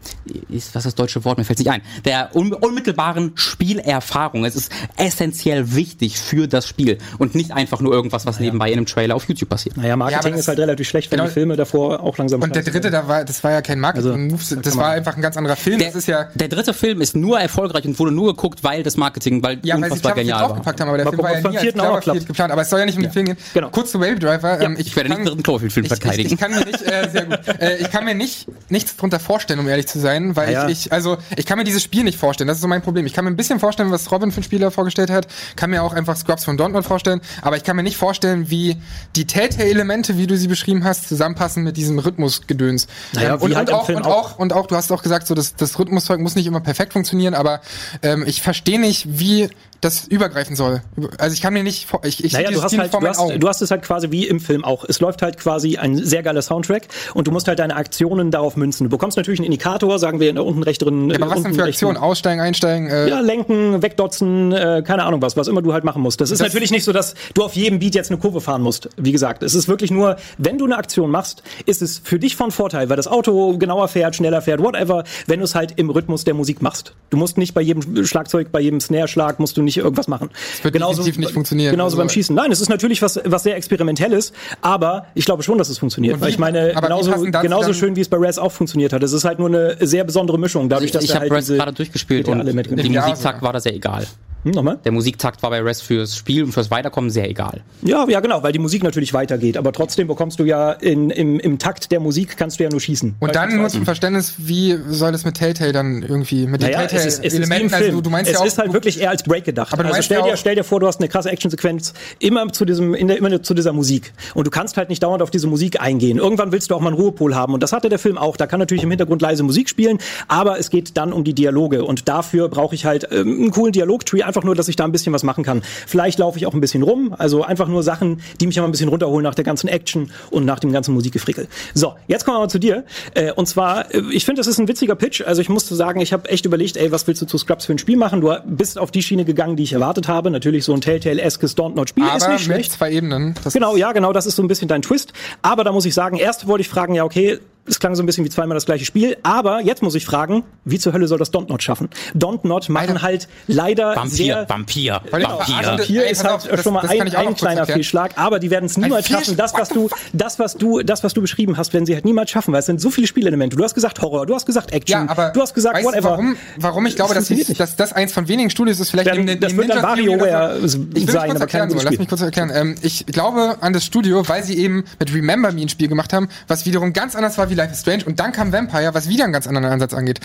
ist, was ist das deutsche Wort? Mir fällt nicht ein. Der un unmittelbaren Spielerfahrung. Es ist essentiell wichtig für das Spiel und nicht einfach nur irgendwas, was nebenbei in einem Trailer auf YouTube passiert. naja, Marketing Ja, ist halt relativ schlecht, wenn genau. die Filme davor auch langsam Und der dritte, da war, das war ja kein Marketing, Also, das war einfach ein ganz anderer Film. Der, das ist ja, der dritte Film ist nur erfolgreich und wurde nur geguckt, weil das Marketing, weil ja, weil sie unfassbar Cloverfield genial war. draufgepackt haben, aber der Mal Film war gucken, ja ob's beim nie als vierten auch Cloverfield geplant. Aber es soll ja nicht um den Film gehen. Genau. Kurz zu Baby Driver. ähm, Ich werde nicht den dritten Cloverfield-Film ich, ich, verteidigen. ich kann mir nicht, äh, sehr gut. Äh, ich kann mir nicht nichts drunter vorstellen, um ehrlich zu sein, weil Ja, ja. ich, ich, also ich kann mir dieses Spiel nicht vorstellen. Das ist so mein Problem. Ich kann mir ein bisschen vorstellen, was Robin für ein Spieler vorgestellt hat. Kann mir auch einfach Scrubs von Dortmund vorstellen. Aber ich kann mir nicht vorstellen, wie die Telltale-Elemente, wie du sie beschrieben hast, zusammenpassen mit diesem Rhythmusgedöns. Naja, Ähm, und, halt und, auch, und auch. auch und auch, du hast auch gesagt, so das, das Rhythmuszeug muss nicht immer perfekt funktionieren, aber ähm, ich verstehe nicht, wie das übergreifen soll. Also ich kann mir nicht, ich, ich Naja, du hast, halt, du, hast, Augen. du hast es halt quasi wie im Film auch. Es läuft halt quasi ein sehr geiler Soundtrack und du musst halt deine Aktionen darauf münzen. Du bekommst natürlich einen Indikator, sagen wir in der unten rechteren. ja, aber was denn für Aktionen? Aussteigen, einsteigen? Äh, Ja, lenken, wegdotzen, äh, keine Ahnung was, was immer du halt machen musst. Das ist Das- natürlich nicht so, dass du auf jedem Beat jetzt eine Kurve fahren musst. Wie gesagt, es ist wirklich nur, wenn du eine Aktion machst, ist es für dich von Vorteil, weil das Auto genauer fährt, schneller fährt, whatever, wenn du es halt im Rhythmus der Musik machst. Du musst nicht bei jedem Schlagzeug, bei jedem Snare-Schlag musst du nicht irgendwas machen. Das wird definitiv nicht funktionieren. Genauso Also- beim Schießen. Nein, es ist natürlich was, was sehr experimentelles, aber ich glaube schon, dass es funktioniert. Weil ich meine, aber genauso, genauso schön, wie es bei Res auch funktioniert hat. Es ist halt nur eine sehr besondere Mischung, dadurch, dass ich habe halt Res gerade durchgespielt und die Ja, Musik sogar. war da sehr egal. Hm, nochmal? Der Musiktakt war bei Rest fürs Spiel und fürs Weiterkommen sehr egal. Ja, ja, genau, weil die Musik natürlich weitergeht. Aber trotzdem bekommst du ja in, im, im Takt der Musik kannst du ja nur schießen. Und dann nur zum Verständnis, wie soll das mit Telltale dann irgendwie, mit den Naja, ist, ist im Telltale-Elementen? Also du, du meinst es ja auch, ist halt wirklich eher als Break gedacht. Aber also stell dir, stell dir vor, du hast eine krasse Actionsequenz immer zu diesem, der, immer zu dieser Musik. Und du kannst halt nicht dauernd auf diese Musik eingehen. Irgendwann willst du auch mal einen Ruhepol haben. Und das hatte der Film auch. Da kann natürlich im Hintergrund leise Musik spielen, aber es geht dann um die Dialoge. Und dafür brauche ich halt ähm, einen coolen Dialogtree, einfach nur, dass ich da ein bisschen was machen kann. Vielleicht laufe ich auch ein bisschen rum. Also einfach nur Sachen, die mich immer ein bisschen runterholen nach der ganzen Action und nach dem ganzen Musikgefrickel. So, jetzt kommen wir mal zu dir. Äh, und zwar, äh, ich finde, das ist ein witziger Pitch. Also ich musste sagen, ich habe echt überlegt, ey, was willst du zu Scrubs für ein Spiel machen? Du bist auf die Schiene gegangen, die ich erwartet habe. Natürlich so ein Telltale-eskes Don't-Not-Spiel ist nicht schlecht. zwei Ebenen. Das Genau, ja, genau, das ist so ein bisschen dein Twist. Aber da muss ich sagen, erst wollte ich fragen, ja, okay, es klang so ein bisschen wie zweimal das gleiche Spiel, aber jetzt muss ich fragen, wie zur Hölle soll das Don't Not schaffen? Don't Not machen Alter. halt leider Vampir, sehr Vampir, ich Vampir. Ey, ist halt auf, das- schon mal das ein, ein kleiner erklären. Fehlschlag, aber die werden es niemals schaffen. Das, was du, das, was du, das, was du beschrieben hast, werden sie halt niemals schaffen, weil es sind so viele Spielelemente. Du hast gesagt Horror, du hast gesagt Action, Ja, aber du hast gesagt weißt whatever. warum, warum ich glaube, dass, funktioniert ich, nicht. dass das eins von wenigen Studios ist, vielleicht den- das wird dann WarioWare will sein, aber kein gutes lass Spiel. mich kurz erklären. Ähm, ich glaube an das Studio, weil sie eben mit Remember Me ein Spiel gemacht haben, was wiederum ganz anders war wie Life is Strange und dann kam Vampire, was wieder einen ganz anderen Ansatz angeht,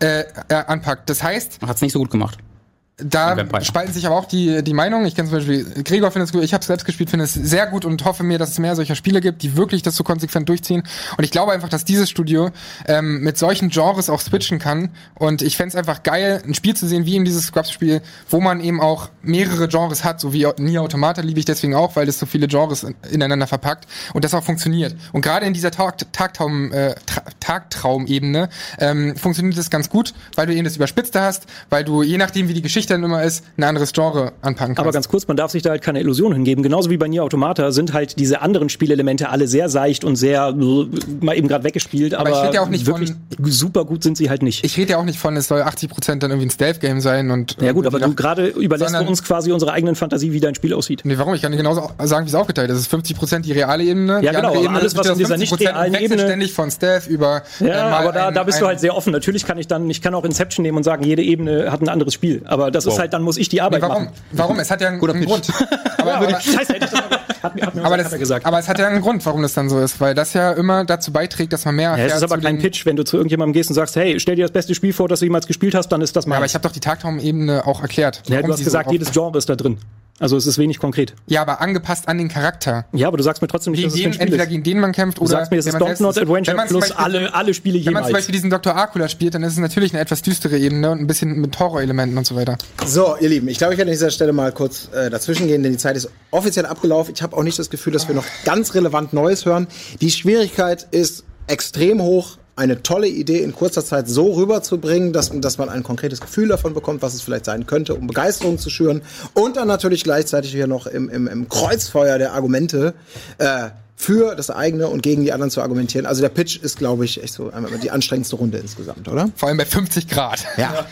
äh, äh, anpackt. Das heißt, Hat's nicht so gut gemacht. Da Vampire. spalten sich aber auch die, die Meinungen. Ich kenne zum Beispiel, Gregor findet es gut, ich habe es selbst gespielt, finde es sehr gut und hoffe mir, dass es mehr solcher Spiele gibt, die wirklich das so konsequent durchziehen. Und ich glaube einfach, dass dieses Studio ähm, mit solchen Genres auch switchen kann. Und ich fände es einfach geil, ein Spiel zu sehen wie in dieses Scrubs-Spiel, wo man eben auch mehrere Genres hat, so wie Nier Automata liebe ich deswegen auch, weil es so viele Genres in- ineinander verpackt und das auch funktioniert. Und gerade in dieser Tag Tagtraum, äh, Tra Tagtraumebene ähm, funktioniert das ganz gut, weil du eben das Überspitzte hast, weil du je nachdem, wie die Geschichte dann immer ist, ein anderes Genre anpacken kannst. Aber ganz kurz, man darf sich da halt keine Illusionen hingeben. Genauso wie bei Nier Automata sind halt diese anderen Spielelemente alle sehr seicht und sehr äh, mal eben gerade weggespielt. Aber, ich rede ja auch nicht wirklich super gut sind sie halt nicht. ich rede ja auch nicht von, es soll 80% dann irgendwie ein Stealth-Game sein und. ja gut, aber du gerade überlässt sondern- uns quasi unsere eigenen Fantasie, wie dein Spiel aussieht. Nee, warum? Ich kann dir genauso sagen, wie es aufgeteilt ist. Es ist 50% die reale Ebene. Ja, genau, aber Ebene alles, was in dieser nicht 50% realen Ebene- ständig von Stealth über. Ja, äh, mal aber da, ein- da bist du halt sehr offen. Natürlich kann ich dann, ich kann auch Inception nehmen und sagen, jede Ebene hat ein anderes Spiel. Aber das ist halt, dann muss ich die Arbeit Nee, warum? machen. Warum? Es hat ja einen, einen Grund. *laughs* Aber, aber, Scheiße, hätte ich das mal, hat, mir- hat mir aber, das, das, er gesagt. aber es hat ja einen Grund, warum das dann so ist, weil das ja immer dazu beiträgt, dass man mehr ja, es ist aber kein Pitch, wenn du zu irgendjemandem gehst und sagst, hey, stell dir das beste Spiel vor, das du jemals gespielt hast, dann ist das Ja, aber ich habe doch die Tagtraumebene auch erklärt. Ja, du hast gesagt, so jedes Genre ist da drin. Also es ist wenig konkret. Ja, aber angepasst an den Charakter. Ja, aber du sagst mir trotzdem nicht, Gegen dass es den, kein Spiel entweder ist. gegen den man kämpft Du oder. sagst mir, es wenn ist man Don't selbst- Not Adventure wenn man zum plus Beispiel- alle, alle Spiele Wenn man zum jemals. Beispiel diesen Dr. Akula spielt, dann ist es natürlich eine etwas düstere Ebene und ein bisschen mit Horrorelementen und so weiter. So, ihr Lieben, ich glaube, ich werde an dieser Stelle mal kurz äh, dazwischen gehen, denn die Zeit ist offiziell abgelaufen. Ich habe auch nicht das Gefühl, dass wir noch ganz relevant Neues hören. Die Schwierigkeit ist extrem hoch, eine tolle Idee in kurzer Zeit so rüberzubringen, dass, dass man ein konkretes Gefühl davon bekommt, was es vielleicht sein könnte, um Begeisterung zu schüren. Und dann natürlich gleichzeitig hier noch im, im, im Kreuzfeuer der Argumente äh, für das eigene und gegen die anderen zu argumentieren. Also der Pitch ist, glaube ich, echt so die anstrengendste Runde insgesamt, oder? Vor allem bei 50 Grad. Ja.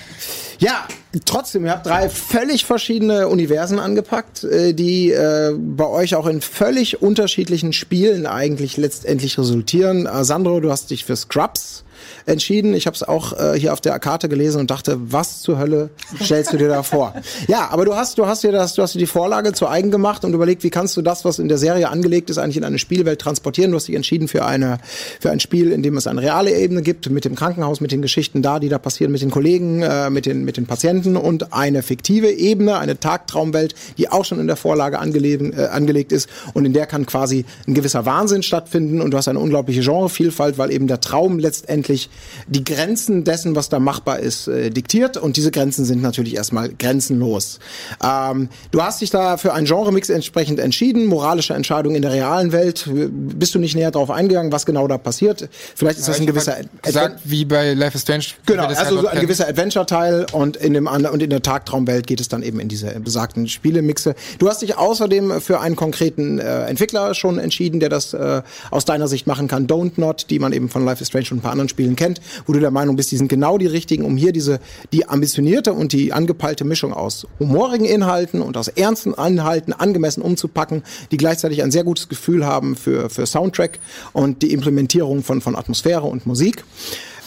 Ja, trotzdem, ihr habt drei völlig verschiedene Universen angepackt, äh, die äh, bei euch auch in völlig unterschiedlichen Spielen eigentlich letztendlich resultieren. Äh, Sandro, du hast dich für Scrubs entschieden. Ich habe es auch äh, hier auf der Karte gelesen und dachte, was zur Hölle stellst du dir da vor? *laughs* Ja, aber du hast, du hast dir das, du hast dir die Vorlage zu eigen gemacht und überlegt, wie kannst du das, was in der Serie angelegt ist, eigentlich in eine Spielwelt transportieren. Du hast dich entschieden für eine, für ein Spiel, in dem es eine reale Ebene gibt, mit dem Krankenhaus, mit den Geschichten da, die da passieren, mit den Kollegen, äh, mit den, mit den Patienten und eine fiktive Ebene, eine Tagtraumwelt, die auch schon in der Vorlage angelegen, äh, angelegt ist und in der kann quasi ein gewisser Wahnsinn stattfinden und du hast eine unglaubliche Genrevielfalt, weil eben der Traum letztendlich die Grenzen dessen, was da machbar ist, äh, diktiert und diese Grenzen sind natürlich erstmal grenzenlos. Ähm, du hast dich da für einen Genremix entsprechend entschieden, moralische Entscheidung in der realen Welt. Bist du nicht näher darauf eingegangen, was genau da passiert? Vielleicht ist das ein gewisser gesagt, wie bei Life is Strange. Genau, also halt so ein kennen. gewisser Adventure-Teil und in dem und in der Tagtraumwelt geht es dann eben in diese besagten Spielemixe. Du hast dich außerdem für einen konkreten äh, Entwickler schon entschieden, der das äh, aus deiner Sicht machen kann. Don't Not, die man eben von Life is Strange und ein paar anderen Spielen kennt, wo du der Meinung bist, die sind genau die richtigen, um hier diese die ambitionierte und die angepeilte Mischung aus humorigen Inhalten und aus ernsten Inhalten angemessen umzupacken, die gleichzeitig ein sehr gutes Gefühl haben für für Soundtrack und die Implementierung von von Atmosphäre und Musik.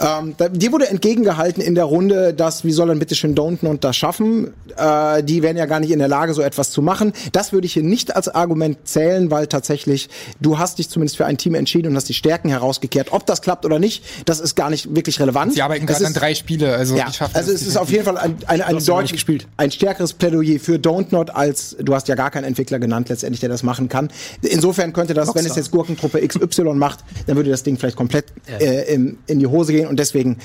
Ähm, dir wurde entgegengehalten in der Runde, dass, wie soll dann bitte schön Don't das schaffen? Äh, die wären ja gar nicht in der Lage, so etwas zu machen. Das würde ich hier nicht als Argument zählen, weil tatsächlich, du hast dich zumindest für ein Team entschieden und hast die Stärken herausgekehrt. Ob das klappt oder nicht, das ist gar nicht wirklich relevant. Sie arbeiten gerade an drei Spiele, also ja, die schaffen also das es ist auf jeden Fall ein, ein, ein, deutlich ein stärkeres Plädoyer für Don't Not als du hast ja gar keinen Entwickler genannt letztendlich, der das machen kann. Insofern könnte das, wenn es jetzt Gurkentruppe XY macht, dann würde das Ding vielleicht komplett äh, in, in die Hose gehen und deswegen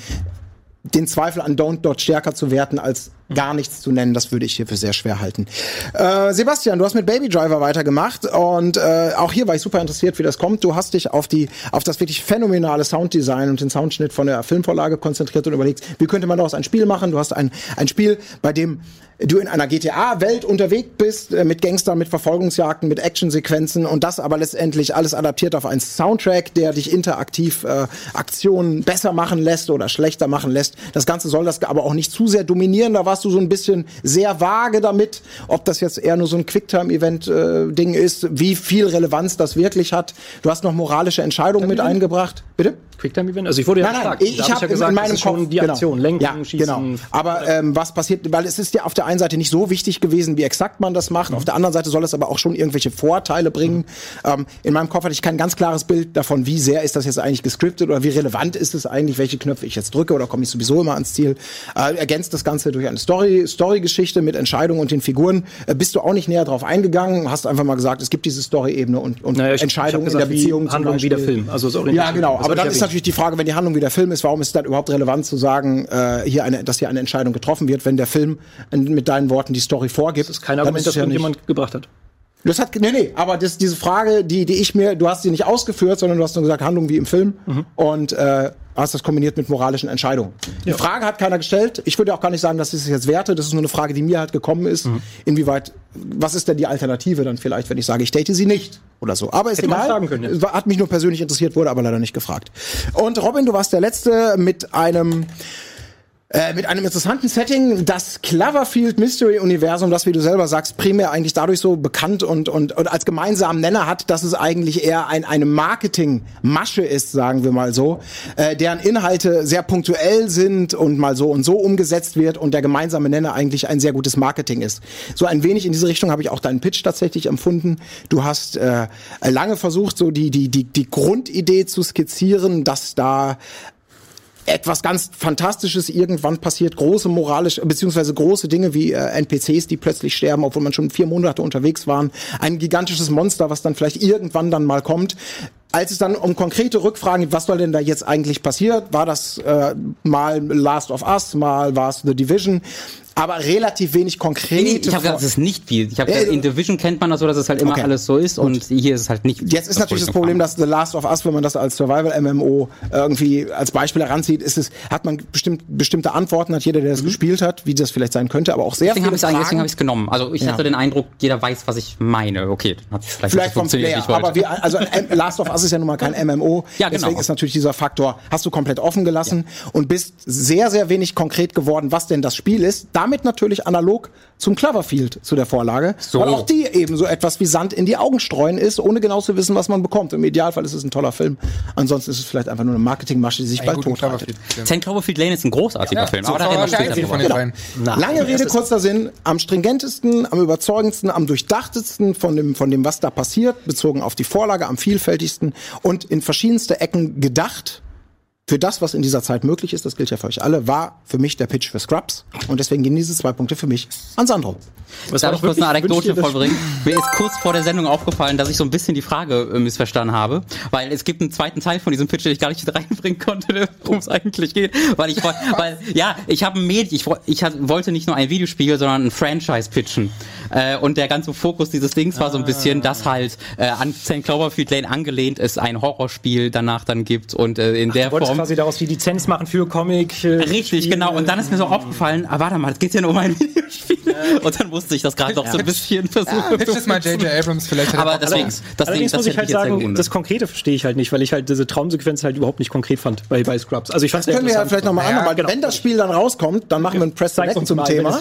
den Zweifel an Don't Dot stärker zu werten als gar nichts zu nennen, das würde ich hier für sehr schwer halten. Äh, Sebastian, du hast mit Baby Driver weitergemacht und äh, auch hier war ich super interessiert, wie das kommt. Du hast dich auf die auf das wirklich phänomenale Sounddesign und den Soundschnitt von der Filmvorlage konzentriert und überlegt, wie könnte man daraus ein Spiel machen? Du hast ein ein Spiel, bei dem du in einer GTA-Welt unterwegs bist, äh, mit Gangstern, mit Verfolgungsjagden, mit Actionsequenzen und das aber letztendlich alles adaptiert auf einen Soundtrack, der dich interaktiv äh, Aktionen besser machen lässt oder schlechter machen lässt. Das Ganze soll das aber auch nicht zu sehr dominieren. Da warst du so ein bisschen sehr vage damit, ob das jetzt eher nur so ein Quicktime-Event-Ding ist, wie viel Relevanz das wirklich hat. Du hast noch moralische Entscheidungen mit eingebracht. Bitte? Quicktime-Event? Also ich wurde ja Nein, nein, ich, ich hab habe ja gesagt, in meinem Kopf die Aktion, lenken, ja, schießen. Genau. Aber ähm, was passiert, weil es ist ja auf der einen Seite nicht so wichtig gewesen, wie exakt man das macht. Auf der anderen Seite soll es aber auch schon irgendwelche Vorteile bringen. Ähm, in meinem Kopf hatte ich kein ganz klares Bild davon, wie sehr ist das jetzt eigentlich gescriptet oder wie relevant ist es eigentlich, welche Knöpfe ich jetzt drücke oder komme ich sowieso immer ans Ziel. Äh, ergänzt das Ganze durch eine Story, Story-Geschichte mit Entscheidungen und den Figuren. Äh, bist du auch nicht näher drauf eingegangen, hast einfach mal gesagt, es gibt diese Story-Ebene und, und Naja, ich- Entscheidungen ich in hab der gesagt, Beziehung. Handlung wie der. Film. Also ja, genau. Aber dann ist. Natürlich die Frage, wenn die Handlung wie der Film ist, warum ist es dann überhaupt relevant zu sagen, äh, hier eine, dass hier eine Entscheidung getroffen wird, wenn der Film mit deinen Worten die Story vorgibt? Das ist kein Argument, es das ja nicht- irgendjemand gebracht hat. Das hat, nee, nee, aber das, diese Frage, die, die ich mir, du hast sie nicht ausgeführt, sondern du hast nur gesagt, Handlung wie im Film und äh, hast das kombiniert mit moralischen Entscheidungen. Die Frage hat keiner gestellt. Ich würde auch gar nicht sagen, dass ich es jetzt werte. Das ist nur eine Frage, die mir halt gekommen ist. Inwieweit, was ist denn die Alternative dann vielleicht, wenn ich sage, ich date sie nicht oder so. Aber ist Hätte egal. fragen können. War- Hat mich nur persönlich interessiert, wurde aber leider nicht gefragt. Und Robin, du warst der Letzte mit einem äh, mit einem interessanten Setting, das Cloverfield Mystery Universum, das, wie du selber sagst, primär eigentlich dadurch so bekannt und, und, und als gemeinsamen Nenner hat, dass es eigentlich eher ein, eine Marketing-Masche ist, sagen wir mal so, äh, deren Inhalte sehr punktuell sind und mal so und so umgesetzt wird und der gemeinsame Nenner eigentlich ein sehr gutes Marketing ist. So ein wenig in diese Richtung habe ich auch deinen Pitch tatsächlich empfunden. Du hast äh, lange versucht, so die, die, die, die Grundidee zu skizzieren, dass da etwas ganz Fantastisches. Irgendwann passiert, große moralisch, beziehungsweise große Dinge wie äh, NPCs, die plötzlich sterben, obwohl man schon vier Monate unterwegs waren, ein gigantisches Monster, was dann vielleicht irgendwann dann mal kommt. Als es dann um konkrete Rückfragen geht, was soll denn da jetzt eigentlich passiert, war das äh, mal Last of Us, mal war es The Division, aber relativ wenig konkret. Nee, ich habe gesagt, es ist nicht viel. Ich habe Ja, gesagt, in äh, Division kennt man das so, dass es halt immer Okay. alles so ist und hier ist es halt nicht. Jetzt ist natürlich das ich Problem, dass The Last of Us, wenn man das als Survival-MMO irgendwie als Beispiel heranzieht, ist es, hat man bestimmt, bestimmte Antworten, hat jeder, der das gespielt hat, wie das vielleicht sein könnte, aber auch sehr Deswegen viele habe ich es deswegen Fragen. hab ich's genommen. Also ich Ja. hatte den Eindruck, jeder weiß, was ich meine. Okay, dann hat es vielleicht, Vielleicht vom Player, ich aber wie, also Last of Us ist ja nun mal kein MMO, *laughs* Ja, genau. deswegen ist natürlich dieser Faktor, hast du komplett offen gelassen und bist sehr, sehr wenig konkret geworden, was denn das Spiel ist. Damit natürlich analog zum Cloverfield, zu der Vorlage, So. weil auch die eben so etwas wie Sand in die Augen streuen ist, ohne genau zu wissen, was man bekommt. Im Idealfall ist es ein toller Film, ansonsten ist es vielleicht einfach nur eine Marketingmasche, die sich Einen bald. Cloverfield. Ten Cloverfield Lane ist ein großartiger Film, aber da reden wir später von den Genau. beiden. Lange Rede, kurzer Sinn. Am stringentesten, am überzeugendsten, am durchdachtesten von dem, von dem, was da passiert, bezogen auf die Vorlage, am vielfältigsten und in verschiedenste Ecken gedacht. Für das, was in dieser Zeit möglich ist, das gilt ja für euch alle, war für mich der Pitch für Scrubs. Und deswegen gehen diese zwei Punkte für mich an Sandro. Was Darf ich kurz eine Anekdote vollbringen? Mir ist kurz vor der Sendung aufgefallen, dass ich so ein bisschen die Frage äh, missverstanden habe, weil es gibt einen zweiten Teil von diesem Pitch, den ich gar nicht mit reinbringen konnte, worum es eigentlich geht, weil ich woll- weil ja, ich habe ein Medi ich, ich wollte nicht nur ein Videospiel, sondern ein Franchise pitchen. Äh, und der ganze Fokus dieses Dings war so ein bisschen, dass halt äh, an St. Cloverfield Lane angelehnt es ein Horrorspiel danach dann gibt und in der Du wolltest Form quasi daraus die Lizenz machen für Comic. äh, Richtig, Spiel, genau. Und dann ist mir so aufgefallen, ah, warte mal, es geht ja nur um ein *laughs* Videospiel. Und dann musste ich das gerade noch so ein bisschen versuchen. Pitch es mal J.J. Abrams, vielleicht hat er Aber deswegen, das Allerdings Ding, das muss ich halt sagen, das Konkrete verstehe ich halt nicht, weil ich halt diese Traumsequenz halt überhaupt nicht konkret fand bei, bei Scrubs. Also ich fand Können wir ja vielleicht nochmal Ja, an, weil genau. wenn das Spiel dann rauskommt, dann machen wir ein Press Select zum mal, Thema.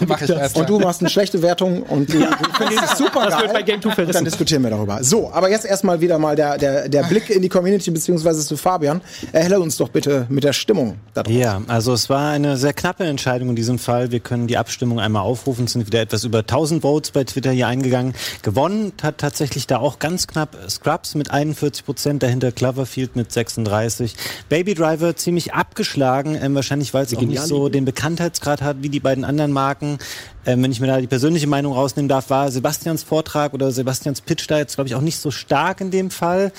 Und du machst eine schlechte Wertung und du, du findest es super Das geil. wird bei Game 2 verrissen. Dann diskutieren wir darüber. So, aber jetzt erstmal wieder mal der, der, der Blick in die Community beziehungsweise zu Fabian. Erhelle uns doch bitte heute mit der Stimmung da drauf? Ja, also es war eine sehr knappe Entscheidung in diesem Fall. Wir können die Abstimmung einmal aufrufen. Es sind wieder etwas über 1000 Votes bei Twitter hier eingegangen. Gewonnen hat tatsächlich da auch ganz knapp Scrubs mit 41 Prozent, dahinter Cloverfield mit 36. Baby Driver ziemlich abgeschlagen, ähm, wahrscheinlich weil es auch nicht so den Bekanntheitsgrad hat wie die beiden anderen Marken. Ähm, wenn ich mir da die persönliche Meinung rausnehmen darf, war Sebastians Vortrag oder Sebastians Pitch da jetzt, glaube ich, auch nicht so stark in dem Fall.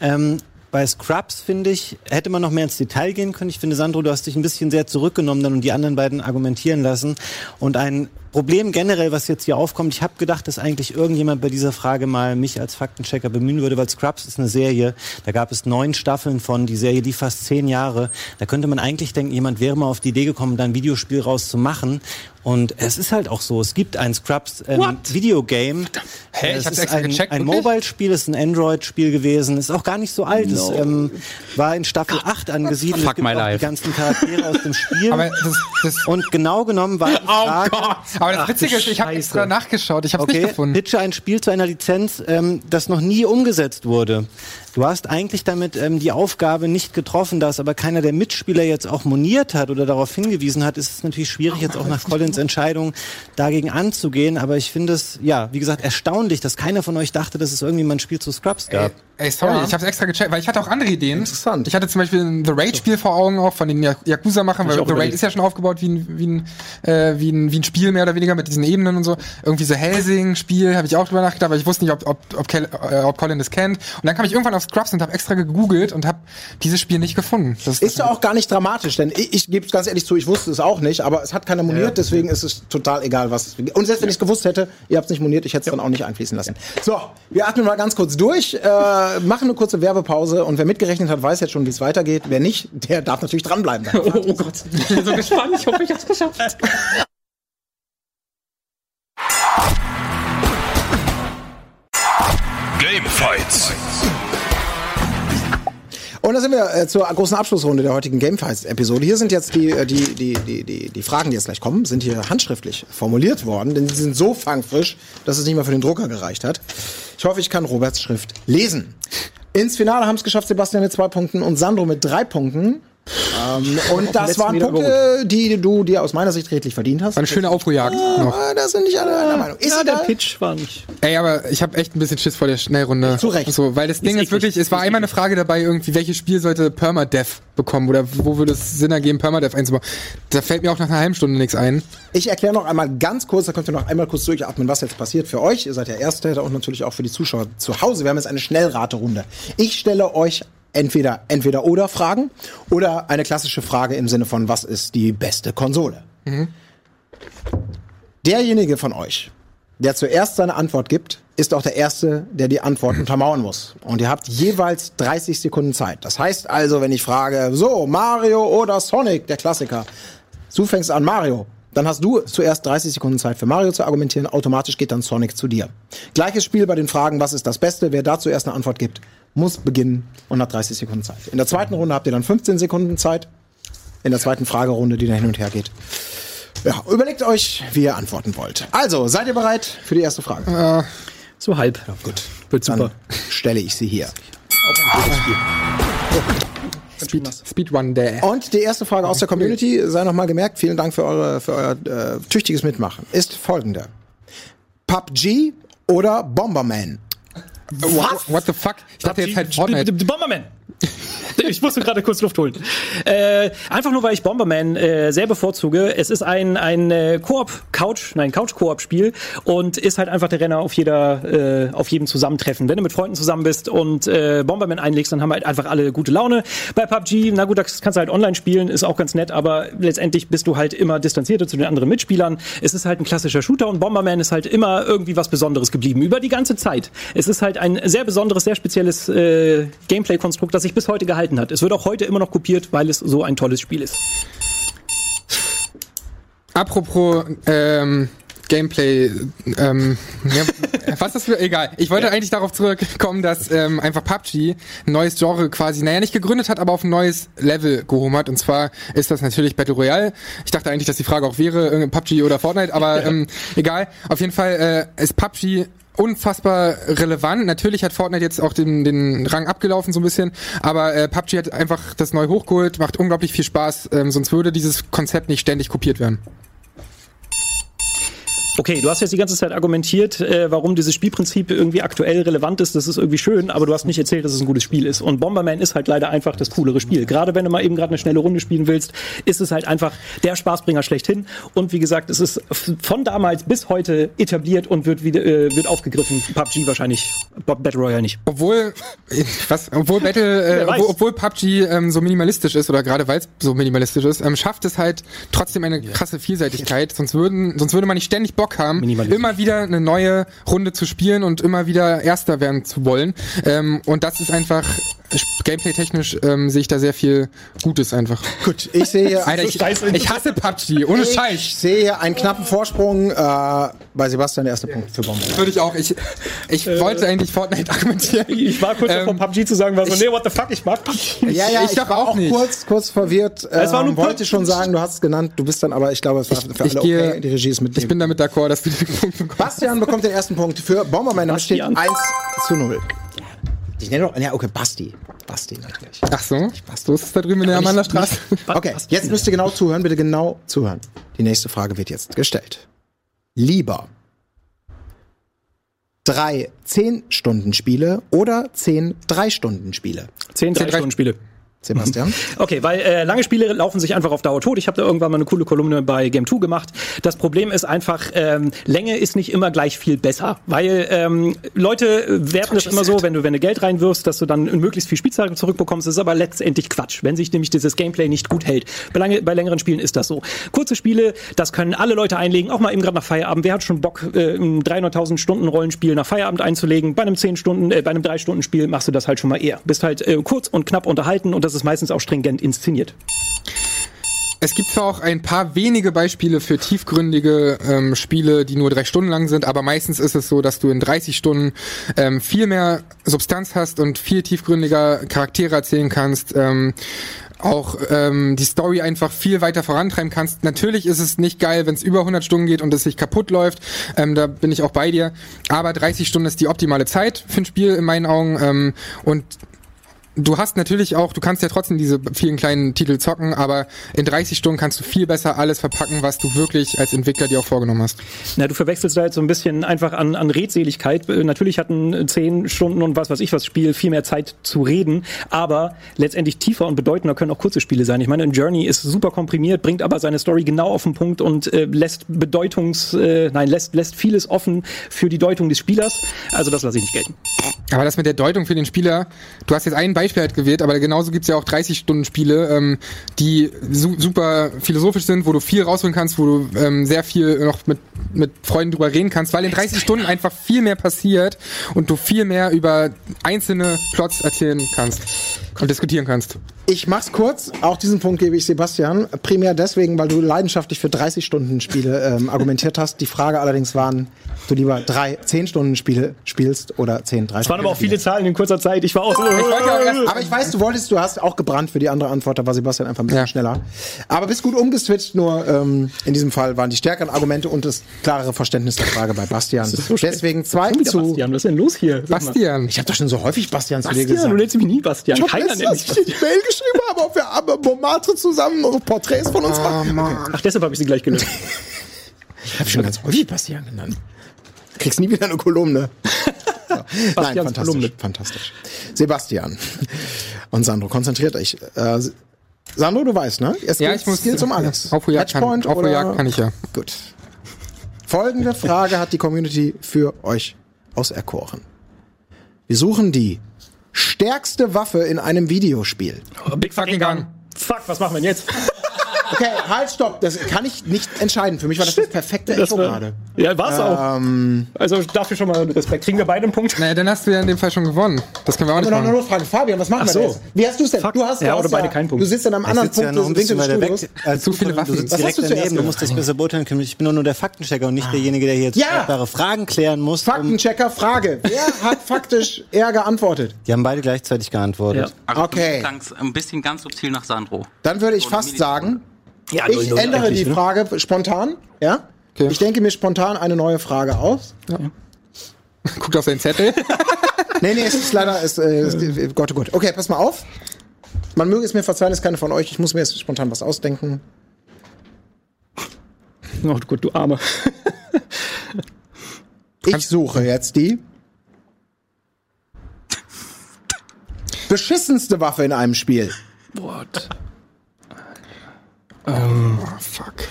Ähm, bei Scrubs, finde ich, hätte man noch mehr ins Detail gehen können. Ich finde, Sandro, du hast dich ein bisschen sehr zurückgenommen dann und die anderen beiden argumentieren lassen. Und ein Problem generell, was jetzt hier aufkommt, ich habe gedacht, dass eigentlich irgendjemand bei dieser Frage mal mich als Faktenchecker bemühen würde, weil Scrubs ist eine Serie, da gab es neun Staffeln von, die Serie lief fast zehn Jahre. Da könnte man eigentlich denken, jemand wäre mal auf die Idee gekommen, da ein Videospiel rauszumachen. Und es ist halt auch so, es gibt ein Scrubs ähm, Videogame. Hä, ich es hab's ist extra ein, gecheckt, ein? Mobile-Spiel, es ist ein Android-Spiel gewesen, ist auch gar nicht so alt. Es ähm, war in Staffel 8 angesiedelt. Fuck es gibt my auch life. die ganzen Charaktere aus dem *laughs* Spiel. Aber das, das, und genau genommen war die Frage, aber das Ach, Witzige ist, ich habe extra nachgeschaut. Ich habe es Okay, nicht gefunden. pitche ein Spiel zu einer Lizenz, ähm, das noch nie umgesetzt wurde. Du hast eigentlich damit ähm, die Aufgabe nicht getroffen, da es aber keiner der Mitspieler jetzt auch moniert hat oder darauf hingewiesen hat, ist es natürlich schwierig, jetzt auch nach Collins Entscheidung dagegen anzugehen. Aber ich finde es, ja, wie gesagt, erstaunlich, dass keiner von euch dachte, dass es irgendwie mal ein Spiel zu Scrubs gab. Ey, sorry, Ja. ich habe extra gecheckt, weil ich hatte auch andere Ideen. Interessant. Ich hatte zum Beispiel ein The Raid-Spiel vor Augen auch von den Ya- Yakuza-Machern, weil The Raid ist ja schon aufgebaut wie ein, wie, ein, äh, wie, ein, wie ein Spiel mehr oder weniger mit diesen Ebenen und so. Irgendwie so Helsing-Spiel habe ich auch drüber nachgedacht, aber ich wusste nicht, ob, ob, ob, Kel, äh, ob Colin das kennt. Und dann kam ich irgendwann auf Scrubs und habe extra gegoogelt und habe dieses Spiel nicht gefunden. Das Ist ja auch gar nicht dramatisch, denn ich, ich gebe es ganz ehrlich zu, ich wusste es auch nicht, aber es hat keiner moniert, deswegen ist es total egal, was. Und selbst wenn ich es gewusst hätte, ihr habt es nicht moniert, ich hätte es dann auch nicht einfließen lassen. So, wir atmen mal ganz kurz durch, äh, machen eine kurze Werbepause und wer mitgerechnet hat, weiß jetzt schon, wie es weitergeht. Wer nicht, der darf natürlich dranbleiben. Oh, *laughs* oh Gott, ich bin so gespannt. Ich hoffe, ich hab's geschafft. Gamefights. Und da sind wir äh, zur großen Abschlussrunde der heutigen Gamefights-Episode. Hier sind jetzt die, äh, die, die, die, die, die Fragen, die jetzt gleich kommen, sind hier handschriftlich formuliert worden, denn sie sind so fangfrisch, dass es nicht mal für den Drucker gereicht hat. Ich hoffe, ich kann Roberts Schrift lesen. Ins Finale haben es geschafft Sebastian mit zwei Punkten und Sandro mit drei Punkten. Ähm, und das letzten waren Meter Punkte, die du dir aus meiner Sicht redlich verdient hast. war eine schöne Aufruhrjagd noch. Ah, da sind nicht alle einer Meinung. Ist Ja, der. Pitch war nicht. Ey, aber ich habe echt ein bisschen Schiss vor der Schnellrunde. Zu Recht. So, weil das Ding ist, wirklich, es war einmal eine Frage dabei, irgendwie, welches Spiel sollte Permadeath bekommen oder wo würde es Sinn ergeben, Permadeath einzubauen? Da fällt mir auch nach einer halben Stunde nichts ein. Ich erkläre noch einmal ganz kurz, da könnt ihr noch einmal kurz durchatmen, was jetzt passiert für euch. Ihr seid der Erste und natürlich auch für die Zuschauer zu Hause. Wir haben jetzt eine Schnellraterunde. Ich stelle euch entweder entweder oder Fragen oder eine klassische Frage im Sinne von, was ist die beste Konsole? Derjenige von euch, der zuerst seine Antwort gibt, ist auch der Erste, der die Antwort untermauern muss. Und ihr habt jeweils 30 Sekunden Zeit. Das heißt also, wenn ich frage, so, Mario oder Sonic, der Klassiker, Du fängst an, Mario. Dann hast du zuerst 30 Sekunden Zeit für Mario zu argumentieren. Automatisch geht dann Sonic zu dir. Gleiches Spiel bei den Fragen, was ist das Beste? Wer dazu erst eine Antwort gibt, muss beginnen und hat 30 Sekunden Zeit. In der zweiten Runde habt ihr dann 15 Sekunden Zeit. In der zweiten Fragerunde, die dann hin und her geht. Ja, überlegt euch, wie ihr antworten wollt. Also, seid ihr bereit für die erste Frage? So halb. gut. Wird super. Dann stelle ich sie hier. *laughs* Speed, Speedrun der. Und die erste Frage aus der Community, sei noch mal gemerkt, vielen Dank für, eure, für euer äh, tüchtiges Mitmachen, ist folgende. PUBG oder Bomberman? What? What the fuck? Ich dachte jetzt halt Fortnite. Bomberman. *laughs* Ich musste gerade kurz Luft holen. Äh, einfach nur, weil ich Bomberman äh, sehr bevorzuge. Es ist ein, ein äh, Koop-Couch, nein, Couch-Koop-Spiel und ist halt einfach der Renner auf jeder, äh, auf jedem Zusammentreffen. Wenn du mit Freunden zusammen bist und äh, Bomberman einlegst, dann haben halt einfach alle gute Laune. Bei PUBG, na gut, das kannst du halt online spielen, ist auch ganz nett, aber letztendlich bist du halt immer distanzierter zu den anderen Mitspielern. Es ist halt ein klassischer Shooter und Bomberman ist halt immer irgendwie was Besonderes geblieben, über die ganze Zeit. Es ist halt ein sehr besonderes, sehr spezielles äh, Gameplay-Konstrukt, das sich bis heute gehalten hat. Es wird auch heute immer noch kopiert, weil es so ein tolles Spiel ist. Apropos ähm, Gameplay, ähm, ja, *laughs* was ist für, egal. Ich wollte eigentlich darauf zurückkommen, dass ähm, einfach PUBG ein neues Genre quasi, naja, nicht gegründet hat, aber auf ein neues Level gehoben hat. Und zwar ist das natürlich Battle Royale. Ich dachte eigentlich, dass die Frage auch wäre, PUBG oder Fortnite, aber *laughs* ähm, egal. Auf jeden Fall äh, ist PUBG unfassbar relevant. Natürlich hat Fortnite jetzt auch den, den Rang abgelaufen so ein bisschen, aber äh, PUBG hat einfach das neu hochgeholt, macht unglaublich viel Spaß, ähm, sonst würde dieses Konzept nicht ständig kopiert werden. Okay, du hast jetzt die ganze Zeit argumentiert, äh, warum dieses Spielprinzip irgendwie aktuell relevant ist. Das ist irgendwie schön, aber du hast nicht erzählt, dass es ein gutes Spiel ist. Und Bomberman ist halt leider einfach das coolere Spiel. Gerade wenn du mal eben gerade eine schnelle Runde spielen willst, ist es halt einfach der Spaßbringer schlechthin. Und wie gesagt, es ist von damals bis heute etabliert und wird wieder äh, wird aufgegriffen. PUBG wahrscheinlich, Battle Royale nicht. Obwohl, was, obwohl Battle, *laughs* äh, obwohl, obwohl PUBG ähm, so minimalistisch ist oder gerade weil es so minimalistisch ist, ähm, schafft es halt trotzdem eine krasse Vielseitigkeit. Sonst würden, sonst würde man nicht ständig Bock haben, immer wieder eine neue Runde zu spielen und immer wieder Erster werden zu wollen. Ähm, und das ist einfach Gameplay-technisch ähm, sehe ich da sehr viel Gutes einfach. Gut, ich sehe hier, Alter, ich, ich hasse PUBG, ohne ich Scheiß. sehe hier einen knappen Vorsprung äh, bei Sebastian, der erste Punkt für Bomber. Würde ich auch. Ich, ich wollte eigentlich Fortnite argumentieren. *laughs* Ich war kurz Ähm, davor, PUBG zu sagen, war so, nee, what the fuck, ich mag PUBG. Ja, ja, Ich ich, war auch nicht. kurz, kurz verwirrt. Ähm, Es war nur wollte Punkt. schon sagen, du hast es genannt, du bist dann aber, ich glaube, es war für alle ich gehe, okay, die Regie ist mit ich bin damit d'accord, dass du den Punkt bekommst. Bastian bekommt den ersten Punkt für Bomberman, damit steht Bastian. 1 zu 0. Ich nenne doch, ja, okay, Basti. Basti natürlich. Ach so, so ist es da drüben in der Amanderstraße. Okay, jetzt müsst ihr genau zuhören, bitte genau zuhören. Die nächste Frage wird jetzt gestellt. Lieber drei 10-Stunden-Spiele oder 10 3-Stunden-Spiele? 10, 3 drei- Stunden Spiele. Sebastian? *laughs* Okay, weil äh, lange Spiele laufen sich einfach auf Dauer tot. Ich habe da irgendwann mal eine coole Kolumne bei Game 2 gemacht. Das Problem ist einfach, ähm, Länge ist nicht immer gleich viel besser, weil ähm, Leute werten das immer so, wenn du wenn du Geld reinwirfst, dass du dann möglichst viel Spielzeit zurückbekommst. Das ist aber letztendlich Quatsch, wenn sich nämlich dieses Gameplay nicht gut hält. Bei, lange, bei längeren Spielen ist das so. Kurze Spiele, das können alle Leute einlegen, auch mal eben gerade nach Feierabend. Wer hat schon Bock, äh, ein 300.000 Stunden Rollenspiel nach Feierabend einzulegen? Bei einem 10 Stunden, äh, bei einem 3 Stunden Spiel machst du das halt schon mal eher. Bist halt äh, kurz und knapp unterhalten und das ist meistens auch stringent inszeniert. Es gibt zwar auch ein paar wenige Beispiele für tiefgründige ähm, Spiele, die nur drei Stunden lang sind, aber meistens ist es so, dass du in 30 Stunden ähm, viel mehr Substanz hast und viel tiefgründiger Charaktere erzählen kannst. Ähm, auch ähm, die Story einfach viel weiter vorantreiben kannst. Natürlich ist es nicht geil, wenn es über 100 Stunden geht und es sich kaputt läuft. Ähm, da bin ich auch bei dir. Aber 30 Stunden ist die optimale Zeit für ein Spiel in meinen Augen. Ähm, und du hast natürlich auch, du kannst ja trotzdem diese vielen kleinen Titel zocken, aber in 30 Stunden kannst du viel besser alles verpacken, was du wirklich als Entwickler dir auch vorgenommen hast. Na, du verwechselst da jetzt so ein bisschen einfach an, an Redseligkeit. Äh, Natürlich hatten zehn Stunden und was weiß ich was Spiel viel mehr Zeit zu reden, aber letztendlich tiefer und bedeutender können auch kurze Spiele sein. Ich meine, ein Journey ist super komprimiert, bringt aber seine Story genau auf den Punkt und äh, lässt Bedeutungs, äh, nein, lässt, lässt vieles offen für die Deutung des Spielers. Also das lasse ich nicht gelten. Aber das mit der Deutung für den Spieler, du hast jetzt ein Beispiel halt gewählt, aber genauso gibt's ja auch 30-Stunden-Spiele, ähm, die su super philosophisch sind, wo du viel rausholen kannst, wo du ähm, sehr viel noch mit, mit Freunden drüber reden kannst, weil in 30 Stunden einfach viel mehr passiert und du viel mehr über einzelne Plots erzählen kannst und diskutieren kannst. Ich mach's kurz. Auch diesen Punkt gebe ich Sebastian. Primär deswegen, weil du leidenschaftlich für 30-Stunden-Spiele ähm, argumentiert hast. Die Frage allerdings waren, du lieber drei 10-Stunden-Spiele spielst oder 10, 30 Es waren aber auch viele Zahlen in kurzer Zeit. Ich war auch so. Aber ich weiß, du wolltest, du hast auch gebrannt für die andere Antwort, da war Sebastian einfach ein bisschen Ja. schneller. Aber bist gut umgeswitcht, nur ähm, in diesem Fall waren die stärkeren Argumente und das klarere Verständnis der Frage bei Bastian. so. Deswegen zwei zu. Bastian, was ist denn los hier? Bastian. Ich habe doch schon so häufig Bastian zu dir Bastian, gesagt. du nennst mich nie Bastian. Ich Keiner nennt mich als ich dir die Mail geschrieben habe, ob wir aber Bomatre zusammen Porträts von uns machen. Okay. Ach, deshalb habe *laughs* ich sie gleich gelöst. Ich habe schon ganz häufig Bastian genannt. Kriegst nie wieder eine Kolumne. *laughs* So. Nein, fantastisch, Kolumne. fantastisch. Sebastian und Sandro, konzentriert euch. Äh, Sandro, du weißt, ne? Es Ja, geht- ich muss- geht um alles. Auf Jagd kann- auf oder- Jagd kann ich ja. Gut. Folgende Frage hat die Community für euch auserkoren. Wir suchen die stärkste Waffe in einem Videospiel. Big Fucking gun. Fuck, was machen wir denn jetzt? Okay, halt, stopp. Das kann ich nicht entscheiden. Für mich war das das perfekte Das Echo war, gerade. ja, war's auch. Ähm, Also dafür schon mal Respekt. Kriegen wir beide einen Punkt? Naja, dann hast du ja in dem Fall schon gewonnen. Das können wir auch nicht Aber noch eine machen. Frage. Fabian, was machen Ach wir so. denn jetzt? Wie hast du es denn? Fuck. Du hast, du Ja, hast oder beide keinen Punkt. Du sitzt an einem Ich anderen sitze ja Punkt noch ein des bisschen weiter weg. Als Zu viele du, Du Waffen. sitzt Was direkt hast du daneben, du musst das besser beurteilen können. Ich bin nur, nur der Faktenchecker und nicht derjenige, der hier jetzt Ja. Fragen klären muss. Um, Faktenchecker, Frage. Wer hat faktisch *laughs* eher geantwortet? die haben beide gleichzeitig geantwortet. Okay. Klang ein bisschen ganz subtil nach Sandro. Dann würde ich fast sagen, Ja, ich ändere die Frage spontan. Ja? Okay. Ich denke mir spontan eine neue Frage aus. *laughs* Guckt auf seinen Zettel. *laughs* Nee, nee, es ist leider, es, äh, es, Gott, oh Gott. Okay, pass mal auf. Man möge es mir verzeihen, es ist keine von euch. Ich muss mir jetzt spontan was ausdenken. *laughs* Oh Gott, du Arme. Ich suche jetzt die beschissenste Waffe in einem Spiel. What? Oh, fuck.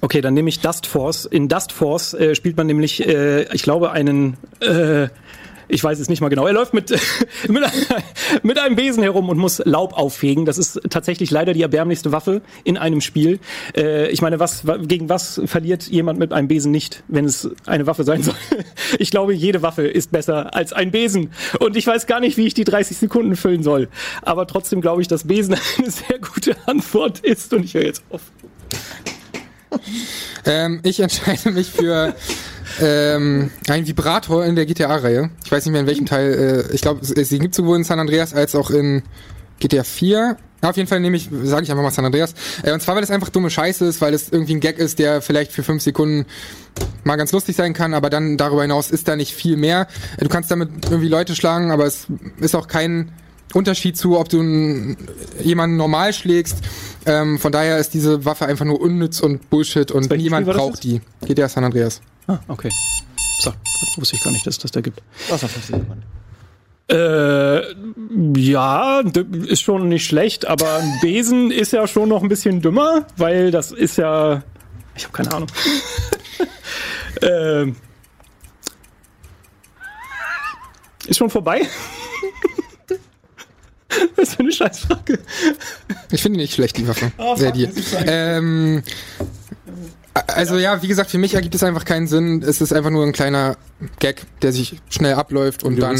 Okay, dann nehme ich Dust Force. In Dust Force äh, spielt man nämlich, äh, ich glaube, einen, äh, ich weiß es nicht mal genau. Er läuft mit, *laughs* mit, mit einem Besen herum und muss Laub auffegen. Das ist tatsächlich leider die erbärmlichste Waffe in einem Spiel. Äh, ich meine, was gegen was verliert jemand mit einem Besen nicht, wenn es eine Waffe sein soll? *laughs* Ich glaube, jede Waffe ist besser als ein Besen. Und ich weiß gar nicht, wie ich die 30 Sekunden füllen soll. Aber trotzdem glaube ich, dass Besen *laughs* eine sehr gute Antwort ist. Und ich höre jetzt auf. Ähm, ich entscheide mich für ähm, einen Vibrator in der GTA-Reihe. Ich weiß nicht mehr in welchem Teil. Äh, ich glaube, sie gibt sowohl in San Andreas als auch in GTA 4. Ja, auf jeden Fall nehme ich, sage ich einfach mal San Andreas. Äh, und zwar, weil es einfach dumme Scheiße ist, weil es irgendwie ein Gag ist, der vielleicht für fünf Sekunden mal ganz lustig sein kann, aber dann darüber hinaus ist da nicht viel mehr. Du kannst damit irgendwie Leute schlagen, aber es ist auch kein Unterschied zu, ob du jemanden normal schlägst. Ähm, von daher ist diese Waffe einfach nur unnütz und Bullshit und niemand braucht die. GTA San Andreas. Ah, okay. So, wusste ich gar nicht, dass das da gibt. Außer 15 Sekunden. Äh, ja, ist schon nicht schlecht, aber ein Besen *laughs* ist ja schon noch ein bisschen dümmer, weil das ist ja. Ich habe keine Ahnung. *laughs* ähm, ist schon vorbei? *laughs* Was für eine Scheißfrage. Ich finde die nicht schlecht, die Waffe. Oh, Sehr die. sagen. Ähm, also ja, wie gesagt, für mich ergibt es einfach keinen Sinn. Es ist einfach nur ein kleiner Gag, der sich schnell abläuft und dann.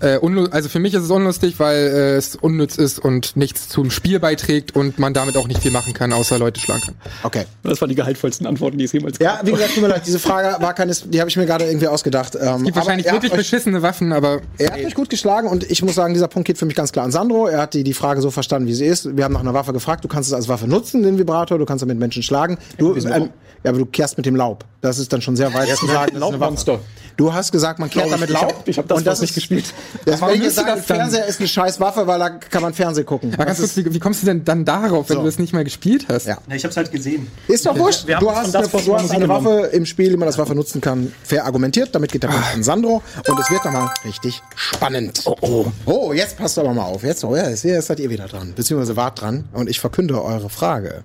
Äh, unlu- also für mich ist es unlustig, weil äh, es unnütz ist und nichts zum Spiel beiträgt und man damit auch nicht viel machen kann, außer Leute schlagen kann. Okay. Das waren die gehaltvollsten Antworten, die es jemals Ja, wie gesagt, tut mir leid, diese Frage war keine, die habe ich mir gerade irgendwie ausgedacht. Ähm, Es gibt wahrscheinlich wirklich euch, beschissene Waffen, aber er hat mich gut geschlagen und ich muss sagen, dieser Punkt geht für mich ganz klar an Sandro. Er hat die, die Frage so verstanden, wie sie ist. Wir haben nach einer Waffe gefragt. Du kannst es als Waffe nutzen, den Vibrator. Du kannst damit Menschen schlagen. Du, ähm, ja, aber du kehrst mit dem Laub. Das ist dann schon sehr weit zu sagen. das. Laubmonster. Du hast gesagt, man kehrt Ich damit Laub. ich hab das und das fast nicht gespielt. *laughs* Deswegen Warum ich sagen, das? Fernseher ist eine scheiß Waffe, weil da kann man Fernsehen gucken. Aber ganz Das kurz, wie, wie kommst du denn dann darauf, wenn So. du das nicht mal gespielt hast? Ja. Ja, ich hab's halt gesehen. Ist doch wurscht. Du hast, das eine, du hast eine genommen. Waffe im Spiel, die man als Waffe nutzen kann, fair argumentiert. Damit geht der Punkt an Sandro. Und es wird nochmal richtig spannend. Oh, oh. Oh, jetzt passt aber mal auf. Jetzt, oh ja, jetzt, jetzt seid ihr wieder dran. Beziehungsweise wart dran. Und ich verkünde eure Frage.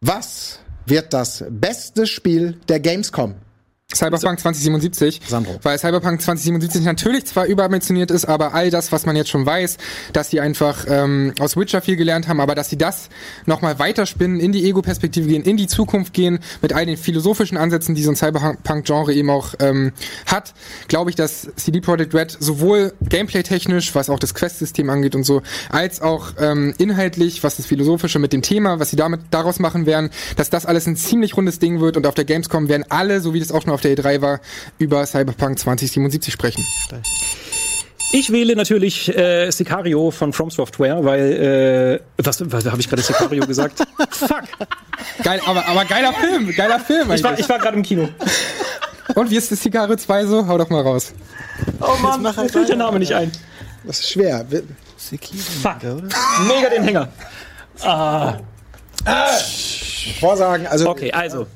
Was wird das beste Spiel der Gamescom? Cyberpunk 2077. Sandro. Weil Cyberpunk 2077 natürlich zwar überambitioniert ist, aber all das, was man jetzt schon weiß, dass sie einfach ähm, aus Witcher viel gelernt haben, aber dass sie das nochmal weiterspinnen, in die Ego-Perspektive gehen, in die Zukunft gehen, mit all den philosophischen Ansätzen, die so ein Cyberpunk-Genre eben auch ähm, hat, glaube ich, dass CD Projekt Red sowohl gameplay-technisch, was auch das Quest-System angeht und so, als auch ähm, inhaltlich, was das Philosophische mit dem Thema, was sie damit daraus machen werden, dass das alles ein ziemlich rundes Ding wird und auf der Gamescom werden alle, so wie das auch schon auf der E3 war, über Cyberpunk 2077 sprechen. Ich wähle natürlich äh, Sicario von From Software, weil äh, was, was habe ich gerade Sicario gesagt? *laughs* Fuck. Geil, aber, aber geiler Film, geiler Film Ich war, ich war gerade im Kino. Und wie ist das Sicario 2 so? Hau doch mal raus. Oh Mann, mir fällt der Name nicht ein. Das ist schwer. Wir- Fuck. Mega den Hänger. Vorsagen, also Okay, also.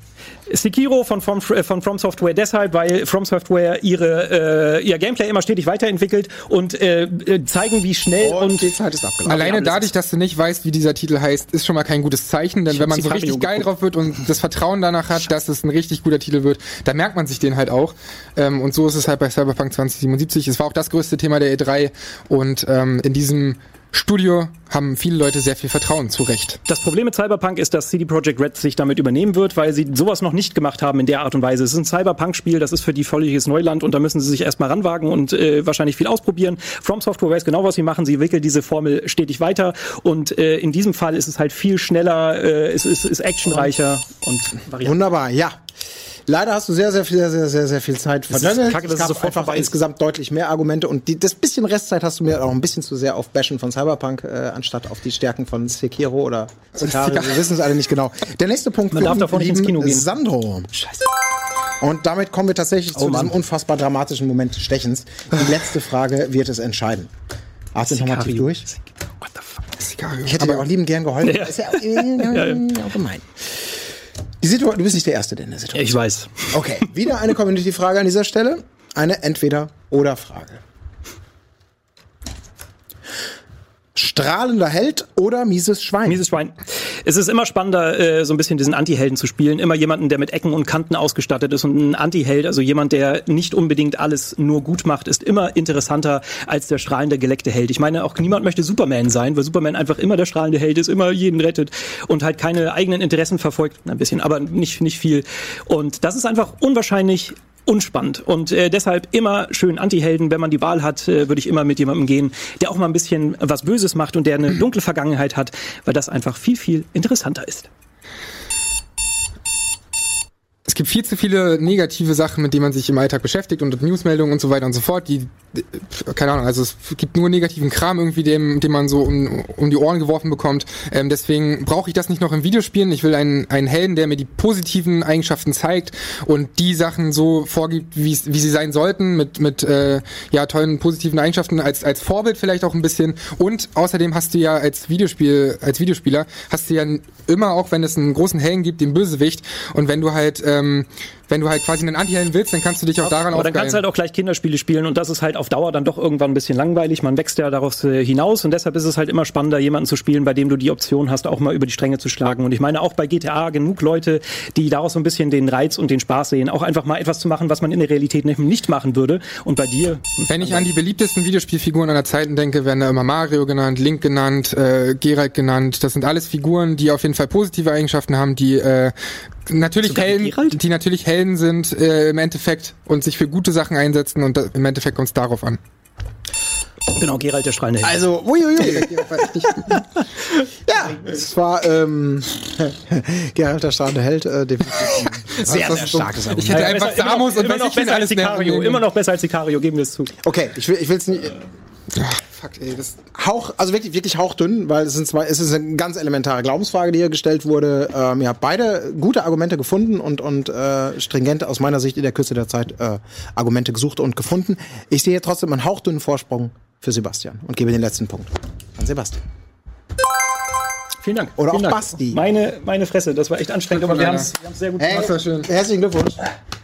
Sekiro von From, äh, von From Software deshalb, weil From Software ihre, äh, ihr Gameplay immer stetig weiterentwickelt und äh, äh, zeigen, wie schnell und und, die Zeit ist abgelaufen. Alleine dadurch, dass du nicht weißt, wie dieser Titel heißt, ist schon mal kein gutes Zeichen, denn wenn man so richtig geil drauf wird und das Vertrauen danach hat, dass es ein richtig guter Titel wird, dann merkt man sich den halt auch. Ähm, und so ist es halt bei Cyberpunk 2077. Es war auch das größte Thema der E3 und ähm, in diesem Studio haben viele Leute sehr viel Vertrauen, zu Recht. Das Problem mit Cyberpunk ist, dass CD Projekt Red sich damit übernehmen wird, weil sie sowas noch nicht gemacht haben in der Art und Weise. Es ist ein Cyberpunk-Spiel, das ist für die völliges Neuland und da müssen sie sich erstmal ranwagen und äh, wahrscheinlich viel ausprobieren. From Software weiß genau, was sie machen. Sie entwickeln diese Formel stetig weiter und äh, in diesem Fall ist es halt viel schneller, äh, es ist, ist actionreicher und variabler. Wunderbar, ja. Leider hast du sehr, sehr viel, sehr, sehr, sehr, sehr viel Zeit verdöngelt. kacke, dass es sofort vorbei ist. insgesamt deutlich mehr Argumente und die, das bisschen Restzeit hast du mir auch ein bisschen zu sehr auf Bashen von Cyberpunk, äh, anstatt auf die Stärken von Sekiro oder Sicario. Wir wissen es alle nicht genau. Der nächste Punkt Man darf davon nicht ins Kino gehen. Sandro. Scheiße. Und damit kommen wir tatsächlich zu diesem unfassbar dramatischen Moment des Stechens. Die letzte Frage wird es entscheiden. Atme nochmal tief durch. Sicario. Ich hätte dir auch lieben gern geholfen. Ja. Ist ja, äh, *laughs* auch gemein. Die Situation, du bist nicht der Erste der in der Situation. Ich weiß. Okay, wieder eine Community-Frage an dieser Stelle. Eine Entweder-Oder-Frage. Strahlender Held oder mieses Schwein? Mieses Schwein. Es ist immer spannender, äh, so ein bisschen diesen Anti-Helden zu spielen. Immer jemanden, der mit Ecken und Kanten ausgestattet ist. Und ein Anti-Held, also jemand, der nicht unbedingt alles nur gut macht, ist immer interessanter als der strahlende, geleckte Held. Ich meine, auch niemand möchte Superman sein, weil Superman einfach immer der strahlende Held ist, immer jeden rettet und halt keine eigenen Interessen verfolgt. Ein bisschen, aber nicht, nicht viel. Und das ist einfach unwahrscheinlich unspannend. Und äh, deshalb immer schön Anti-Helden. Wenn man die Wahl hat, äh, würde ich immer mit jemandem gehen, der auch mal ein bisschen was Böses macht und der eine dunkle Vergangenheit hat, weil das einfach viel, viel interessanter ist. Es gibt viel zu viele negative Sachen, mit denen man sich im Alltag beschäftigt und Newsmeldungen und so weiter und so fort. Die, äh, keine Ahnung, also es gibt nur negativen Kram irgendwie, dem, den man so um, um die Ohren geworfen bekommt. Ähm, deswegen brauche ich das nicht noch im Videospielen. Ich will einen, einen Helden, der mir die positiven Eigenschaften zeigt und die Sachen so vorgibt, wie sie sein sollten, mit, mit äh, ja, tollen positiven Eigenschaften, als, als Vorbild vielleicht auch ein bisschen. Und außerdem hast du ja als Videospiel, als Videospieler, hast du ja immer auch, wenn es einen großen Helden gibt, den Bösewicht. Und wenn du halt, ähm, wenn du halt quasi einen Anti-Helden willst, dann kannst du dich auch daran Aber dann kannst du halt auch gleich Kinderspiele spielen und das ist halt auf Dauer dann doch irgendwann ein bisschen langweilig. Man wächst ja daraus äh, hinaus und deshalb ist es halt immer spannender, jemanden zu spielen, bei dem du die Option hast, auch mal über die Stränge zu schlagen. Und ich meine auch bei GTA genug Leute, die daraus so ein bisschen den Reiz und den Spaß sehen, auch einfach mal etwas zu machen, was man in der Realität nicht, nicht machen würde. Und bei dir, Wenn ich an die beliebtesten Videospielfiguren aller Zeiten denke, werden da immer Mario genannt, Link genannt, äh, Geralt genannt. Das sind alles Figuren, die auf jeden Fall positive Eigenschaften haben, die äh, natürlich Helden, die natürlich Helden sind äh, im Endeffekt und sich für gute Sachen einsetzen und da, im Endeffekt kommt es darauf an. genau, Geralt der strahlende Held. Also, uiuiui. *laughs* ja, es war ähm, Geralt der strahlende Held. Äh, sehr, Das sehr ist so- starkes Ich Argument. hätte Ja, einfach Samus noch, und immer noch besser als alles Sicario, immer noch besser als Sicario, geben wir es zu. Okay, ich will, ich will's nicht. Fuck, ey, das Hauch, also wirklich, wirklich hauchdünn, weil es sind zwei, es ist eine ganz elementare Glaubensfrage, die hier gestellt wurde. Ähm, ihr habt beide gute Argumente gefunden und, und äh, stringent aus meiner Sicht in der Kürze der Zeit äh, Argumente gesucht und gefunden. Ich sehe trotzdem einen hauchdünnen Vorsprung für Sebastian und gebe den letzten Punkt an Sebastian. Vielen Dank. Oder Vielen auch Dank. Basti. Meine Meine Fresse, das war echt anstrengend, aber wir haben es sehr gut Hey, gemacht. war schön. herzlichen Glückwunsch.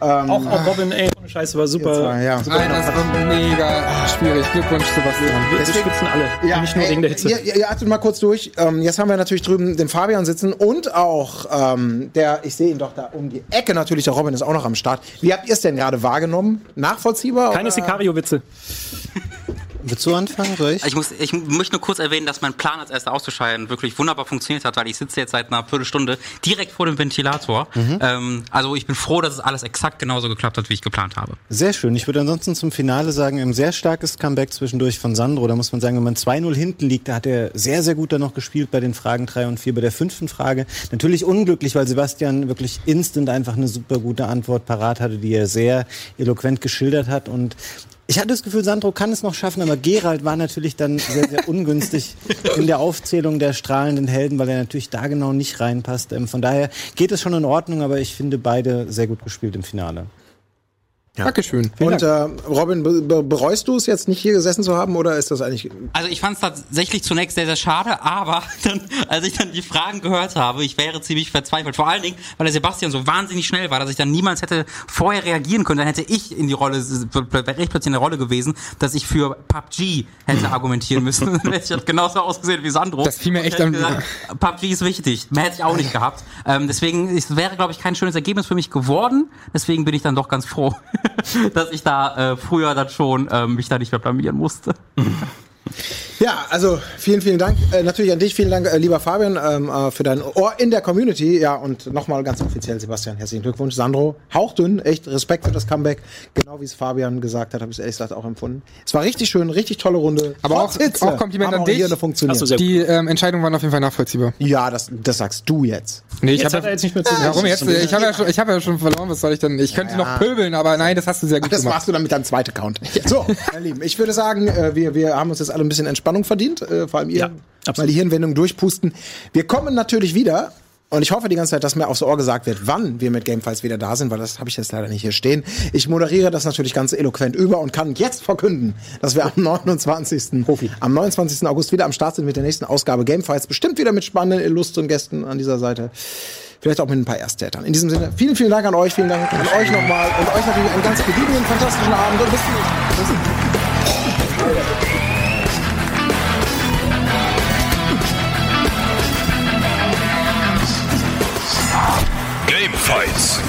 Ähm, Auch, auch Robin, ey, ohne Scheiße, war super. zwei, ja. super Nein, das war mega schwierig. Glückwunsch, Sebastian. Wir, wir Deswegen- schwitzen alle. Ja, nicht nur ey, wegen der Hitze. Ihr, ihr, ihr atmet mal kurz durch. Ähm, jetzt haben wir natürlich drüben den Fabian sitzen und auch ähm, der, ich sehe ihn doch da um die Ecke natürlich, der Robin ist auch noch am Start. Wie habt ihr es denn gerade wahrgenommen? Nachvollziehbar? Keine? Sicario-Witze. Willst du anfangen? Soll ich? Ich, muss, ich möchte nur kurz erwähnen, dass mein Plan als erster auszuscheiden wirklich wunderbar funktioniert hat, weil ich sitze jetzt seit einer Viertelstunde direkt vor dem Ventilator. Ähm, also ich bin froh, dass es alles exakt genauso geklappt hat, wie ich geplant habe. Sehr schön. Ich würde ansonsten zum Finale sagen, ein sehr starkes Comeback zwischendurch von Sandro. Da muss man sagen, wenn man 2-0 hinten liegt, da hat er sehr, sehr gut dann noch gespielt bei den Fragen 3 und 4. Bei der fünften Frage natürlich unglücklich, weil Sebastian wirklich instant einfach eine super gute Antwort parat hatte, die er sehr eloquent geschildert hat. Und ich hatte das Gefühl, Sandro kann es noch schaffen, aber Gerald war natürlich dann sehr, sehr ungünstig in der Aufzählung der strahlenden Helden, weil er natürlich da genau nicht reinpasst. Ähm, Von daher geht es schon in Ordnung, aber ich finde beide sehr gut gespielt im Finale. Dankeschön. Und äh, Robin, be be bereust du es jetzt nicht hier gesessen zu haben oder ist das eigentlich Also ich fand es tatsächlich zunächst sehr, sehr schade, aber *laughs* dann, als ich dann die Fragen gehört habe, ich wäre ziemlich verzweifelt. Vor allen Dingen, weil der Sebastian so wahnsinnig schnell war, dass ich dann niemals hätte vorher reagieren können. Dann hätte ich in die Rolle, wäre ich plötzlich in der Rolle gewesen, dass ich für PUBG hätte argumentieren müssen. *laughs* Dann hätte ich halt genauso ausgesehen wie Sandro. Das fiel mir echt am- gesagt, PUBG ist wichtig. Mehr hätte ich auch nicht gehabt. Ähm, deswegen, es wäre, glaube ich, kein schönes Ergebnis für mich geworden. Deswegen bin ich dann doch ganz froh, *laughs* dass ich da äh, früher dann schon ähm, mich da nicht mehr blamieren musste. *laughs* Ja, also vielen, vielen Dank. Äh, natürlich an dich, vielen Dank, äh, lieber Fabian, ähm, äh, für dein Ohr in der Community. Ja, und nochmal ganz offiziell, Sebastian, herzlichen Glückwunsch. Sandro, hauchdünn, echt Respekt für das Comeback. Genau wie es Fabian gesagt hat, habe ich es ehrlich gesagt auch empfunden. Es war richtig schön, richtig tolle Runde. Aber auch- Hitze auch Kompliment an auch dich. Sehr Die ähm, Entscheidungen waren auf jeden Fall nachvollziehbar. ja, das, das sagst du jetzt. Nee, ich Jetzt hab hat er jetzt nicht mehr zu Ja, Warum jetzt? Ich habe ja, schon- ich hab ja schon verloren, was soll ich denn? Ich könnte Ja. noch pöbeln, aber nein, das hast du sehr gut Das gemacht. machst du dann mit deinem zweiten Account. So, *laughs* meine Lieben, ich würde sagen, äh, wir, wir haben uns jetzt alle ein bisschen Entspannung verdient, äh, vor allem ihr, Ja, mal absolut. die Hirnwendung durchpusten. Wir kommen natürlich wieder. Und ich hoffe die ganze Zeit, dass mir aufs Ohr gesagt wird, wann wir mit Gamefiles wieder da sind, weil das habe ich jetzt leider nicht hier stehen. Ich moderiere das natürlich ganz eloquent über und kann jetzt verkünden, dass wir am *laughs* 29. am 29. August wieder am Start sind mit der nächsten Ausgabe Gamefiles. Bestimmt wieder mit spannenden, illustren Gästen an dieser Seite. Vielleicht auch mit ein paar Ersttätern. In diesem Sinne, vielen, vielen Dank an euch, vielen Dank an euch nochmal und euch natürlich einen ganz gediegenen, fantastischen Abend und bis zum nächsten Mal. Fights.